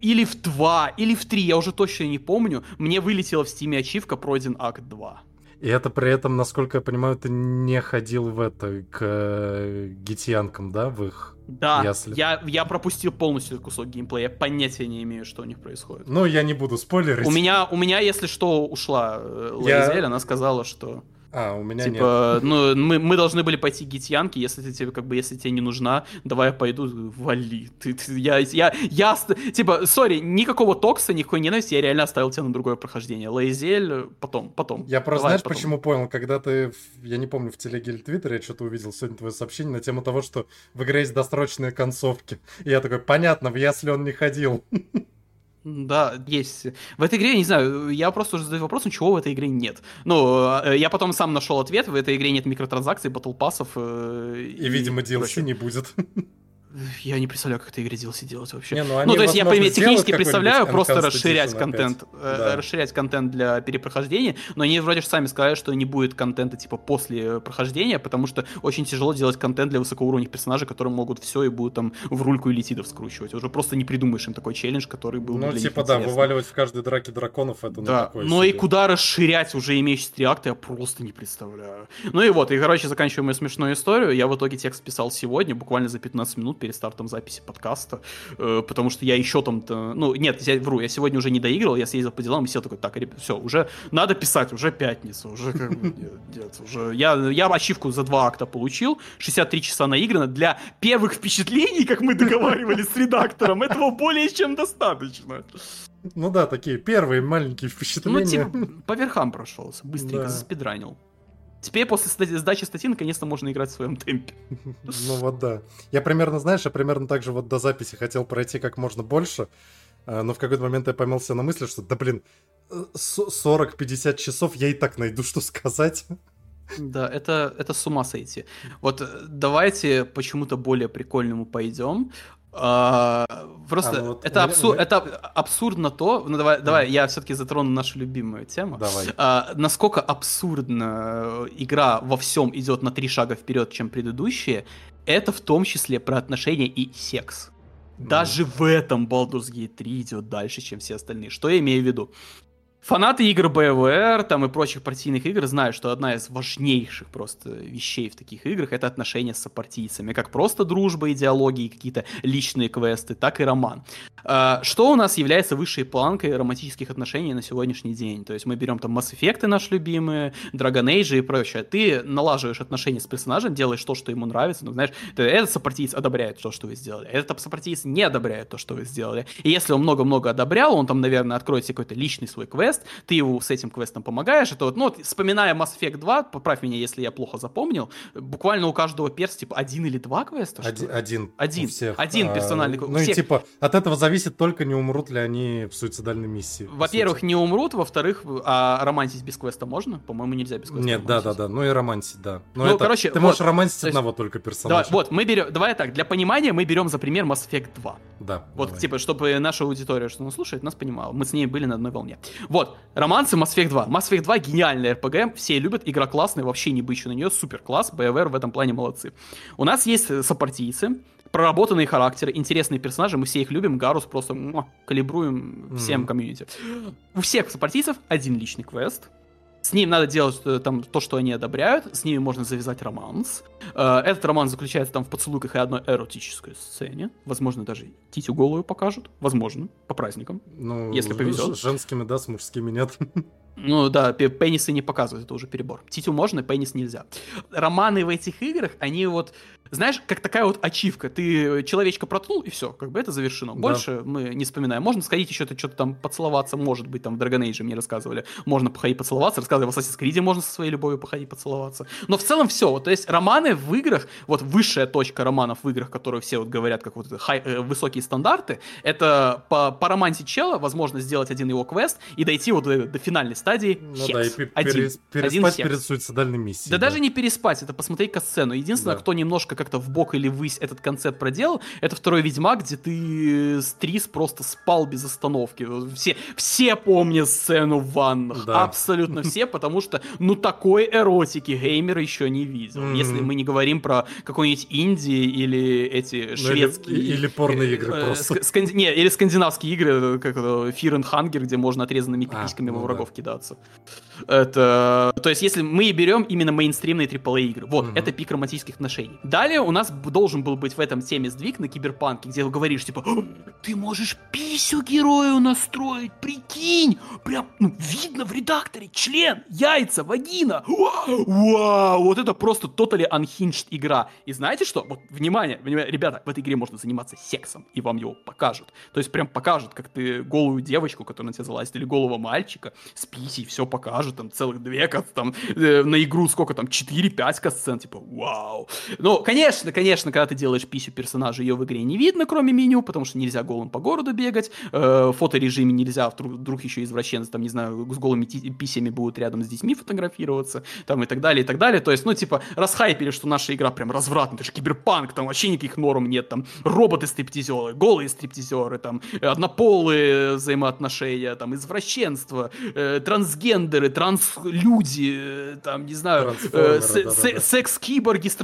или в 2, или в 3, я уже точно не помню, мне вылетела в стиме ачивка пройден акт 2. И это при этом, насколько я понимаю, ты не ходил в это, к э, гитьянкам, да, в их... Да, Ясли. я, я пропустил полностью кусок геймплея, я понятия не имею, что у них происходит. Ну, я не буду спойлерить. У меня, у меня, если что, ушла э, Я- Лейзель, она сказала, что... А, у меня типа, нет. ну, мы, мы должны были пойти гить Янки, если ты тебе, как бы, если тебе не нужна, давай я пойду, вали. Ты, ты, я, я, я, типа, сори, никакого токса, никакой ненависти, я реально оставил тебя на другое прохождение. Лейзель, потом, потом. Я просто, Давай знаешь, потом. почему понял? Когда ты, я не помню, в телеге или твиттере, я что-то увидел сегодня твое сообщение на тему того, что в игре есть досрочные концовки. И я такой, понятно, в ясли он не ходил. Да, есть. В этой игре, я не знаю, я просто уже задаю вопрос, чего в этой игре нет. Ну, э, я потом сам нашел ответ, в этой игре нет микротранзакций, батлпассов. э, И, видимо, DLC прочего. не будет. Я не представляю, как этой игре DLC делать вообще. Не, ну, Ну, они, то есть я понимаю, технически представляю просто расширять контент, э, Да. расширять контент для перепрохождения, но они вроде же сами сказали, что не будет контента типа после прохождения, потому что очень тяжело делать контент для высокоуровневых персонажей, которые могут все и будут там в рульку и летидов скручивать. Уже просто не придумаешь им такой челлендж, который был бы Ну, типа, да, вываливать в каждой драке драконов, это ну, Да, такое но и себе. куда расширять уже имеющиеся три акта, я просто не представляю. Ну и вот, и, короче, заканчиваем мою смешную историю. Я в итоге текст писал сегодня, буквально за 15 минут перед стартом записи подкаста, э, потому что я еще там, ну, нет, я вру, я сегодня уже не доиграл, я съездил по делам и сел такой, так, все, уже надо писать, уже пятница, уже как бы, нет, нет, уже, я, я ачивку за два акта получил, 63 часа наиграно, для первых впечатлений, как мы договаривались с редактором, этого более чем достаточно. Ну да, такие первые маленькие Ну, впечатления. типа, по верхам прошелся, быстренько Да. заспидранил. Теперь после сдачи статьи наконец-то можно играть в своем темпе. Ну вот да. Я примерно, знаешь, я примерно так же вот до записи хотел пройти как можно больше, а, но в какой-то момент я поймался на мысли, что, да блин, э, с- 40-50 часов я и так найду, что сказать. Да, это, это с ума сойти. Вот э, давайте почему-то более прикольному пойдем. А, просто А, ну вот это, меня- абсур- меня- это абсурдно то. Ну давай, давай, я все-таки затрону нашу любимую тему. Давай. А, насколько абсурдно э, игра во всем идет на три шага вперед, чем предыдущие, это в том числе про отношения и секс. Даже в этом Baldur's Gate 3 идет дальше, чем все остальные. Что я имею в виду? Фанаты игр BioWare там и прочих партийных игр знают, что одна из важнейших просто вещей в таких играх это отношения с сопартийцами. Как просто дружба, идеологии, какие-то личные квесты, так и роман. А, Что у нас является высшей планкой романтических отношений на сегодняшний день? То есть мы берем там Mass Effect наши любимые, Dragon Age и прочее. Ты налаживаешь отношения с персонажем, делаешь то, что ему нравится. Ну, знаешь, этот сопартиец одобряет то, что вы сделали. Этот сопартиец не одобряет то, что вы сделали. И если он много-много одобрял, он там, наверное, откроет себе какой-то личный свой квест, ты его с этим квестом помогаешь. Это вот, ну, вот, вспоминая Mass Effect 2, поправь меня, если я плохо запомнил, буквально у каждого перса, типа, один или два квеста, Один, один. Один. всех. Один А, персональный Ну у и всех. типа, от этого зависит только, не умрут ли они в суицидальной миссии. Во-первых, не умрут, во-вторых, а романтить без квеста можно? По-моему, нельзя без квеста Нет, да, романтить. да, да. Ну и романтить, да. Но Ну, это, короче, ты вот, можешь романтить то есть- одного только Давай, персонажа. вот, мы берем, давай так, для понимания мы берем за пример Mass Effect 2. Да. Вот, давай. типа, чтобы наша аудитория, что нас слушает, нас понимала. Мы с ней были на одной волне. Вот, романсы Mass Effect 2. Mass Effect 2 гениальный RPG, все любят, игра классная, вообще не бычу на нее, супер класс, BioWare в этом плане молодцы. У нас есть э, сопартийцы, проработанные характеры, интересные персонажи, мы все их любим, Гарус просто муа, калибруем всем Мгм. комьюнити. У всех сопартийцев один личный квест, с ним надо делать э, там то, что они одобряют, с ними можно завязать романс. Э, Этот роман заключается там в поцелуйках и одной эротической сцене. Возможно, даже титю голую покажут. Возможно, по праздникам. Ну, если повезет. С женскими, да, с мужскими нет. Ну да, пе- пенисы не показывают, это уже перебор. Титю можно, пенис нельзя. Романы в этих играх, они вот, знаешь, как такая вот ачивка. Ты человечка проткнул, и все, как бы это завершено. Да. Больше мы не вспоминаем. Можно сходить еще что-то там поцеловаться, может быть, там в Dragon Age мне рассказывали. Можно походить поцеловаться, рассказывали в Assassin's Creed можно со своей любовью походить поцеловаться. Но в целом все. Вот, то есть романы в играх, вот высшая точка романов в играх, которые все вот говорят, как вот хай- э, высокие стандарты, это по, по романсе чела возможно сделать один его квест и дойти вот до, до финальной стадии Ну секс. да, и один. перес- Один переспать секс. перед суицидальной миссией. Да, даже не переспать, это посмотреть касцену. Единственное, Да. кто немножко как-то в бок или ввысь этот концепт проделал, это второй Ведьмак, где ты с Трис просто спал без остановки. Все, все помнят сцену в ваннах. Да. Абсолютно все, потому что, ну, такой эротики геймер еще не видел. Мгм. Если мы не говорим про какой-нибудь Индии или эти Ну, или- шведские... или порно-игры э, просто. ск- сканди- Не, или скандинавские игры, э, как Fear and Hunger, где можно отрезанными А, пиписьками во ну врагов кидаться. Это, то есть, если мы берем именно мейнстримные AAA игры, вот, Мгм. это пик романтических отношений. Далее у нас должен был быть в этом теме сдвиг на киберпанке, где говоришь, типа, «О, ты можешь писю герою настроить, прикинь! Прям, ну, видно в редакторе член, яйца, вагина. Вау, вау, вот это просто totally unhinged игра. И знаете что? Вот, внимание, внимание, ребята, в этой игре можно заниматься сексом, и вам его покажут. То есть прям покажут, как ты голую девочку, которая на тебя залазит, или голого мальчика с писей, все покажут, там целых две, там, э, на игру сколько там, 4-5 касцен, типа, вау. Ну, конечно, конечно, когда ты делаешь писю персонажа, ее в игре не видно, кроме меню, потому что нельзя голым по городу бегать, э, в фоторежиме нельзя, вдруг, вдруг еще извращенцы, там, не знаю, с голыми писями будут рядом с детьми фотографироваться, там, и так далее, и так далее. То есть, ну, типа, расхайпили, что наша игра прям развратная, это же киберпанк, там вообще никаких норм нет, там, роботы-стриптизеры, голые стриптизеры, там, однополые взаимоотношения, там, извращенство, э, трансгендеры, транслюди, э, там, не знаю, э, да, да, да. секс-киборги с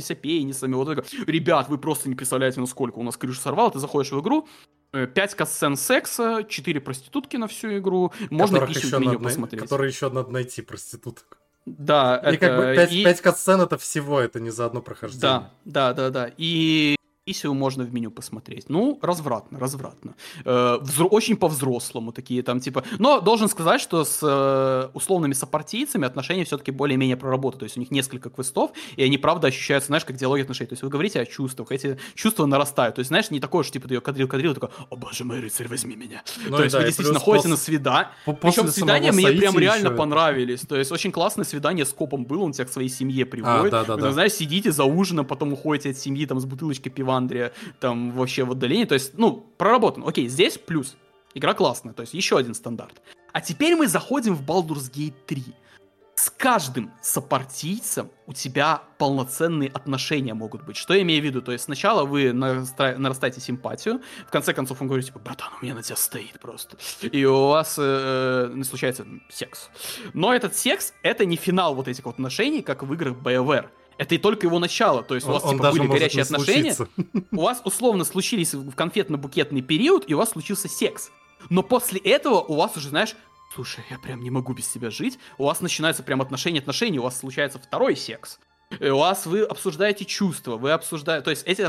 трансформирующимися пенисами, вот это. Ребят, вы просто не представляете, насколько у нас крышу сорвало, ты заходишь в игру, 5 э, касцен секса, 4 проститутки на всю игру. Можно в меню надо, посмотреть. Которые еще надо найти проституток. Да, и это... как бы 5, и... 5 катсцен это всего, это не за одно прохождение. Да, да, да, да. И Исию можно в меню посмотреть. Ну, развратно, развратно. Э, взро- очень по-взрослому такие там, типа... Но должен сказать, что с э, условными сопартийцами отношения все-таки более-менее проработаны. То есть у них несколько квестов, и они, правда, ощущаются, знаешь, как диалоги отношений. То есть вы говорите о чувствах, эти чувства нарастают. То есть, знаешь, не такое, что типа ты ее кадрил-кадрил, такой, о боже мой рыцарь, возьми меня. Ну, То есть да, вы действительно ходите пос... на свидание. Причем свидания мне прям реально понравились. То есть очень классное свидание с копом было, он тебя к своей семье приводит. А, да, да, да. знаешь, сидите за ужином, потом уходите от семьи там с бутылочкой пива Андрея там вообще в отдалении. То есть, ну, проработан. Окей, здесь плюс. Игра классная, то есть еще один стандарт. А теперь мы заходим в Baldur's Gate 3. С каждым сопартийцем у тебя полноценные отношения могут быть. Что я имею в виду? То есть сначала вы нараста... нарастаете симпатию, в конце концов он говорит, типа, братан, у меня на тебя стоит просто. И у вас э, э случается секс. Но этот секс, это не финал вот этих вот отношений, как в играх BioWare. Это и только его начало. То есть у вас он типа были горячие отношения. У вас условно случились в конфетно-букетный период, и у вас случился секс. Но после этого у вас уже, знаешь, слушай, я прям не могу без тебя жить. У вас начинаются прям отношения-отношения, у вас случается второй секс. И у вас вы обсуждаете чувства, вы обсуждаете, то есть эти,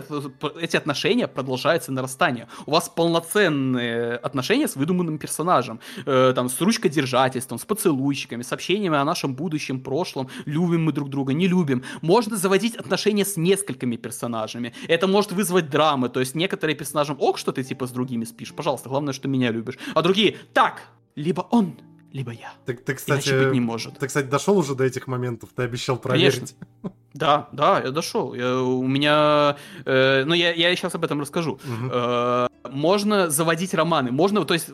эти отношения продолжаются нарастание. У вас полноценные отношения с выдуманным персонажем, э, там, с ручкодержательством, с поцелуйчиками, с общениями о нашем будущем, прошлом, любим мы друг друга, не любим. Можно заводить отношения с несколькими персонажами. Это может вызвать драмы, то есть некоторые персонажам, ок, что ты типа с другими спишь, пожалуйста, главное, что меня любишь. А другие, так, либо он, либо я. Ты, ты кстати, Иначе быть не может. Ты, кстати, дошел уже до этих моментов? Ты обещал проверить. Конечно. Да, да, я дошел. Я, у меня, э, ну я, я сейчас об этом расскажу. Угу. Э, можно заводить романы, можно, то есть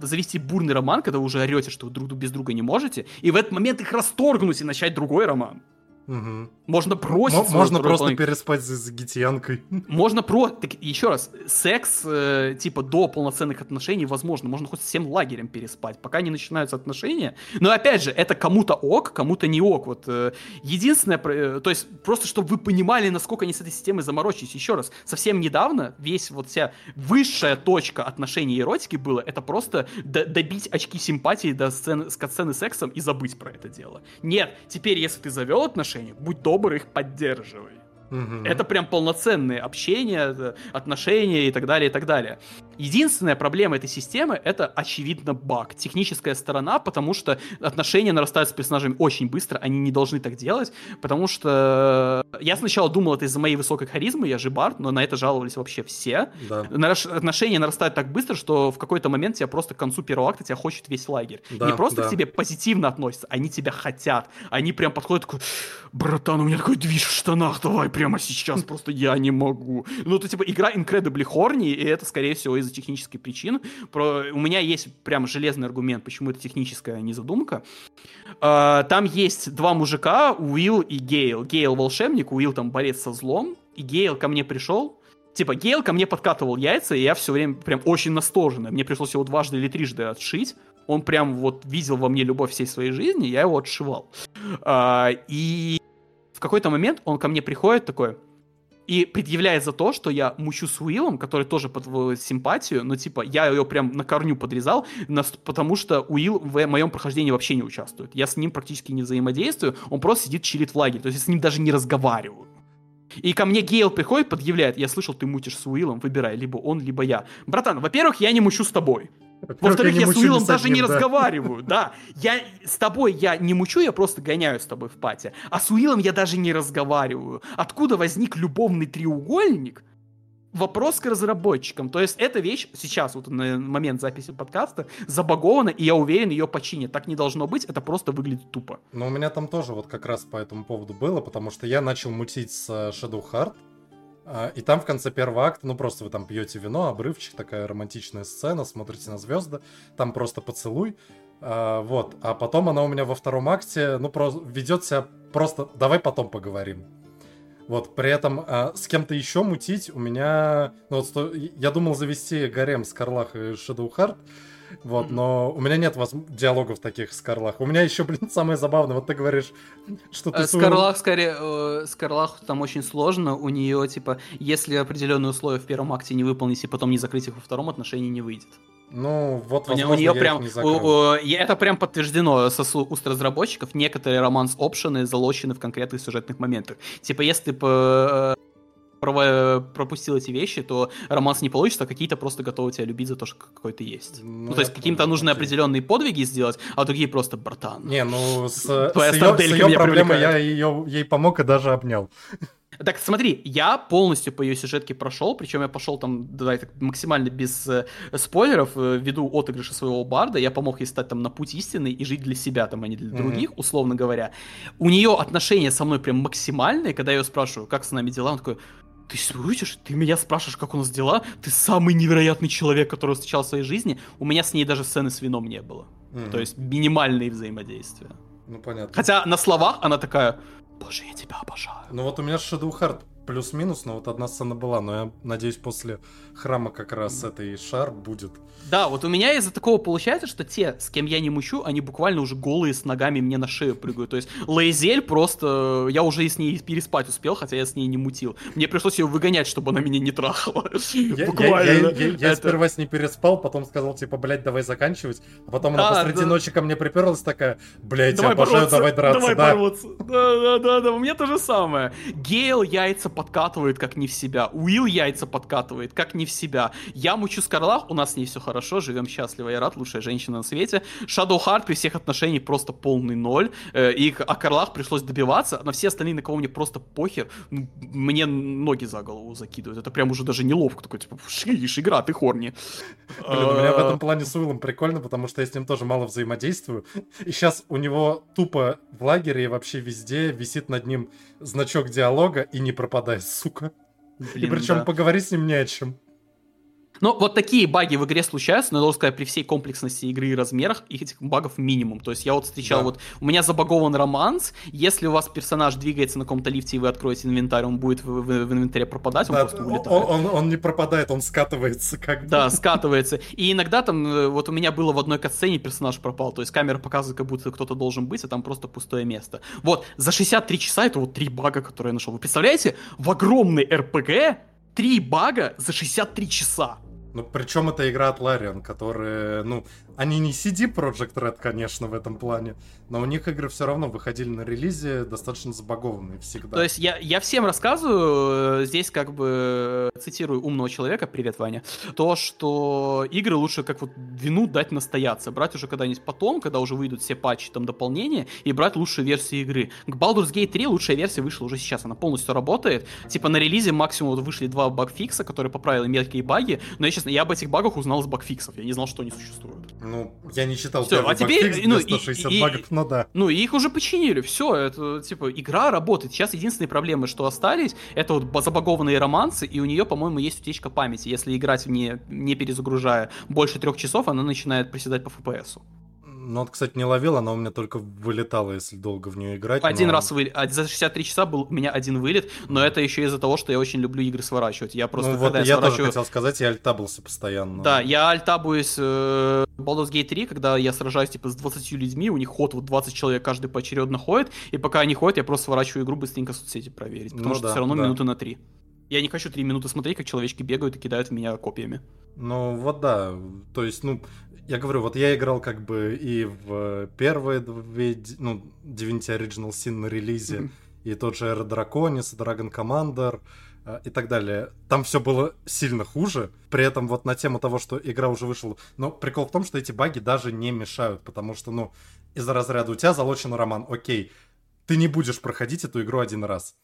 завести бурный роман, когда вы уже орете, что вы друг без друга не можете, и в этот момент их расторгнуть и начать другой роман. Угу. Можно бросить. можно просто половник. переспать с гитянкой. Можно про... Так, еще раз, секс, э, типа, до полноценных отношений возможно. Можно хоть всем лагерем переспать, пока не начинаются отношения. Но, опять же, это кому-то ок, кому-то не ок. Вот, э, единственное, э, то есть, просто чтобы вы понимали, насколько они с этой системой заморочились. Еще раз, совсем недавно весь вот вся высшая точка отношений и эротики было, это просто добить очки симпатии до сцены, сцены сексом и забыть про это дело. Нет, теперь, если ты завел отношения, отношения, будь добр, их поддерживай. Угу. Это прям полноценные общения, э, отношения и так далее, и так далее. Единственная проблема этой системы — это, очевидно, баг. Техническая сторона, потому что отношения нарастают с персонажами очень быстро, они не должны так делать, потому что я сначала думал, это из-за моей высокой харизмы, я же бард, но на это жаловались вообще все. Да. Отношения нарастают так быстро, что в какой-то момент тебя просто к концу первого акта тебя хочет весь лагерь. Да, не просто да. к тебе позитивно относятся, они тебя хотят. Они прям подходят такой, братан, у меня такой движ в штанах, давай прямо сейчас, просто я не могу. Ну, это типа игра Incredibly Horny, и это, скорее всего, из-за технических причин. Про... У меня есть прям железный аргумент, почему это техническая незадумка. Uh, там есть два мужика, Уилл и Гейл. Гейл волшебник, Уилл там борец со злом, и Гейл ко мне пришел, Типа, Гейл ко мне подкатывал яйца, и я все время прям очень настороженно. Мне пришлось его дважды или трижды отшить. Он прям вот видел во мне любовь всей своей жизни, я его отшивал. А, и какой-то момент он ко мне приходит такой, и предъявляет за то, что я мучу с Уиллом, который тоже под симпатию, но типа я ее прям на корню подрезал, потому что Уилл в моем прохождении вообще не участвует. Я с ним практически не взаимодействую, он просто сидит, чилит в лагере, то есть я с ним даже не разговариваю. И ко мне Гейл приходит, подъявляет, я слышал, ты мутишь с Уиллом, выбирай, либо он, либо я. Братан, во-первых, я не мучу с тобой. Во-вторых, я, я с Уиллом даже не да. разговариваю, да. Я с тобой я не мучу, я просто гоняю с тобой в пати. А с Уиллом я даже не разговариваю. Откуда возник любовный треугольник? Вопрос к разработчикам. То есть эта вещь сейчас, вот на момент записи подкаста, забагована, и я уверен, ее починят. Так не должно быть, это просто выглядит тупо. Но у меня там тоже вот как раз по этому поводу было, потому что я начал мутить с э, Shadow Heart, и там в конце первого акта, ну просто вы там пьете вино, обрывчик, такая романтичная сцена, смотрите на звезды, там просто поцелуй, а, вот. А потом она у меня во втором акте, ну просто ведет себя просто, давай потом поговорим. Вот, при этом а, с кем-то еще мутить у меня, ну вот, я думал завести гарем с Карлах и Shadowheart, вот, но у меня нет воз... диалогов таких с Карлах. У меня еще, блин, самое забавное, вот ты говоришь, что ты... Э, с Карлах, скорее, э, с Карлах там очень сложно, у нее, типа, если определенные условия в первом акте не выполнить и потом не закрыть их во втором, отношении не выйдет. Ну, вот, возможно, у нее прям, у, у, это прям подтверждено со уст разработчиков. Некоторые романс-опшены залочены в конкретных сюжетных моментах. Типа, если бы пропустил эти вещи, то романс не получится, а какие-то просто готовы тебя любить за то, что какой то есть. Ну, ну то есть каким-то нужны окей. определенные подвиги сделать, а другие просто братан. Не, ну с, с ее, с ее проблемой я ее, ей помог и даже обнял. Так, смотри, я полностью по ее сюжетке прошел, причем я пошел там, давай так, максимально без э, спойлеров, э, ввиду отыгрыша своего барда, я помог ей стать там на путь истины и жить для себя, там, а не для mm-hmm. других, условно говоря. У нее отношения со мной прям максимальные, когда я ее спрашиваю, как с нами дела, он такой, ты слышишь? Ты меня спрашиваешь, как у нас дела? Ты самый невероятный человек, который встречал в своей жизни. У меня с ней даже сцены с вином не было. Mm-hmm. То есть минимальные взаимодействия. Ну, понятно. Хотя на словах она такая, боже, я тебя обожаю. Ну вот у меня Shadow Heart плюс-минус, но вот одна сцена была, но я надеюсь, после храма как раз этой шар будет. Да, вот у меня из-за такого получается, что те, с кем я не мучу, они буквально уже голые с ногами мне на шею прыгают. То есть Лейзель просто... Я уже с ней переспать успел, хотя я с ней не мутил. Мне пришлось ее выгонять, чтобы она меня не трахала. Я, буквально. Я, я, я, я сперва с ней переспал, потом сказал, типа, блядь, давай заканчивать. А потом она а, посреди да. ночи ко мне приперлась такая, блядь, давай обожаю, бороться, давай драться. Давай да. бороться. Да, да, да, да, у меня то же самое. Гейл яйца подкатывает как не в себя. Уилл яйца подкатывает как не в себя. Я мучу Скарлах, у нас с ней все хорошо, живем счастливо, я рад, лучшая женщина на свете. Shadow Heart при всех отношениях просто полный ноль. Э, и о Карлах пришлось добиваться, на все остальные, на кого мне просто похер, мне ноги за голову закидывают. Это прям уже даже неловко. Такой, типа, шиш, игра, ты хорни. Блин, у меня в этом плане с Уиллом прикольно, потому что я с ним тоже мало взаимодействую. И сейчас у него тупо в лагере и вообще везде висит над ним значок диалога и не пропадай, сука. Блин, и причем да. поговорить с ним не о чем. Но вот такие баги в игре случаются, но я должен сказать, при всей комплексности игры и размерах, их этих багов минимум. То есть я вот встречал да. вот, у меня забагован романс, если у вас персонаж двигается на каком-то лифте, и вы откроете инвентарь, он будет в, в, в инвентаре пропадать, он да, просто улетает. Он, он, он не пропадает, он скатывается как бы. Да, скатывается. И иногда там, э, вот у меня было в одной катсцене персонаж пропал, то есть камера показывает, как будто кто-то должен быть, а там просто пустое место. Вот, за 63 часа это вот три бага, которые я нашел. Вы представляете, в огромной РПГ три бага за 63 часа. Ну, причем это игра от Larian, которые, ну, они не CD Project Red, конечно, в этом плане, но у них игры все равно выходили на релизе достаточно забагованные всегда. То есть я, я всем рассказываю, э, здесь как бы цитирую умного человека, привет, Ваня, то, что игры лучше как вот вину дать настояться, брать уже когда-нибудь потом, когда уже выйдут все патчи, там, дополнения, и брать лучшие версии игры. К Baldur's Gate 3 лучшая версия вышла уже сейчас, она полностью работает, типа на релизе максимум вышли два багфикса, которые поправили мелкие баги, но я, честно, я об этих багах узнал из багфиксов, я не знал, что они существуют. Ну, я не читал Все, а теперь, ну, 160 и, багов, но да. Ну, и их уже починили, все, это, типа, игра работает. Сейчас единственные проблемы, что остались, это вот забагованные романсы, и у нее, по-моему, есть утечка памяти. Если играть в нее, не перезагружая больше трех часов, она начинает приседать по FPS. Ну, кстати, не ловил, она у меня только вылетала, если долго в нее играть. Один но... раз вылет. За 63 часа был у меня один вылет, но это еще из-за того, что я очень люблю игры сворачивать. Я просто, ну, вот я, я сворачиваю... тоже хотел сказать, я альтабился постоянно. Да, я альтабуюсь э, Baldur's Gate 3, когда я сражаюсь, типа, с 20 людьми, у них ход вот 20 человек, каждый поочередно ходит, и пока они ходят, я просто сворачиваю игру быстренько соцсети проверить, потому ну, что да, все равно да. минуты на 3. Я не хочу три минуты смотреть, как человечки бегают и кидают в меня копьями. Ну, вот да. То есть, ну, я говорю, вот я играл как бы и в первые две, ну, Divinity Original Sin на релизе, mm-hmm. и тот же Air Draconis, Dragon Commander э, и так далее. Там все было сильно хуже. При этом вот на тему того, что игра уже вышла... Но прикол в том, что эти баги даже не мешают, потому что, ну, из-за разряда у тебя залочен роман. Окей, ты не будешь проходить эту игру один раз.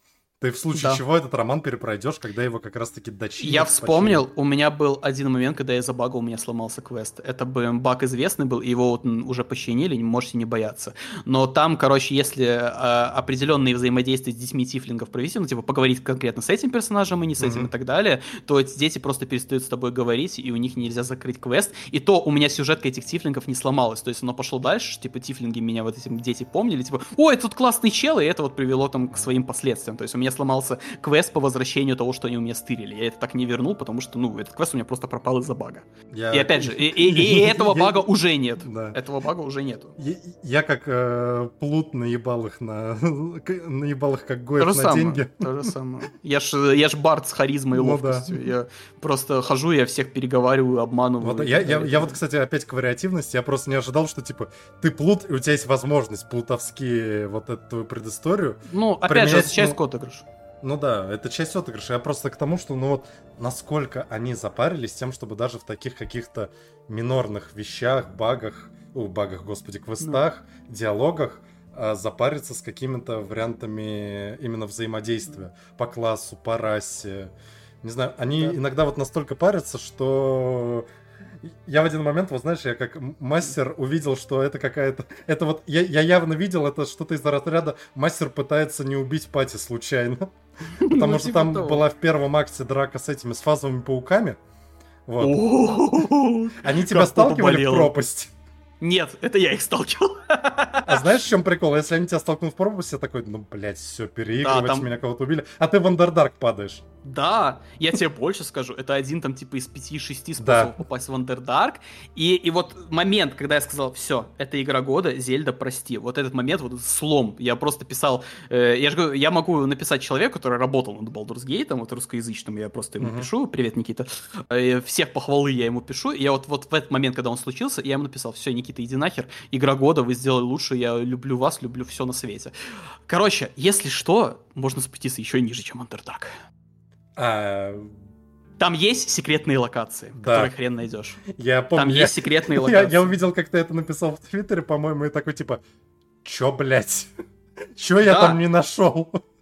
Ты в случае да. чего этот роман перепройдешь, когда его как раз-таки дочинят. Я вспомнил, починят. у меня был один момент, когда я забагал, у меня сломался квест. Это бы баг известный был, его вот уже починили, можете не бояться. Но там, короче, если э, определенные взаимодействия с детьми тифлингов провести, ну, типа, поговорить конкретно с этим персонажем и не с этим mm-hmm. и так далее, то эти дети просто перестают с тобой говорить, и у них нельзя закрыть квест. И то у меня сюжетка этих тифлингов не сломалась. То есть оно пошло дальше, типа, тифлинги меня вот этим дети помнили, типа, ой, тут классный чел, и это вот привело там к своим последствиям. То есть у меня меня сломался квест по возвращению того, что они у меня стырили. Я это так не вернул, потому что, ну, этот квест у меня просто пропал из-за бага. Я... И опять же, и, и, и этого бага уже нет. Да. Этого бага уже нету. Я, я как э, плут наебал их на... наебал их как гоев на самое, деньги. То же самое. Я ж, я ж бард с харизмой и ну, ловкостью. Да. Я просто хожу, я всех переговариваю, обманываю. Вот, я, я, я вот, кстати, опять к вариативности. Я просто не ожидал, что, типа, ты плут, и у тебя есть возможность плутовские вот эту твою предысторию. Ну, опять же, часть ну, отыгрыш. Ну да, это часть отыгрыша. Я просто к тому, что ну вот насколько они запарились тем, чтобы даже в таких каких-то минорных вещах, багах, о, багах, господи, квестах, ну. диалогах а, запариться с какими-то вариантами именно взаимодействия по классу, по расе. Не знаю, они да. иногда вот настолько парятся, что я в один момент, вот знаешь, я как мастер увидел, что это какая-то... Это вот, я, я явно видел, это что-то из разряда мастер пытается не убить пати случайно. Потому ну, что типа там была в первом акте драка с этими, с фазовыми пауками. Вот. Они тебя сталкивали в пропасть. Нет, это я их сталкивал. А знаешь, в чем прикол? Если они тебя столкнут в пропасть, я такой, ну, блядь, все, переигрывать, да, там... меня кого-то убили. А ты в Андердарк падаешь. Да, я тебе больше скажу, это один там типа из 5-6 способов да. попасть в Underdark. И, и вот момент, когда я сказал, все, это игра года, Зельда, прости. Вот этот момент, вот слом. Я просто писал, э, я же говорю, я могу написать человеку, который работал над Baldur's Gate, вот русскоязычным, я просто ему пишу, привет, Никита. Э, всех похвалы я ему пишу. И я вот, вот в этот момент, когда он случился, я ему написал, все, Никита, иди нахер, игра года, вы сделали лучше, я люблю вас, люблю все на свете. Короче, если что, можно спуститься еще ниже, чем Underdark. А... Там есть секретные локации, да. которые хрен найдешь. Я помню. Там я... есть секретные локации. Я, я увидел, как ты это написал в Твиттере, по-моему, и такой типа, чё, блядь? Чё я там не нашел?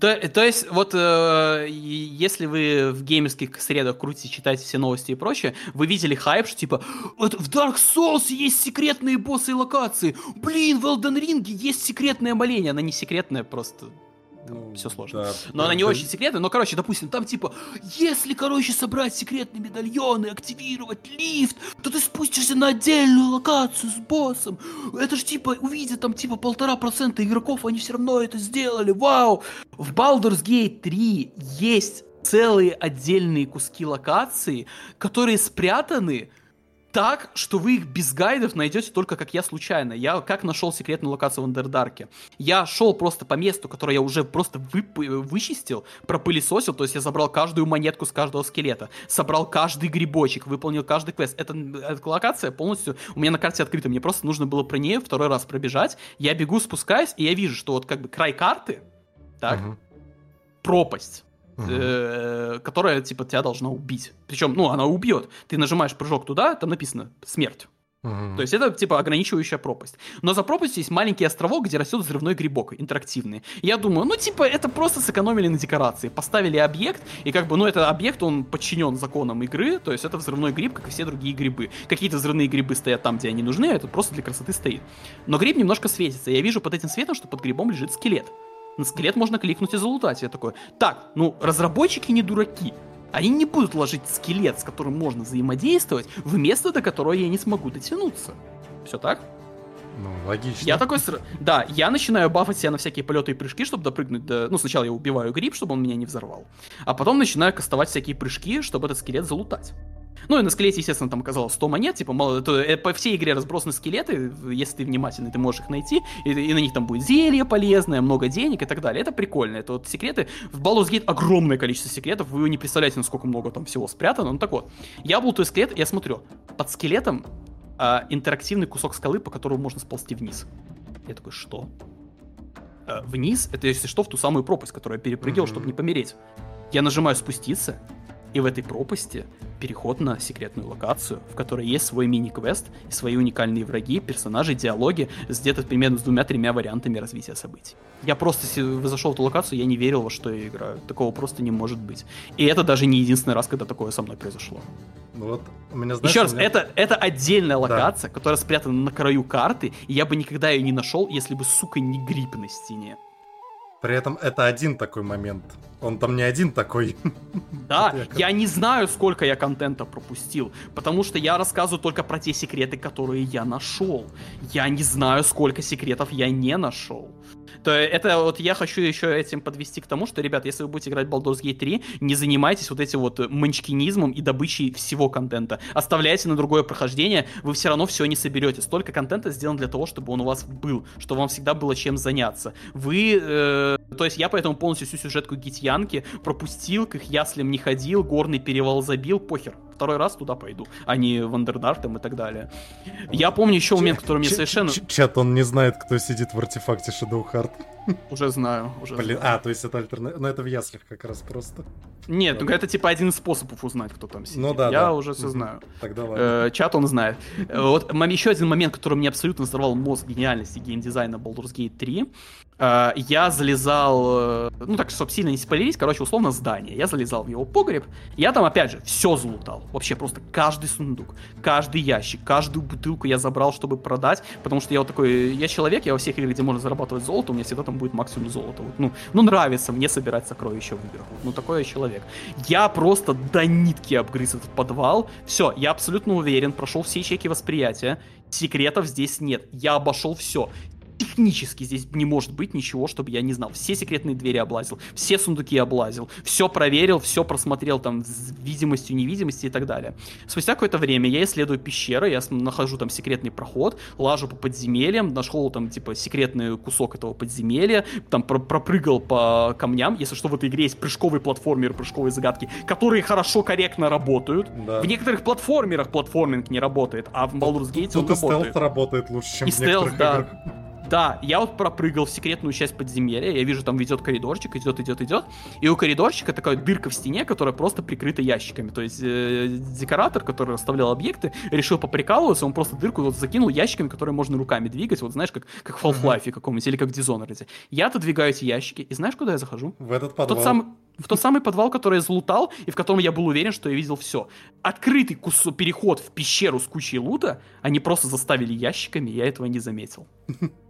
То, то есть, вот э, если вы в геймерских средах крутите, читаете все новости и прочее, вы видели хайп, что типа вот в Dark Souls есть секретные боссы и локации. Блин, в Elden Ring есть секретное моление. Она не секретная, просто ну, все сложно. Да, но да, она не да. очень секретная, но, короче, допустим, там типа, если, короче, собрать секретные медальоны, активировать лифт, то ты спустишься на отдельную локацию с боссом. Это ж типа, увидят там типа полтора процента игроков, они все равно это сделали, вау! В Baldur's Gate 3 есть целые отдельные куски локации, которые спрятаны так, что вы их без гайдов найдете только как я случайно. Я как нашел секретную локацию в Андердарке? Я шел просто по месту, которое я уже просто вып- вычистил, пропылесосил, то есть я забрал каждую монетку с каждого скелета, собрал каждый грибочек, выполнил каждый квест. Эта, эта локация полностью у меня на карте открыта, мне просто нужно было про нее второй раз пробежать. Я бегу, спускаюсь, и я вижу, что вот как бы край карты, так, угу. пропасть uh-huh. которая, типа, тебя должна убить. Причем, ну, она убьет. Ты нажимаешь прыжок туда, там написано «смерть». Uh-huh. То есть это типа ограничивающая пропасть. Но за пропастью есть маленький островок, где растет взрывной грибок, интерактивный. Я думаю, ну типа это просто сэкономили на декорации. Поставили объект, и как бы, ну этот объект, он подчинен законам игры, то есть это взрывной гриб, как и все другие грибы. Какие-то взрывные грибы стоят там, где они нужны, а этот просто для красоты стоит. Но гриб немножко светится. Я вижу под этим светом, что под грибом лежит скелет. На скелет можно кликнуть и залутать. Я такой, так, ну, разработчики не дураки. Они не будут ложить скелет, с которым можно взаимодействовать, в место, до которого я не смогу дотянуться. Все так? Ну, логично. Я такой, да, я начинаю бафать себя на всякие полеты и прыжки, чтобы допрыгнуть до... Ну, сначала я убиваю гриб, чтобы он меня не взорвал. А потом начинаю кастовать всякие прыжки, чтобы этот скелет залутать. Ну и на скелете, естественно, там оказалось 100 монет, типа, мало, это, э, по всей игре разбросаны скелеты, если ты внимательный, ты можешь их найти, и, и на них там будет зелье полезное, много денег и так далее. Это прикольно, это вот секреты. В Baldur's Gate огромное количество секретов, вы не представляете, насколько много там всего спрятано. Ну так вот, я был той скелет, я смотрю, под скелетом а, интерактивный кусок скалы, по которому можно сползти вниз. Я такой, что? Э, вниз, это если что, в ту самую пропасть, которую я перепрыгивал, mm-hmm. чтобы не помереть. Я нажимаю спуститься, и в этой пропасти переход на секретную локацию, в которой есть свой мини-квест и свои уникальные враги, персонажи, диалоги где-то примерно с двумя-тремя вариантами развития событий. Я просто зашел в эту локацию, я не верил, во что я играю. Такого просто не может быть. И это даже не единственный раз, когда такое со мной произошло. Ну вот, у меня, знаешь, Еще раз, меня... это, это отдельная локация, да. которая спрятана на краю карты, и я бы никогда ее не нашел, если бы, сука, не гриб на стене. При этом это один такой момент. Он там не один такой. Да, я не знаю, сколько я контента пропустил, потому что я рассказываю только про те секреты, которые я нашел. Я не знаю, сколько секретов я не нашел. То это вот я хочу еще этим подвести к тому, что, ребят, если вы будете играть Baldur's Gate 3, не занимайтесь вот этим вот манчкинизмом и добычей всего контента. Оставляйте на другое прохождение, вы все равно все не соберете. Столько контента сделано для того, чтобы он у вас был, чтобы вам всегда было чем заняться. Вы, э, то есть я поэтому полностью всю сюжетку Гитьянки пропустил, к их яслям не ходил, горный перевал забил, похер второй раз туда пойду, а не Вандердартом и так далее. Я помню еще момент, который мне совершенно... Чат, он не знает, кто сидит в артефакте Shadow Heart. Уже знаю, уже Блин, знаю. а, то есть это альтернатива... Ну, это в яслях как раз просто. Нет, ну это типа один из способов узнать, кто там сидит. Ну да, Я да. уже все знаю. Тогда ладно. Э, чат он знает. Вот еще один момент, который мне абсолютно взорвал мозг гениальности геймдизайна Baldur's Gate 3. Uh, я залезал, э, ну так, чтобы сильно не спалились, короче, условно, здание. Я залезал в его погреб, я там, опять же, все залутал. Вообще просто каждый сундук, каждый ящик, каждую бутылку я забрал, чтобы продать, потому что я вот такой, я человек, я во всех играх, где можно зарабатывать золото, у меня всегда там будет максимум золота. Вот, ну, ну, нравится мне собирать сокровища в играх. Ну, такой я человек. Я просто до нитки обгрыз этот подвал. Все, я абсолютно уверен, прошел все чеки восприятия. Секретов здесь нет. Я обошел все технически здесь не может быть ничего, чтобы я не знал. Все секретные двери облазил, все сундуки облазил, все проверил, все просмотрел там с видимостью, невидимости и так далее. Спустя какое-то время я исследую пещеры, я нахожу там секретный проход, лажу по подземельям, нашел там типа секретный кусок этого подземелья, там про пропрыгал по камням. Если что, в этой игре есть прыжковый платформер, прыжковые загадки, которые хорошо, корректно работают. Да. В некоторых платформерах платформинг не работает, а в Baldur's Gate Тут он и работает. стелс работает лучше, чем и в некоторых стелс, да. играх. Да, я вот пропрыгал в секретную часть подземелья, я вижу, там ведет коридорчик, идет, идет, идет, и у коридорчика такая дырка в стене, которая просто прикрыта ящиками. То есть э, декоратор, который расставлял объекты, решил поприкалываться, он просто дырку вот закинул ящиками, которые можно руками двигать, вот знаешь, как, как в Half-Life каком-нибудь, или как в Dishonored. Я отодвигаю эти ящики, и знаешь, куда я захожу? В этот подвал. Тот самый, в тот самый подвал, который я залутал, и в котором я был уверен, что я видел все. Открытый кусок, переход в пещеру с кучей лута, они просто заставили ящиками, я этого не заметил.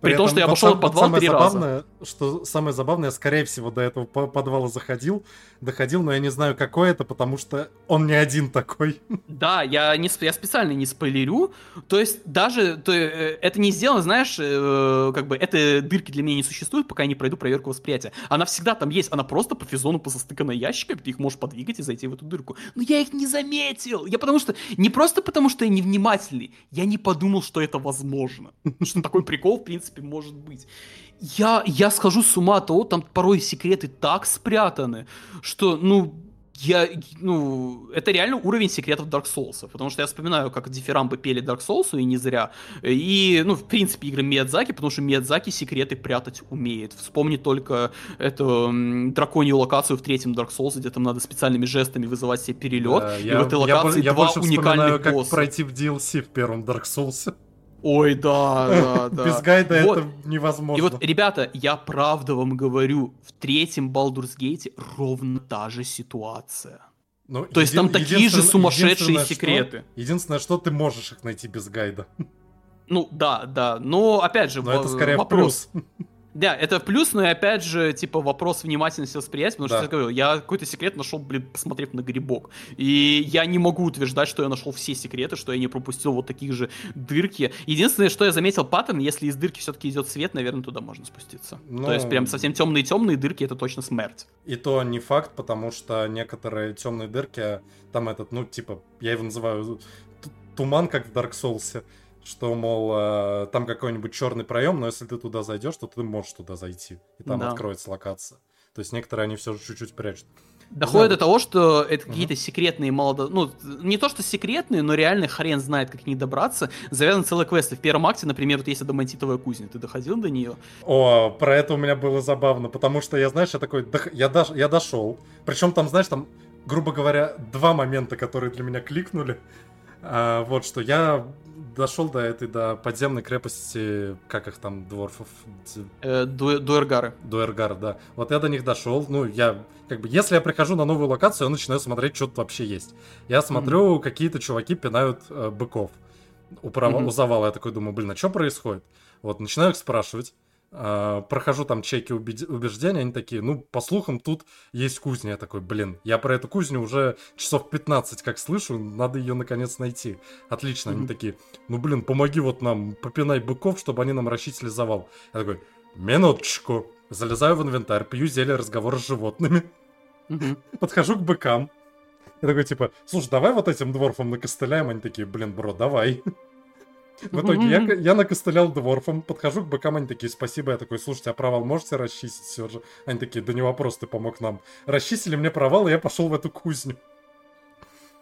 При, При том, что я обошел вот подвал три раза. Что самое забавное, я, скорее всего, до этого подвала заходил, доходил, но я не знаю, какой это, потому что он не один такой. Да, я, не, я специально не спойлерю. То есть даже то, э, это не сделано, знаешь, э, как бы это дырки для меня не существует, пока я не пройду проверку восприятия. Она всегда там есть, она просто по физону позастыкана ящиками, ты их можешь подвигать и зайти в эту дырку. Но я их не заметил. Я потому что, не просто потому что я невнимательный, я не подумал, что это возможно. Что такой прикол, в принципе, принципе, может быть. Я, я схожу с ума от того, там порой секреты так спрятаны, что, ну, я, ну, это реально уровень секретов Dark Souls, потому что я вспоминаю, как дифирамбы пели Dark Souls, и не зря, и, ну, в принципе, игры Миядзаки, потому что Миядзаки секреты прятать умеет. Вспомни только эту драконью локацию в третьем Dark Souls, где там надо специальными жестами вызывать себе перелет, да, и я, в этой локации я, два я уникальных как пройти в DLC в первом Dark Souls. Ой, да, да, да. Без гайда вот. это невозможно. И вот, ребята, я правда вам говорю, в третьем Baldur's Gate ровно та же ситуация. Ну, То есть там такие же сумасшедшие секреты. Что, единственное, что ты можешь их найти без гайда. Ну да, да. Но опять же, Но в, это скорее вопрос. Плюс. Да, это плюс, но и опять же, типа, вопрос внимательности восприятия, потому да. что я говорю, я какой-то секрет нашел, блин, посмотрев на грибок. И я не могу утверждать, что я нашел все секреты, что я не пропустил вот таких же дырки. Единственное, что я заметил паттерн, если из дырки все-таки идет свет, наверное, туда можно спуститься. Ну, то есть прям совсем темные-темные дырки, это точно смерть. И то не факт, потому что некоторые темные дырки, там этот, ну, типа, я его называю туман, как в Dark Souls что, мол, э, там какой-нибудь черный проем, но если ты туда зайдешь, то ты можешь туда зайти, и там да. откроется локация. То есть некоторые они все же чуть-чуть прячут. Доходит Да. до того, что это какие-то секретные молодо... Ну, не то, что секретные, но реально хрен знает, как к ней добраться. Завязан целый квест. И в первом акте, например, вот есть адамантитовая кузня. Ты доходил до нее? О, про это у меня было забавно, потому что я, знаешь, я такой, «Да, я, дош- я дошел. Причем там, знаешь, там, грубо говоря, два момента, которые для меня кликнули. А, вот что я дошел до этой, до подземной крепости, как их там, дворфов, Э, Ду- Дуэргары. Дуэргар, да. Вот я до них дошел. Ну, я, как бы, если я прихожу на новую локацию, я начинаю смотреть, что тут вообще есть. Я смотрю, какие-то чуваки пинают э, быков у, права- Мгм. у завала. Я такой думаю, блин, а что происходит? Вот, начинаю их спрашивать. А, прохожу там чеки убеждения, они такие, ну, по слухам, тут есть кузня. Я такой, блин, я про эту кузню уже часов 15 как слышу, надо ее наконец найти. Отлично, они такие, ну, блин, помоги вот нам, попинай быков, чтобы они нам расчистили завал. Я такой, минуточку. Залезаю в инвентарь, пью зелье разговора с животными, подхожу к быкам. Я такой, типа, слушай, давай вот этим дворфам накостыляем. Они такие, блин, бро, давай. В итоге я, я накостылял дворфом, подхожу к быкам, они такие, спасибо. Я такой, слушайте, а провал можете расчистить все же? Они такие, да не вопрос, ты помог нам. Расчистили мне провал, и я пошел в эту кузню.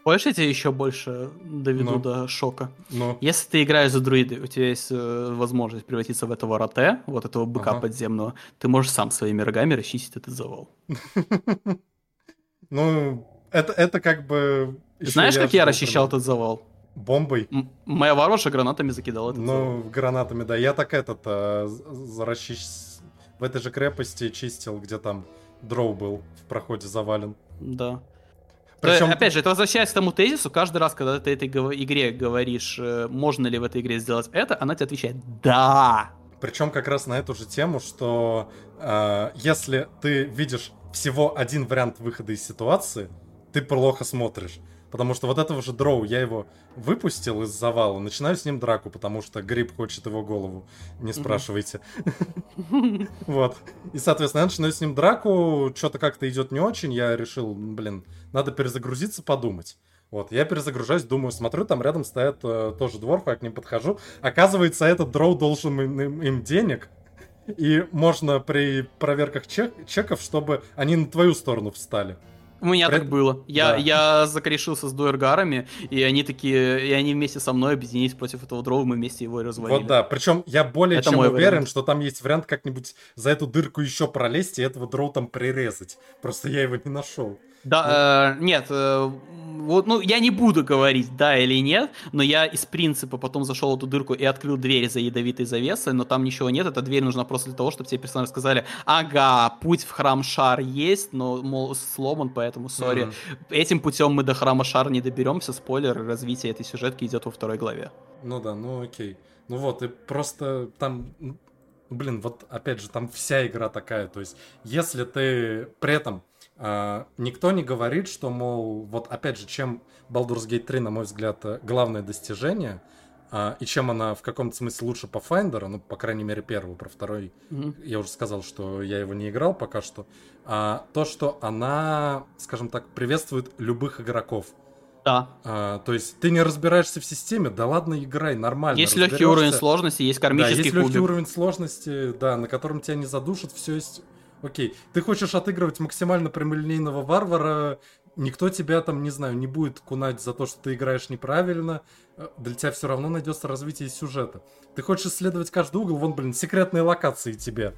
Хочешь, я тебя еще больше доведу Ну. до шока? Ну, Если ты играешь за друиды, у тебя есть э, возможность превратиться в этого роте, вот этого быка Ага. подземного, ты можешь сам своими рогами расчистить этот завал. ну, это, это как бы... Знаешь, как я расчищал этот завал? Бомбой. Моя варварша гранатами закидала. Ну, гранатами, да. Я так этот, а, за- расчис- в этой же крепости чистил, где там дроу был в проходе завален. Да. Причем, опять же, это возвращаясь к тому тезису, каждый раз, когда ты этой игре говоришь, э, можно ли в этой игре сделать это, она тебе отвечает «Да!» причем как раз на эту же тему, что а, если ты видишь всего один вариант выхода из ситуации, ты плохо смотришь. Потому что вот этого же дроу, я его выпустил из завала, начинаю с ним драку, потому что гриб хочет его голову. Не спрашивайте. Вот. И, соответственно, я начинаю с ним драку, что-то как-то идет не очень, я решил, блин, надо перезагрузиться, подумать. Вот, я перезагружаюсь, думаю, смотрю, там рядом стоят э, тоже дворфы, я к ним подхожу. Оказывается, этот дроу должен им, им- им денег, и можно при проверках чек- чеков, чтобы они на твою сторону встали. У меня При- так было. Я, Да. я закорешился с дуэргарами, и они такие, и они вместе со мной объединились против этого дрова, мы вместе его и развалили. Вот да, причем я более Это чем уверен, вариант. что там есть вариант как-нибудь за эту дырку еще пролезть и этого дроу там прирезать. Просто я его не нашел. Да, э, нет, э, вот, ну, я не буду говорить, да или нет, но я из принципа потом зашел в эту дырку и открыл дверь за ядовитой завесой, но там ничего нет, эта дверь нужна просто для того, чтобы тебе персонажи сказали, ага, путь в храм Шар есть, но, мол, сломан, поэтому, сори, Мгм. этим путем мы до храма Шар не доберемся, спойлер, развитие этой сюжетки идет во второй главе. Ну да, ну окей. Ну вот, и просто там, м, блин, вот опять же, там вся игра такая. То есть, если ты при этом никто не говорит, что, мол, вот опять же, чем Baldur's Gate 3, на мой взгляд, э, главное достижение, а, и чем она в каком-то смысле лучше по Finder, ну, по крайней мере, первую, про второй Мгм. я уже сказал, что я его не играл пока что, а, то, что она, скажем так, приветствует любых игроков. Да. А, то есть ты не разбираешься в системе, да ладно, играй, нормально. Есть легкий уровень сложности, есть Да, кармический есть легкий уровень сложности, да, на котором тебя не задушат, все есть. Окей. Ты хочешь отыгрывать максимально прямолинейного варвара, никто тебя там, не знаю, не будет кунать за то, что ты играешь неправильно. Э, Для тебя все равно найдется развитие сюжета. Ты хочешь исследовать каждый угол, вон, блин, секретные локации тебе.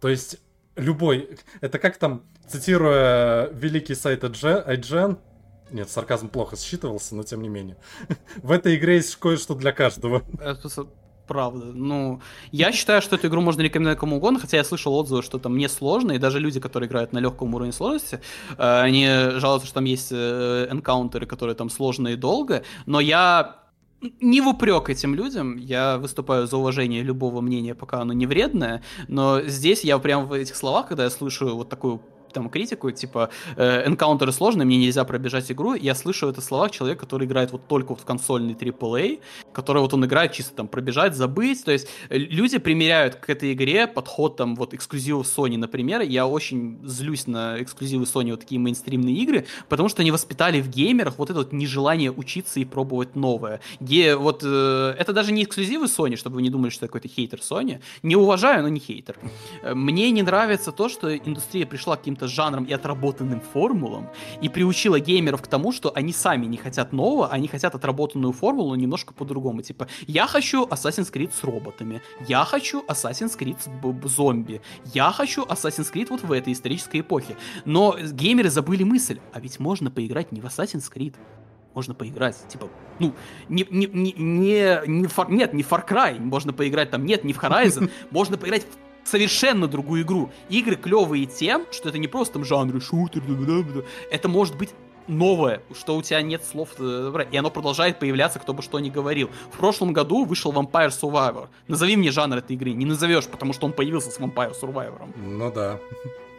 То есть любой... Это как там, цитируя великий сайт IGN, нет, сарказм плохо считывался, но тем не менее. В этой игре есть кое-что для каждого. Правда. Ну, я считаю, что эту игру можно рекомендовать кому угодно, хотя я слышал отзывы, что там не сложно, и даже люди, которые играют на легком уровне сложности, э, они жалуются, что там есть э, энкаунтеры, которые там сложные и долго, но я не в упрек этим людям, я выступаю за уважение любого мнения, пока оно не вредное, но здесь я прям в этих словах, когда я слышу вот такую там критику, типа э, энкаунтеры сложные, мне нельзя пробежать игру, я слышу это в словах человека, который играет вот только вот в консольный AAA, который вот он играет чисто там пробежать, забыть, то есть э, люди примеряют к этой игре подход там вот эксклюзивов Sony, например, я очень злюсь на эксклюзивы Sony, вот такие мейнстримные игры, потому что они воспитали в геймерах вот это вот нежелание учиться и пробовать новое. Ге, вот э, это даже не эксклюзивы Sony, чтобы вы не думали, что я какой-то хейтер Sony, не уважаю, но не хейтер. Э, Мне не нравится то, что индустрия пришла к каким-то каким-то жанрам и отработанным формулам, и приучила геймеров к тому, что они сами не хотят нового, они хотят отработанную формулу немножко по-другому. Типа, я хочу Assassin's Creed с роботами, я хочу Assassin's Creed с зомби, я хочу Assassin's Creed вот в этой исторической эпохе. Но геймеры забыли мысль, а ведь можно поиграть не в Assassin's Creed, можно поиграть, типа, ну, не, не, не, не, не фар, нет, не Far Cry, можно поиграть там, нет, не в Horizon, можно поиграть в совершенно другую игру. Игры клевые тем, что это не просто там жанры шутер, это может быть новое, что у тебя нет слов, э, и оно продолжает появляться, кто бы что ни говорил. В прошлом году вышел Vampire Survivor. Назови мне жанр этой игры. Не назовешь, потому что он появился с Vampire Survivor. Ну да.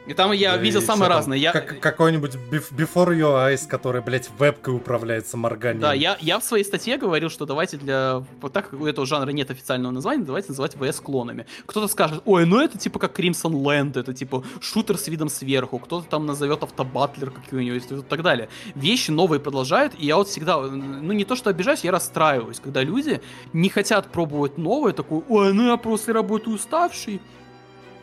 И там я да, видел самое разное. Я... Как, какой-нибудь Before Your Eyes, который, блядь, вебкой управляется морганием. Да, я, я в своей статье говорил, что давайте для... Вот так как у этого жанра нет официального названия, давайте называть ВС клонами. Кто-то скажет, ой, ну это типа как Crimson Land, это типа шутер с видом сверху, кто-то там назовет автобатлер какой-нибудь и так далее. Вещи новые продолжают, и я вот всегда, ну не то что обижаюсь, я расстраиваюсь, когда люди не хотят пробовать новое, такой, ой, ну я после работы уставший,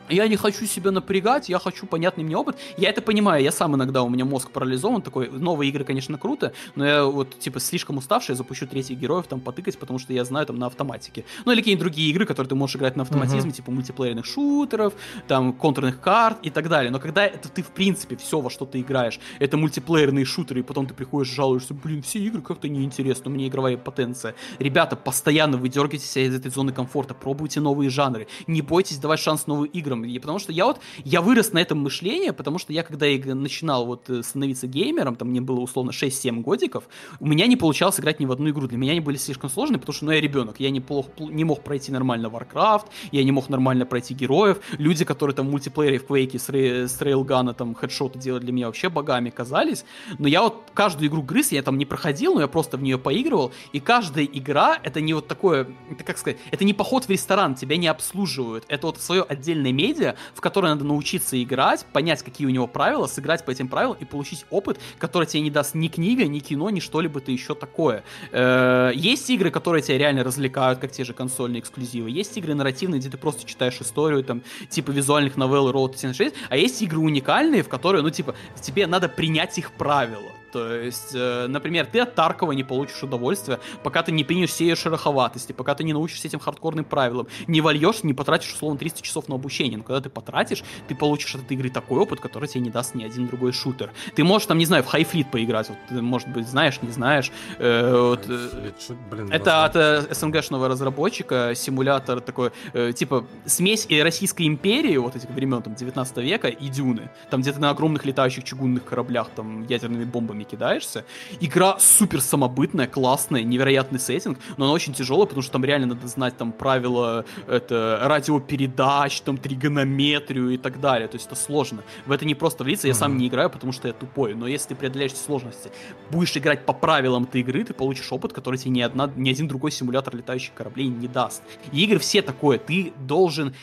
я не хочу себя напрягать, я хочу понятный мне опыт. Я это понимаю, я сам иногда, у меня мозг парализован, такой, новые игры, конечно, круто, но я вот, типа, слишком уставший, я запущу третьих героев там потыкать, потому что я знаю там на автоматике. Ну, или какие-нибудь другие игры, которые ты можешь играть на автоматизме, uh-huh. типа мультиплеерных шутеров, там, контурных карт и так далее. Но когда это ты, в принципе, все, во что ты играешь, это мультиплеерные шутеры, и потом ты приходишь, жалуешься, блин, все игры как-то неинтересны, у меня игровая потенция. Ребята, постоянно вы дергаете себя из этой зоны комфорта, пробуйте новые жанры, не бойтесь давать шанс новым играм, играм. Потому что я вот, я вырос на этом мышлении, потому что я, когда начинал вот э, становиться геймером, там мне было условно 6-7 годиков, у меня не получалось играть ни в одну игру. Для меня они были слишком сложные, потому что, ну, я ребенок, я неплохо, не мог пройти нормально Warcraft, я не мог нормально пройти героев. Люди, которые там в мультиплеере в Quake с, с рейлгана там хедшоты делали для меня вообще богами казались. Но я вот каждую игру грыз, я там не проходил, но я просто в нее поигрывал, и каждая игра, это не вот такое, это как сказать, это не поход в ресторан, тебя не обслуживают, это вот свое отдельное медиа, в которой надо научиться играть, понять, какие у него правила, сыграть по этим правилам и получить опыт, который тебе не даст ни книга, ни кино, ни что-либо-то еще такое. Э, есть игры, которые тебя реально развлекают, как те же консольные эксклюзивы. Есть игры нарративные, где ты просто читаешь историю, там, типа визуальных новелл Road 76, а есть игры уникальные, в которые, ну, типа, тебе надо принять их правила. То есть, э, например, ты от Таркова не получишь удовольствия, пока ты не примешь все ее шероховатости, пока ты не научишься этим хардкорным правилам, не вольешь, не потратишь, условно, 300 часов на обучение. Но когда ты потратишь, ты получишь от этой игры такой опыт, который тебе не даст ни один другой шутер. Ты можешь, там, не знаю, в Highfleet поиграть, вот, ты, может быть, знаешь, не знаешь. Э, вот, э, блин, это от э, СНГшного разработчика, симулятор такой, э, типа, смесь и Российской империи, вот этих времен, там, 19 века, и Дюны. Там где-то на огромных летающих чугунных кораблях, там, ядерными бомбами не кидаешься. Игра супер самобытная, классная, невероятный сеттинг, но она очень тяжелая, потому что там реально надо знать там правила это, радиопередач, там тригонометрию и так далее. То есть это сложно. В это не просто влиться, я сам не играю, потому что я тупой. Но если ты преодолеешь сложности, будешь играть по правилам этой игры, ты получишь опыт, который тебе ни, одна, ни один другой симулятор летающих кораблей не даст. И игры все такое. Ты должен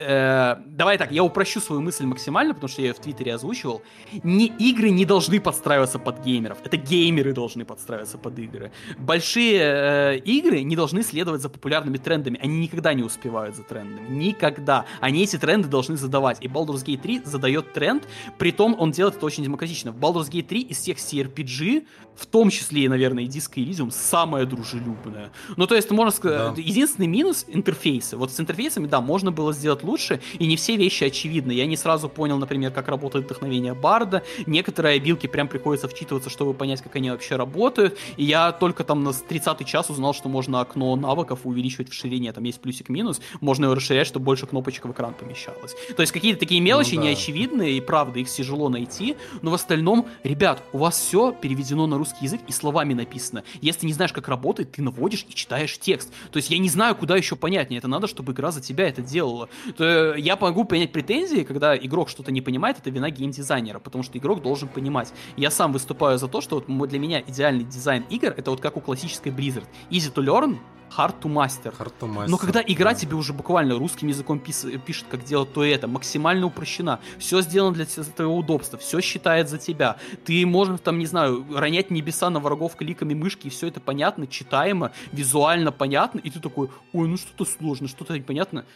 Э, давай так, я упрощу свою мысль максимально, потому что я ее в Твиттере озвучивал. Не, игры не должны подстраиваться под геймеров. Это геймеры должны подстраиваться под игры. Большие э, игры не должны следовать за популярными трендами. Они никогда не успевают за трендами. Никогда. Они эти тренды должны задавать. И Baldur's Gate 3 задает тренд, при том он делает это очень демократично. В Baldur's Gate 3 из всех CRPG, в том числе, наверное, и Disco Elysium, самая дружелюбная. Ну, то есть, можно сказать, да. единственный минус — интерфейсы. Вот с интерфейсами, да, можно было сделать лучше, и не все вещи очевидны. Я не сразу понял, например, как работает вдохновение Барда. Некоторые обилки прям приходится вчитываться, чтобы понять, как они вообще работают. И я только там на 30 час узнал, что можно окно навыков увеличивать в ширине. Там есть плюсик-минус. Можно его расширять, чтобы больше кнопочек в экран помещалось. То есть какие-то такие мелочи ну, да. неочевидные, и правда, их тяжело найти. Но в остальном, ребят, у вас все переведено на русский язык и словами написано. Если не знаешь, как работает, ты наводишь и читаешь текст. То есть я не знаю, куда еще понятнее. Это надо, чтобы игра за тебя это делала. То я могу понять претензии, когда игрок что-то не понимает, это вина геймдизайнера, потому что игрок должен понимать. Я сам выступаю за то, что вот для меня идеальный дизайн игр это вот как у классической Blizzard. Easy to learn, hard to master. Hard to master. Но когда игра да. тебе уже буквально русским языком пис, пишет, как делать то это, максимально упрощена, все сделано для твоего удобства, все считает за тебя. Ты можешь там, не знаю, ронять небеса на врагов кликами мышки, и все это понятно, читаемо, визуально понятно, и ты такой, ой, ну что-то сложно, что-то непонятно.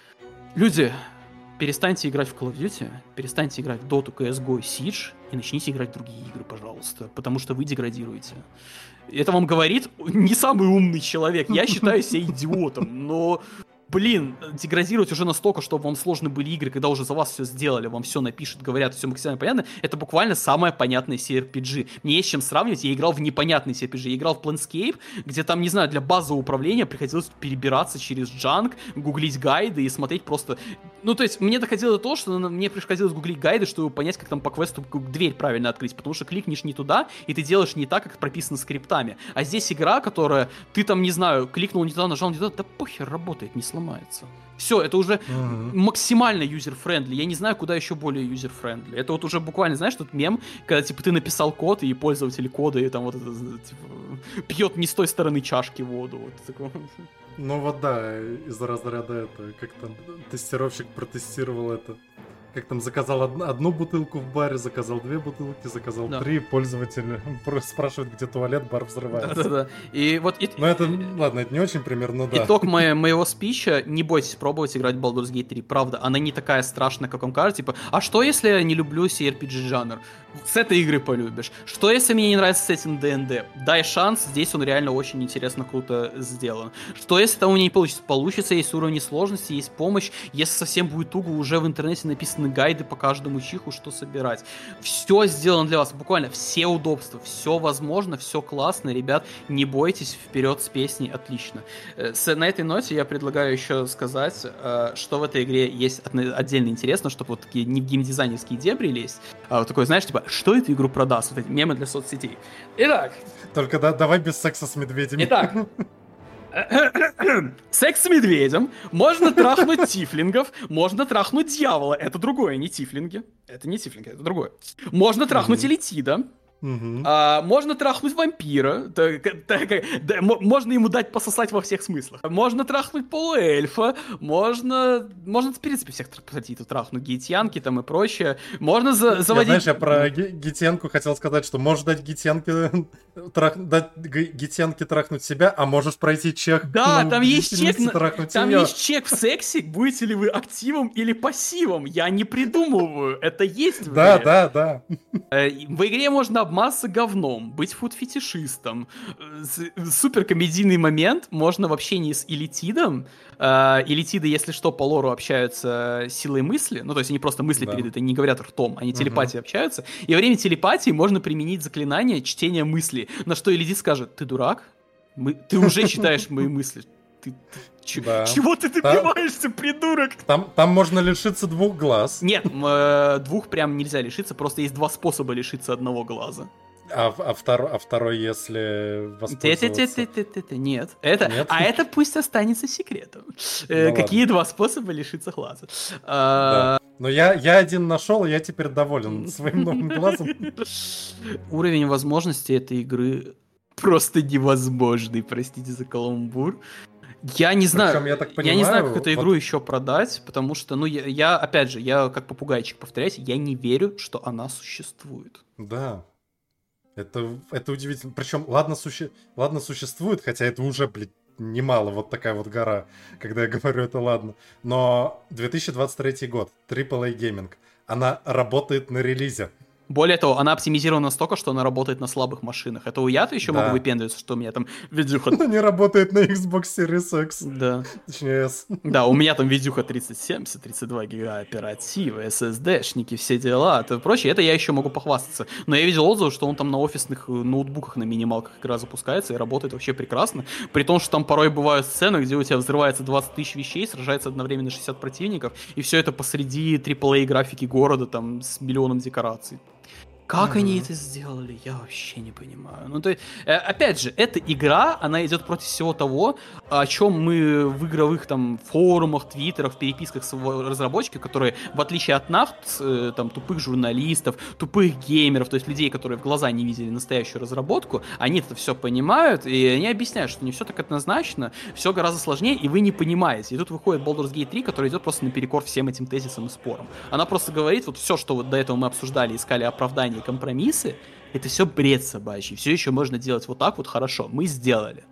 Люди, перестаньте играть в Call of Duty, перестаньте играть в Dota, CSGO, Siege и начните играть в другие игры, пожалуйста, потому что вы деградируете. Это вам говорит не самый умный человек. Я считаю себя идиотом, но блин, деградировать уже настолько, чтобы вам сложны были игры, когда уже за вас все сделали, вам все напишут, говорят, все максимально понятно, это буквально самая понятная CRPG. Мне есть чем сравнивать, я играл в непонятный CRPG, я играл в Planescape, где там, не знаю, для базового управления приходилось перебираться через junk, гуглить гайды и смотреть просто... Ну, то есть, мне доходило до того, что мне приходилось гуглить гайды, чтобы понять, как там по квесту дверь правильно открыть, потому что кликнешь не туда, и ты делаешь не так, как прописано скриптами. А здесь игра, которая, ты там, не знаю, кликнул не туда, нажал не туда, да похер, работает, не сломай сломается. Все, это уже uh-huh. максимально user-friendly. Я не знаю, куда еще более user-friendly. Это вот уже буквально, знаешь, тот мем, когда типа ты написал код, и пользователь кода и там вот это, типа, пьет не с той стороны чашки воду. Вот такого. Ну вот да, из-за разряда это, как там тестировщик протестировал это как там, заказал од- одну бутылку в баре, заказал две бутылки, заказал да. три, пользователь спрашивает, где туалет, бар взрывается. Да-да-да. И вот... И... Ну это, ладно, это не очень примерно, да. Итог мо- моего спича, не бойтесь пробовать играть в Baldur's Gate 3, правда, она не такая страшная, как вам кажется, типа, а что если я не люблю CRPG жанр? С этой игры полюбишь. Что если мне не нравится сеттинг ДНД? Дай шанс, здесь он реально очень интересно, круто сделан. Что если там у меня не получится? Получится, есть уровни сложности, есть помощь, если совсем будет туго, уже в интернете написаны гайды по каждому чиху, что собирать. Все сделано для вас, буквально все удобства, все возможно, все классно, ребят, не бойтесь, вперед с песней, отлично. Э, с, на этой ноте я предлагаю еще сказать, э, что в этой игре есть отдельно интересно, чтобы вот такие не геймдизайнерские дебри лезть, а вот такой, знаешь, типа, что эту игру продаст, вот эти мемы для соцсетей. Итак. Только да, давай без секса с медведями. Итак, Секс с медведем. Можно трахнуть тифлингов. Можно трахнуть дьявола. Это другое, не тифлинги. Это не тифлинги, это другое. Можно трахнуть элитида. Угу. А, можно трахнуть вампира, так, так, да, можно ему дать пососать во всех смыслах. Можно трахнуть полуэльфа, можно, можно в принципе всех тут трахнуть гейтянки там и прочее. Можно за, заводить... Я, знаешь, я про гейтянку хотел сказать, что можешь дать гейтянке трах... дать гейтянке трахнуть себя, а можешь пройти чек. Да, там есть чек, там ее. есть чек в сексе, будете ли вы активом или пассивом. Я не придумываю, это есть Да, да, да. Э, в игре можно обмазаться говном, быть фуд-фетишистом. Супер комедийный момент, можно в общении с элитидом. Э, элитиды, если что, по лору общаются силой мысли, ну то есть они просто мысли да. передают, они не говорят ртом, они телепатией угу. общаются. И во время телепатии можно применить заклинание чтения мысли, на что элитид скажет, ты дурак? Мы... Ты уже читаешь мои мысли. Ты, ты, Ч- да. Чего ты добиваешься, там, придурок? Там, там можно лишиться двух глаз. Нет, э, двух прям нельзя лишиться, просто есть два способа лишиться одного глаза. А, а, втор, а второй, если воспользоваться... Нет. Это, Нет? А это пусть останется секретом. Э, ну, Какие ладно. два способа лишиться глаза? А... Да. Но я, я один нашел, и я теперь доволен своим новым глазом. Уровень возможностей этой игры просто невозможный, простите за каламбур. Я не знаю, Причем, я, так понимаю, я не знаю, как эту игру вот... еще продать, потому что, ну, я, я, опять же, я как попугайчик повторяюсь, я не верю, что она существует. Да. Это, это удивительно. Причем, ладно, суще... ладно, существует, хотя это уже, блядь, немало, вот такая вот гора, когда я говорю это ладно. Но 2023 год, AAA Gaming, она работает на релизе. Более того, она оптимизирована настолько, что она работает на слабых машинах. Это у я-то еще да. могу выпендриваться, что у меня там видюха... Она не работает на Xbox Series X. Да. Точнее, S. Да, у меня там видюха 3070, 32 гига оперативы, SSD-шники, все дела, и прочее. Это я еще могу похвастаться. Но я видел отзывы, что он там на офисных э, ноутбуках на минималках игра запускается и работает вообще прекрасно. При том, что там порой бывают сцены, где у тебя взрывается 20 тысяч вещей, сражается одновременно 60 противников, и все это посреди AAA графики города там с миллионом декораций. Как mm-hmm. они это сделали, я вообще не понимаю. Ну, то есть, э, опять же, эта игра, она идет против всего того, о чем мы в игровых там форумах, твиттерах, переписках с разработчиками, которые, в отличие от нас, э, там, тупых журналистов, тупых геймеров, то есть людей, которые в глаза не видели настоящую разработку, они это все понимают, и они объясняют, что не все так однозначно, все гораздо сложнее, и вы не понимаете. И тут выходит Baldur's Gate 3, который идет просто наперекор всем этим тезисам и спорам. Она просто говорит, вот все, что вот до этого мы обсуждали, искали оправдание оправдания, компромиссы, это все бред собачий. Все еще можно делать вот так вот хорошо. Мы сделали.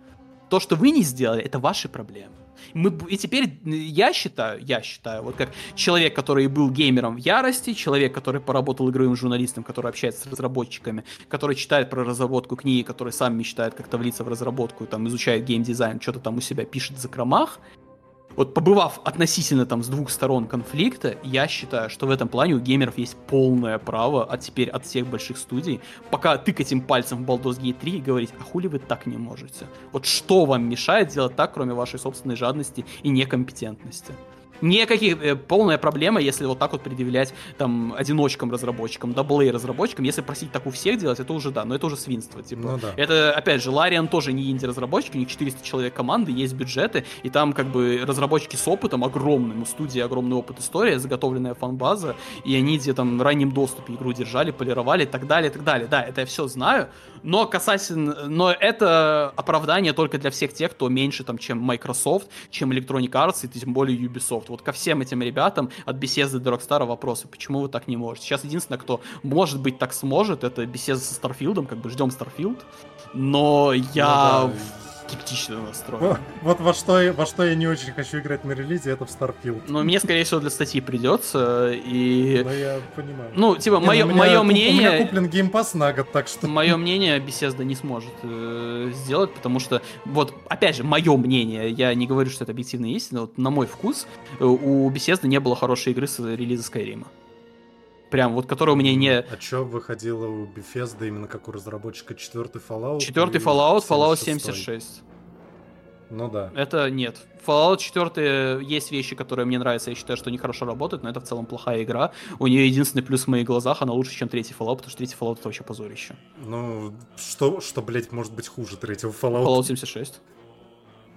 То, что вы не сделали, это ваши проблемы. Мы, и теперь я считаю, я считаю, вот как человек, который был геймером в ярости, человек, который поработал игровым журналистом, который общается с разработчиками, который читает про разработку книги, который сам мечтает как-то влиться в разработку, там изучает геймдизайн, что-то там у себя пишет в закромах, вот побывав относительно там с двух сторон конфликта, я считаю, что в этом плане у геймеров есть полное право, а теперь от всех больших студий, пока тыкать им пальцем в Baldur's Gate 3 и говорить, а хули вы так не можете? Вот что вам мешает делать так, кроме вашей собственной жадности и некомпетентности? Никаких, э, полная проблема, если вот так вот предъявлять там одиночкам разработчикам, AA разработчикам, если просить так у всех делать, это уже да, но это уже свинство, типа. Ну, да. Это, опять же, Лариан тоже не инди-разработчик, у них 400 человек команды, есть бюджеты, и там как бы разработчики с опытом огромным, у студии огромный опыт история, заготовленная фан-база, и они где там в раннем доступе игру держали, полировали и так далее, и так далее. Да, это я все знаю, но касательно, но это оправдание только для всех тех, кто меньше там, чем Microsoft, чем Electronic Arts и тем более Ubisoft. Вот ко всем этим ребятам от Bethesda до Rockstar вопросы, почему вы так не можете. Сейчас единственное, кто может быть так сможет, это Bethesda со Starfield, как бы ждем Starfield, но я... Ну, да скептично настроен. Вот во что, во что я не очень хочу играть на релизе, это в Starfield. Но мне, скорее всего, для статьи придется, и... Ну, я понимаю. Ну, типа, не, мое, мое мнение... У меня куплен Pass на год, так что... Мое мнение Bethesda не сможет э, сделать, потому что, вот, опять же, мое мнение, я не говорю, что это объективная истина, вот, на мой вкус, э, у Bethesda не было хорошей игры с релиза Skyrim прям вот, которая у меня не... А что выходило у Bethesda именно как у разработчика четвертый Fallout? Четвертый Fallout, Fallout 76. Ну да. Это нет. Fallout 4 есть вещи, которые мне нравятся, я считаю, что они хорошо работают, но это в целом плохая игра. У нее единственный плюс в моих глазах, она лучше, чем третий Fallout, потому что третий Fallout это вообще позорище. Ну, что, что блять, может быть хуже третьего Fallout? Falloут 76.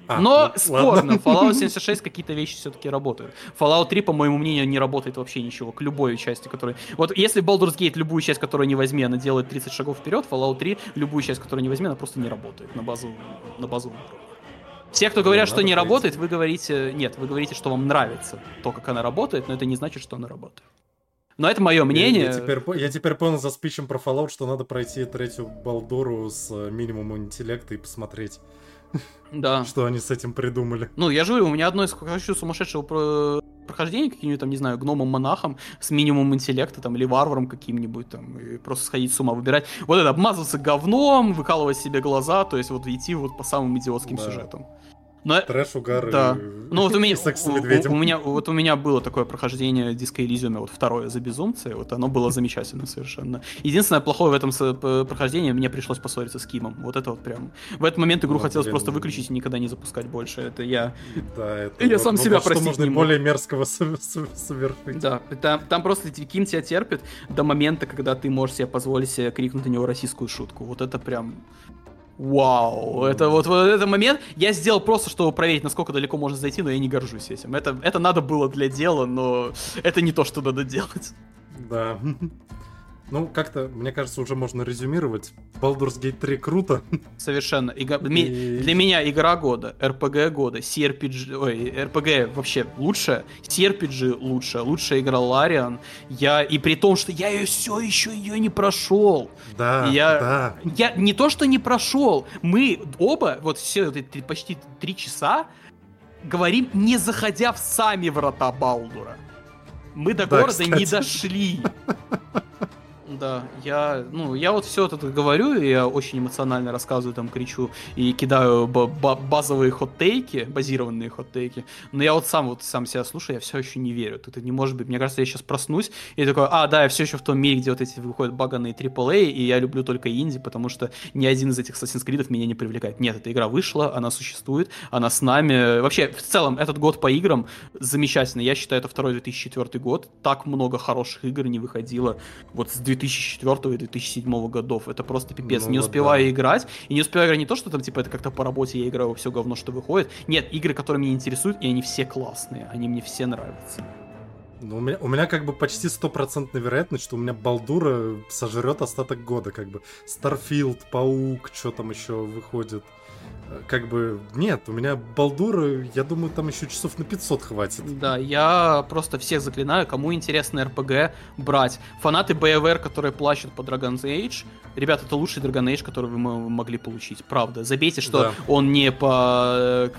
А, Но ну, спорно, ладно. Fallout 76 какие-то вещи все-таки работают. Fallout 3, по моему мнению, не работает вообще ничего к любой части, которой... Вот если Baldur's Gate любую часть, которую не возьми, она делает 30 шагов вперед, Fallout 3 любую часть, которую не возьми, она просто не работает на базу, на базу все, кто говорят, что не работает, вы говорите... Нет, вы говорите, что вам нравится то, как она работает, но это не значит, что она работает. Но это мое мнение. Я, я, теперь, я теперь понял за спичем про Fallout, что надо пройти третью Балдуру с э, минимумом интеллекта и посмотреть. Да. Что они с этим придумали. Ну, я же говорю, у меня одно из хочу сумасшедшего про прохождения каким-нибудь там, не знаю, гномом-монахом с минимумом интеллекта там или варваром каким-нибудь там и просто сходить с ума, выбирать. Вот это, обмазываться говном, выкалывать себе глаза, то есть вот идти вот по самым идиотским да. сюжетам. Но... Трэш, угар да. и... Ну вот у меня, секс с медведем. У, у, меня, вот у меня было такое прохождение Disco Elysium, вот второе за безумцы, вот оно было замечательно совершенно. Единственное плохое в этом прохождении, мне пришлось поссориться с Кимом. Вот это вот прям... В этот момент игру ну, хотелось блин. просто выключить и никогда не запускать больше. Это я... Да, это... Я вот, сам вот, себя простить можно более мерзкого совершить. Да, там, там просто Ким тебя терпит до момента, когда ты можешь себе позволить себе крикнуть на него российскую шутку. Вот это прям Вау, это вот, вот этот момент я сделал просто, чтобы проверить, насколько далеко можно зайти, но я не горжусь этим. Это, это надо было для дела, но это не то, что надо делать. Да. Ну, как-то, мне кажется, уже можно резюмировать. Baldur's Gate 3 круто. Совершенно. Ига... И... Для меня игра года, RPG года, CRPG... Ой, RPG вообще лучше, CRPG лучше, лучшая игра Лариан. Я... И при том, что я ее все еще ее не прошел. Да, я... да. Я не то, что не прошел, мы оба, вот все эти почти три часа, говорим, не заходя в сами врата Балдура. Мы до да, города кстати. не дошли. Да, я, ну, я вот все это говорю, и я очень эмоционально рассказываю, там, кричу и кидаю базовые хот-тейки, базированные хот-тейки, но я вот сам вот сам себя слушаю, я все еще не верю. Это не может быть. Мне кажется, я сейчас проснусь и такой, а, да, я все еще в том мире, где вот эти выходят баганные AAA, и я люблю только инди, потому что ни один из этих Assassin's Creed меня не привлекает. Нет, эта игра вышла, она существует, она с нами. Вообще, в целом, этот год по играм замечательный. Я считаю, это второй 2004 год. Так много хороших игр не выходило вот с 2000 2004 и 2007 годов. Это просто пипец. Ну, не успеваю да. играть. И не успеваю играть не то, что там, типа, это как-то по работе я играю все говно, что выходит. Нет, игры, которые меня интересуют, и они все классные. Они мне все нравятся. Ну, у меня, у меня как бы почти стопроцентная вероятность, что у меня Балдура сожрет остаток года, как бы. Starfield, Паук, что там еще выходит. Как бы, нет, у меня Балдура, я думаю, там еще часов на 500 хватит. Да, я просто всех заклинаю, кому интересно РПГ, брать. Фанаты BioWare, которые плачут по Dragon's Age, ребят, это лучший Dragon Age, который вы могли получить, правда. Забейте, что да. он не по э,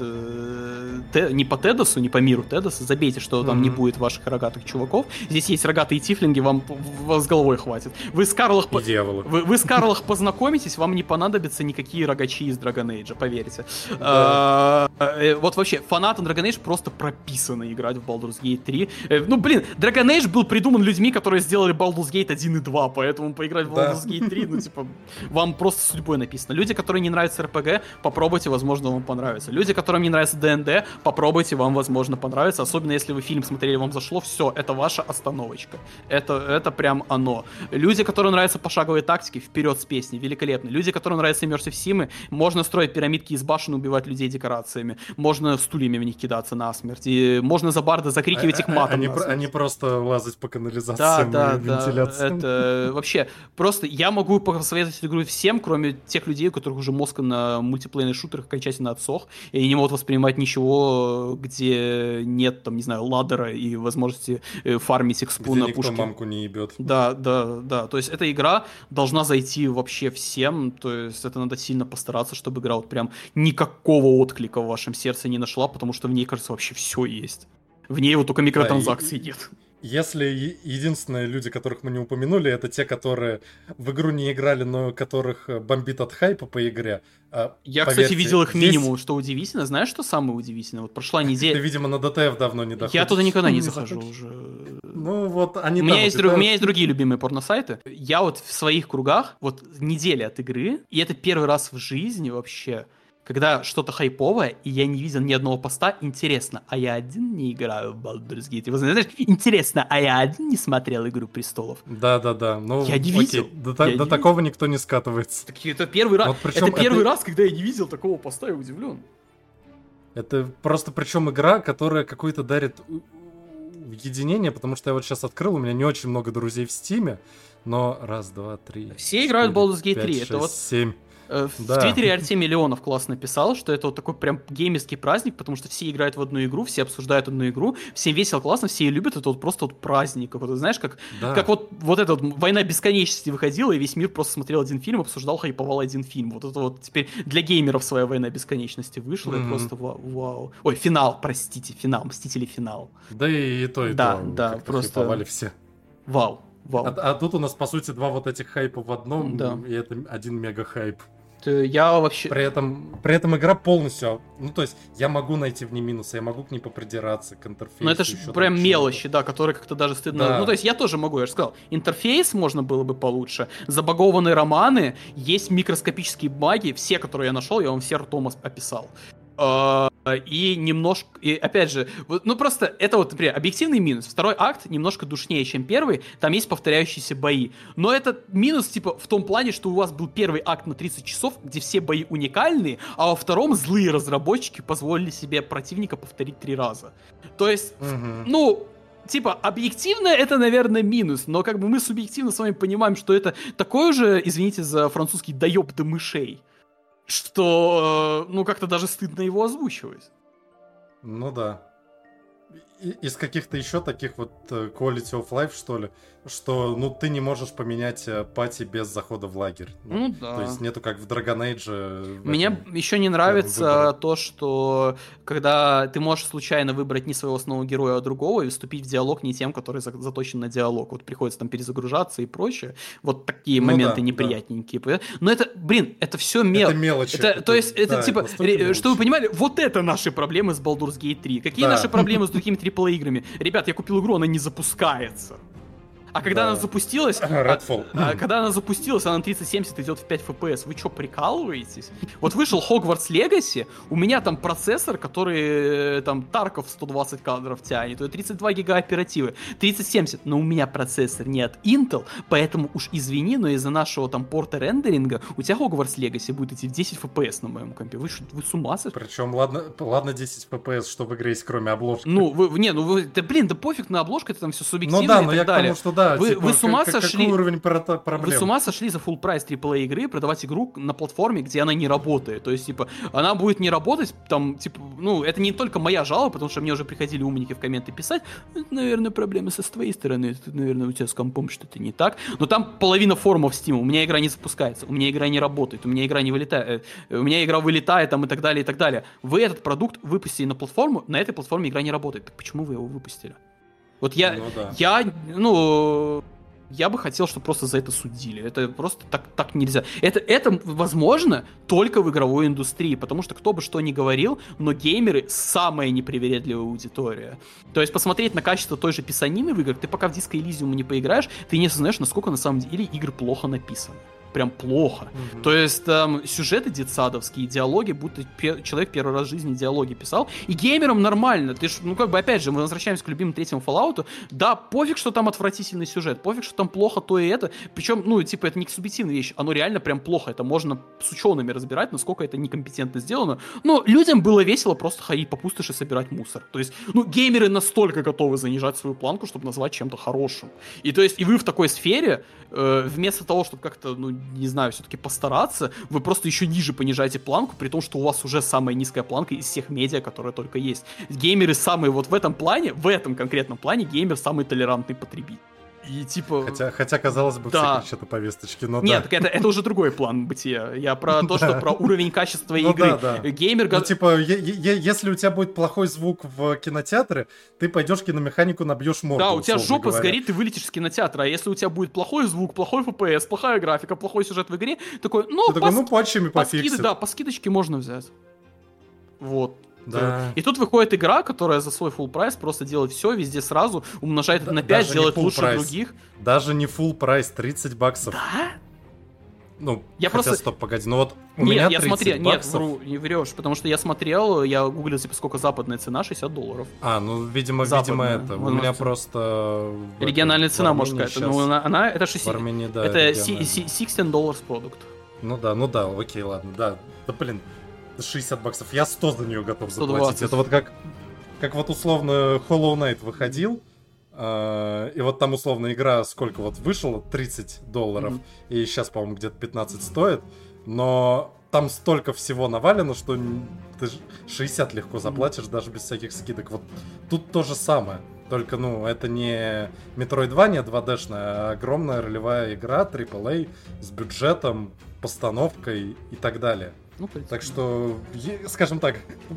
э, те, не по Тедосу, не по миру Тедоса, забейте, что там mm-hmm. не будет ваших рогатых чуваков. Здесь есть рогатые тифлинги, вам вас головой хватит. Вы с Карлах, по... вы, вы с Карлах познакомитесь, вам не понадобятся никакие рогачи из Dragon Age, поверьте. А, э, вот вообще, фанаты Dragon Age просто прописаны играть в Baldur's Gate 3. Э, ну, блин, Dragon Age был придуман людьми, которые сделали Baldur's Gate 1 и 2, поэтому поиграть в Baldur's Gate 3, ну, типа, вам просто судьбой написано. Люди, которые не нравятся RPG, попробуйте, возможно, вам понравится. Люди, которым не нравится ДНД, попробуйте, вам, возможно, понравится. Особенно, если вы фильм смотрели, вам зашло, все, это ваша остановочка. Это, это прям оно. Люди, которым нравятся пошаговые тактики, вперед с песней, великолепно. Люди, которым нравятся Immersive Симы, можно строить пирамидки из башен и убивать людей декорациями. Можно стульями в них кидаться насмерть. И можно за барда закрикивать а, их матом. Они, они просто лазать по канализациям да, да, и вентиляциям. Да, это вообще просто я могу посоветовать игру всем, кроме тех людей, у которых уже мозг на мультиплейных шутерах окончательно отсох, и они не могут воспринимать ничего, где нет, там, не знаю, ладера и возможности э, фармить экспу где на пушке. мамку не ебет. Да, да, да. То есть эта игра должна зайти вообще всем, то есть это надо сильно постараться, чтобы вот прям никакого отклика в вашем сердце не нашла, потому что в ней, кажется, вообще все есть. В ней вот только микротранзакции да, и... нет. Если единственные люди, которых мы не упомянули, это те, которые в игру не играли, но которых э, бомбит от хайпа по игре. А, Я, поверьте, кстати, видел их минимум, здесь... что удивительно. Знаешь, что самое удивительное? Вот прошла неделя... Ты, видимо, на ДТФ давно не доходишь. Я туда никогда не захожу уже. Ну вот, они у меня, есть, у меня есть другие любимые порносайты. Я вот в своих кругах, вот неделя от игры, и это первый раз в жизни вообще, когда что-то хайповое, и я не видел ни одного поста, интересно, а я один не играю в Baldur's Gate. Вы знаете, интересно, а я один не смотрел «Игру престолов». Да-да-да. Ну, я не видел. Окей. До, я до не такого видел. никто не скатывается. Так это первый раз. Вот это первый это... раз, когда я не видел такого поста, я удивлен. Это просто причем игра, которая какой-то дарит единение, потому что я вот сейчас открыл, у меня не очень много друзей в Стиме, но раз, два, три. Все четыре, играют в Baldur's Gate 3. 5, 6, это вот 7. Э, в да. Твиттере Артемий Миллионов классно писал, что это вот такой прям геймерский праздник, потому что все играют в одну игру, все обсуждают одну игру, всем весело, классно, все ее любят, это вот просто вот праздник какой-то, знаешь, как, да. как вот, вот эта вот «Война бесконечности» выходила, и весь мир просто смотрел один фильм, обсуждал, хайповал один фильм. Вот это вот теперь для геймеров своя «Война бесконечности» вышла, mm-hmm. и просто вау, вау. Ой, финал, простите, финал, «Мстители. Финал». Да и, и то, и да, то. Да, просто... все. Вау. Вау. А, а тут у нас, по сути, два вот этих хайпа в одном, да. и это один мега хайп. Э, я вообще... При этом, при этом игра полностью... Ну, то есть, я могу найти в ней минусы, я могу к ней попридираться, к интерфейсу. Ну, это же прям мелочи, да, которые как-то даже стыдно... Да. Ну, то есть, я тоже могу, я же сказал, интерфейс можно было бы получше, забагованные романы, есть микроскопические баги, все, которые я нашел, я вам все ртом описал. А, и немножко, и опять же, ну просто это вот, например, объективный минус. Второй акт немножко душнее, чем первый, там есть повторяющиеся бои. Но это минус, типа, в том плане, что у вас был первый акт на 30 часов, где все бои уникальные, а во втором злые разработчики позволили себе противника повторить три раза. То есть, угу. ну, типа, объективно это, наверное, минус, но как бы мы субъективно с вами понимаем, что это такое же, извините за французский, доеб до мышей что, э, ну, как-то даже стыдно его озвучивать. Ну да. Из каких-то еще таких вот э, quality of life, что ли, что, ну, ты не можешь поменять э, пати без захода в лагерь. Ну, ну да. То есть нету как в Dragon Age. Э, Мне еще не нравится то, что когда ты можешь случайно выбрать не своего основного героя, а другого, и вступить в диалог не тем, который заточен на диалог. Вот приходится там перезагружаться и прочее. Вот такие ну, моменты да, неприятненькие. Да. Но это, блин, это все мел... Это мелочи. Это, это, то есть, это да, типа, ре, чтобы вы понимали, вот это наши проблемы с Baldur's Gate 3. Какие да. наши проблемы с другими AAA играми? Ребят, я купил игру, она не запускается. А когда да. она запустилась... Redfall. А, а, когда она запустилась, она на 3070 идет в 5 FPS. Вы что, прикалываетесь? Вот вышел Hogwarts Legacy, у меня там процессор, который э, там Тарков 120 кадров тянет, это 32 гига оперативы, 3070, но у меня процессор не от Intel, поэтому уж извини, но из-за нашего там порта рендеринга у тебя Hogwarts Legacy будет идти в 10 FPS на моем компе. Вы, вы с ума сошли? Причем, ладно, ладно 10 FPS, что в игре есть, кроме обложки. Ну, вы, не, ну вы, да блин, да пофиг на обложку, это там все субъективно Ну да, но я далее. к тому, что да, вы, типа, вы с ума как- сошли? Какой уровень проблем? Вы с ума сошли за full прайс AAA игры продавать игру на платформе, где она не работает. То есть, типа, она будет не работать, там, типа, ну, это не только моя жалоба, потому что мне уже приходили умники в комменты писать, «Это, наверное, проблемы со твоей стороны, это, наверное, у тебя с компом что-то не так. Но там половина форумов Steam, у меня игра не запускается, у меня игра не работает, у меня игра не вылетает, э, у меня игра вылетает, там, и так далее, и так далее. Вы этот продукт выпустили на платформу, на этой платформе игра не работает. Так почему вы его выпустили? Вот я, Ну да. я, ну, я бы хотел, чтобы просто за это судили. Это просто так, так нельзя. Это, это возможно только в игровой индустрии, потому что кто бы что ни говорил, но геймеры самая непривередливая аудитория. То есть посмотреть на качество той же писанины в играх, ты пока в Disco Elysium не поиграешь, ты не осознаешь, насколько на самом деле игры плохо написаны. Прям плохо. Мгм. То есть там сюжеты детсадовские, диалоги, будто пе- человек первый раз в жизни диалоги писал. И геймерам нормально. Ты ж, ну как бы опять же, мы возвращаемся к любимому третьему Fallout. Да, пофиг, что там отвратительный сюжет, пофиг, что там плохо то и это. Причем, ну, типа, это не субъективная вещь, оно реально прям плохо. Это можно с учеными разбирать, насколько это некомпетентно сделано. Но людям было весело просто ходить по пустоши собирать мусор. То есть, ну, геймеры настолько готовы занижать свою планку, чтобы назвать чем-то хорошим. И то есть, и вы в такой сфере, э, вместо того, чтобы как-то, ну, не знаю, все-таки постараться, вы просто еще ниже понижаете планку, при том, что у вас уже самая низкая планка из всех медиа, которые только есть. Геймеры самые, вот в этом плане, в этом конкретном плане, геймер самый толерантный потребитель. И типа... Хотя, хотя, казалось бы, Да. все кричат о повесточке, но Нет, да. это, это уже другой план бытия. Я про то, что про уровень качества Ну игры. Геймер... Ну, типа, если у тебя будет плохой звук в кинотеатре, ты пойдешь киномеханику, набьешь морду. Да, у тебя жопа сгорит, ты вылетишь из кинотеатра. А если у тебя будет плохой звук, плохой FPS, плохая графика, плохой сюжет в игре, такой, ну, по, ну, патчами по пофиксит. да, по скидочке можно взять. Вот. Да. И тут выходит игра, которая за свой full price просто делает все везде сразу, умножает это на 5, даже не делает лучше price. других. Даже не full price, 30 баксов. Да? Ну, Я хотя, просто- стоп, погоди, ну вот у нет, меня я 30 смотрел, нет, вру, не врешь, потому что я смотрел, я гуглил, типа, сколько западная цена, 60 долларов. А, ну, видимо, Западная. видимо, это. У меня просто... в Региональная цена, в может, какая-то. Ну, она, она- это В 60, Армении, да, это си- региональная. си- 16 долларов продукт. Ну да, ну да, окей, ладно, да. Да блин, 60 баксов. Я 100 за нее готов 120. заплатить. Это вот как, как вот условно Hollow Knight выходил, а, и вот там условно игра сколько вот вышла, 30 долларов, Мгм. и сейчас, по-моему, где-то 15 стоит, но там столько всего навалено, что ты ж 60 легко заплатишь, даже без всяких скидок. Вот тут то же самое. Только, ну, это не Metroidvania 2D-шная, а огромная ролевая игра AAA с бюджетом, постановкой и так далее. Ну, Так что, скажем так,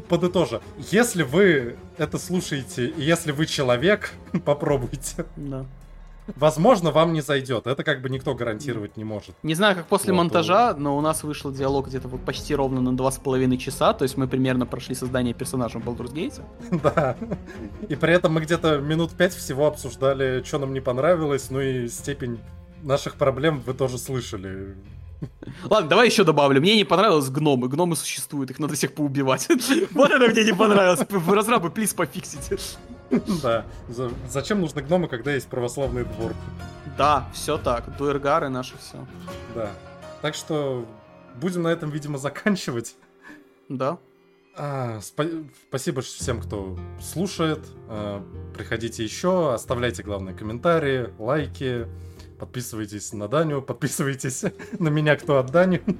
подытожа. Если вы это слушаете, и если вы человек, попробуйте. да. Возможно, вам не зайдет. Это как бы никто гарантировать не может. Не знаю, как после Вот, монтажа, но у нас вышел диалог где-то вот почти ровно на два с половиной часа, то есть мы примерно прошли создание персонажа в Baldur's Gate. Да. И при этом мы где-то минут пять всего обсуждали, что нам не понравилось, ну и степень наших проблем вы тоже слышали. Ладно, давай еще добавлю. Мне не понравилось гномы. Гномы существуют, их надо всех поубивать. Вот это мне не понравилось. Разрабы, плиз, пофиксите. Да. За- Зачем нужны гномы, когда есть православный двор? Да, все так. Дуэргары наши все. Да. Так что будем на этом, видимо, заканчивать. Да. А, спа- спасибо всем, кто слушает. А, приходите еще, оставляйте, главное, комментарии, лайки. Подписывайтесь на Даню, подписывайтесь на меня, кто от Дани.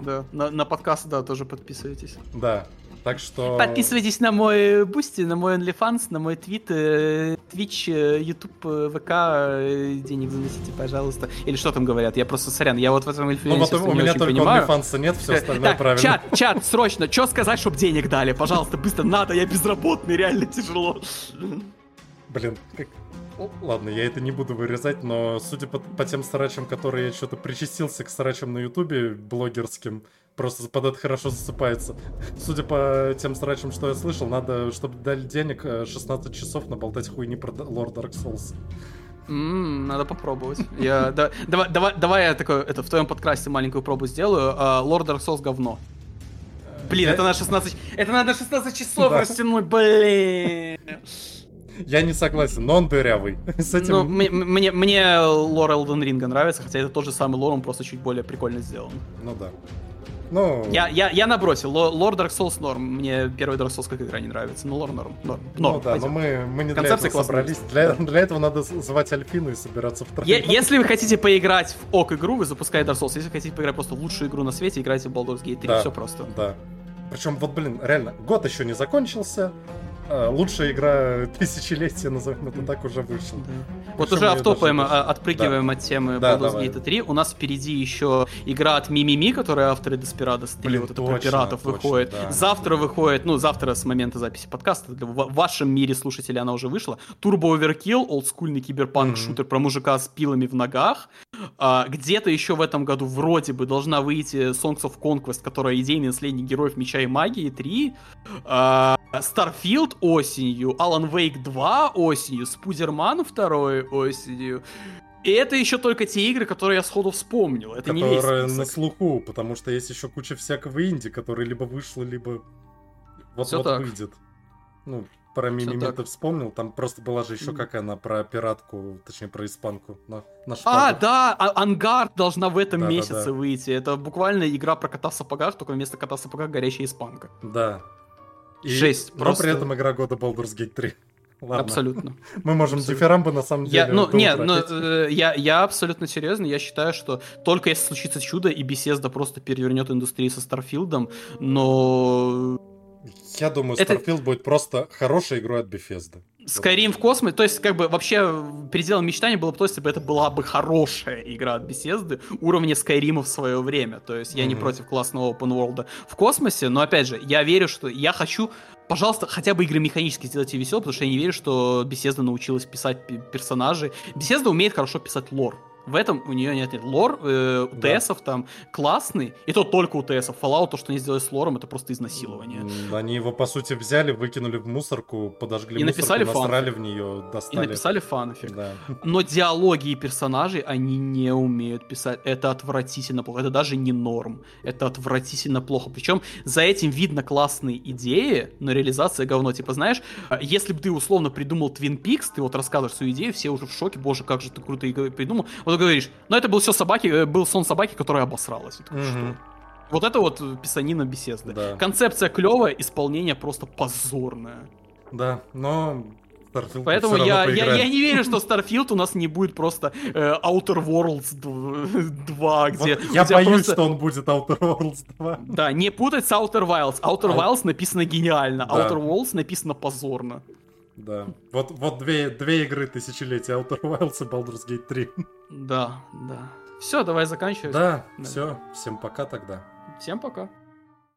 Да. На, на подкаст, да, тоже подписывайтесь. Да. Так что... Подписывайтесь на мой Бусти, на мой OnlyFans, на мой Твит, э, Twitch, э, YouTube, э, ВК. Денег заносите, пожалуйста. Или что там говорят? Я просто, сорян, я вот в этом Ну influence вот у меня только понимаю. OnlyFans нет, все остальное так, правильно. чат, чат, срочно, что сказать, чтобы денег дали? Пожалуйста, быстро, надо, я безработный, реально тяжело. Блин, как... Ладно, я это не буду вырезать, но судя по, по тем срачам, которые я что-то причастился к срачам на ютубе блогерским, просто под это хорошо засыпается. Судя по тем срачам, что я слышал, надо, чтобы дали денег, э, 16 часов наболтать хуйни про Д- Lord Dark Souls. М, надо попробовать. Я, да, давай, давай, давай я такой, это, в твоем подкасте маленькую пробу сделаю. А, Lord Dark Souls говно. Блин, это на 16... Это надо 16 часов растянуть, блин. Я не согласен, но он дырявый. С этим... Ну, мне, мне, лор Elden Ring нравится, хотя это тот же самый лор, он просто чуть более прикольно сделан. Ну да. Ну, Я, я, я набросил. Ло- Lord Dark Souls норм. Мне первый Dark Souls как игра не нравится. Но лор норм. Норм. ну да, но пойдем. мы, мы не для Концепция этого классная. собрались. Для, для этого надо звать Альфину и собираться в троем. если вы хотите поиграть в ок игру, вы запускаете Dark Souls. Если хотите поиграть просто в лучшую игру на свете, играйте в Baldur's Gate 3. Да. Все просто. Да. Причем, вот, блин, реально, год еще не закончился. А, лучшая игра тысячелетия, назовем это так, уже вышла. Вот Причем уже автопаем, даже- а, отпрыгиваем от темы Да, Baldur's давай. Gate 3. У нас впереди еще игра от Мимими, которая авторы Desperados 3, Блин, вот это про пиратов точно, выходит. да. Завтра выходит, ну, завтра с момента записи подкаста, для- в вашем мире слушателей она уже вышла. Turbo Overkill, олдскульный киберпанк, Мгм. шутер про мужика с пилами в ногах. А, где-то еще в этом году вроде бы должна выйти Songs of Conquest, которая идейный наследник героев Меча и Магии 3. А, Starfield осенью, Alan Wake 2 осенью, Спудерман 2 осенью. И это еще только те игры, которые я сходу вспомнил. Это не весь Которая на список. слуху, потому что есть еще куча всякого инди, которые либо вышло, либо вот, Всё вот так. выйдет. Ну, про Мимими ты вспомнил, там просто была же еще Мгм. как она про пиратку, точнее про испанку на, на А, да, а- Ангард должна в этом Да-да-да. месяце выйти. Это буквально игра про кота в сапогах, только вместо кота в сапогах горящая испанка. Да. И- Жесть, но просто- при этом игра года Baldur's Gate 3. Ладно. Абсолютно. Мы можем Абсолютно. дифирамбы на самом деле. Я, ну, нет, утра ну, э, я, я абсолютно серьезно, я считаю, что только если случится чудо, и Bethesda просто перевернет индустрию со Старфилдом, но Я думаю, это- Starfield будет просто хорошей игрой от Bethesda. Skyrim в космосе, то есть, как бы, вообще, пределом мечтания было бы то, если бы это была бы хорошая игра от Bethesda уровня Skyrim в свое время. То есть, я не Мгм. против классного open world в космосе, но, опять же, я верю, что я хочу, пожалуйста, хотя бы игры механически сделать ее веселой, потому что я не верю, что Bethesda научилась писать пи- персонажей. Bethesda умеет хорошо писать лор. В этом у нее нет, нет лор, э, Да. УТСов там классный, и то только УТСов. Fallout, то, что они сделали с лором, это просто изнасилование. Они его, по сути, взяли, выкинули в мусорку, подожгли И мусорку, написали насрали в нее, И достали. написали фанфик. Да. Но диалоги и персонажей они не умеют писать. Это отвратительно плохо. Это даже не норм. Это отвратительно плохо. Причем за этим видно классные идеи, но реализация говно. Типа, знаешь, если бы ты условно придумал Twin Peaks, ты вот рассказываешь свою идею, все уже в шоке, боже, как же ты круто и- придумал. Вот говоришь, но это был все собаки, э, был сон собаки, которая обосралась. Такой, «Что?» Мгм. Вот это вот э, писанина беседы. Да. Концепция клевая, исполнение просто позорное. Да, но Starfield Поэтому я, я, я не верю, что Starfield у нас не будет просто э, Outer Worlds 2, где... Вот я боюсь, просто- что он будет Outer Worlds 2. Да, не путать с Outer Wilds. Outer Ау- Wilds написано гениально, Да. Outer Worlds написано позорно. Да. Вот, вот две, две игры тысячелетия Outer Wilds и Baldur's Gate 3. Да, да. Все, давай заканчивать. Да, Да. все. Всем пока тогда. Всем пока.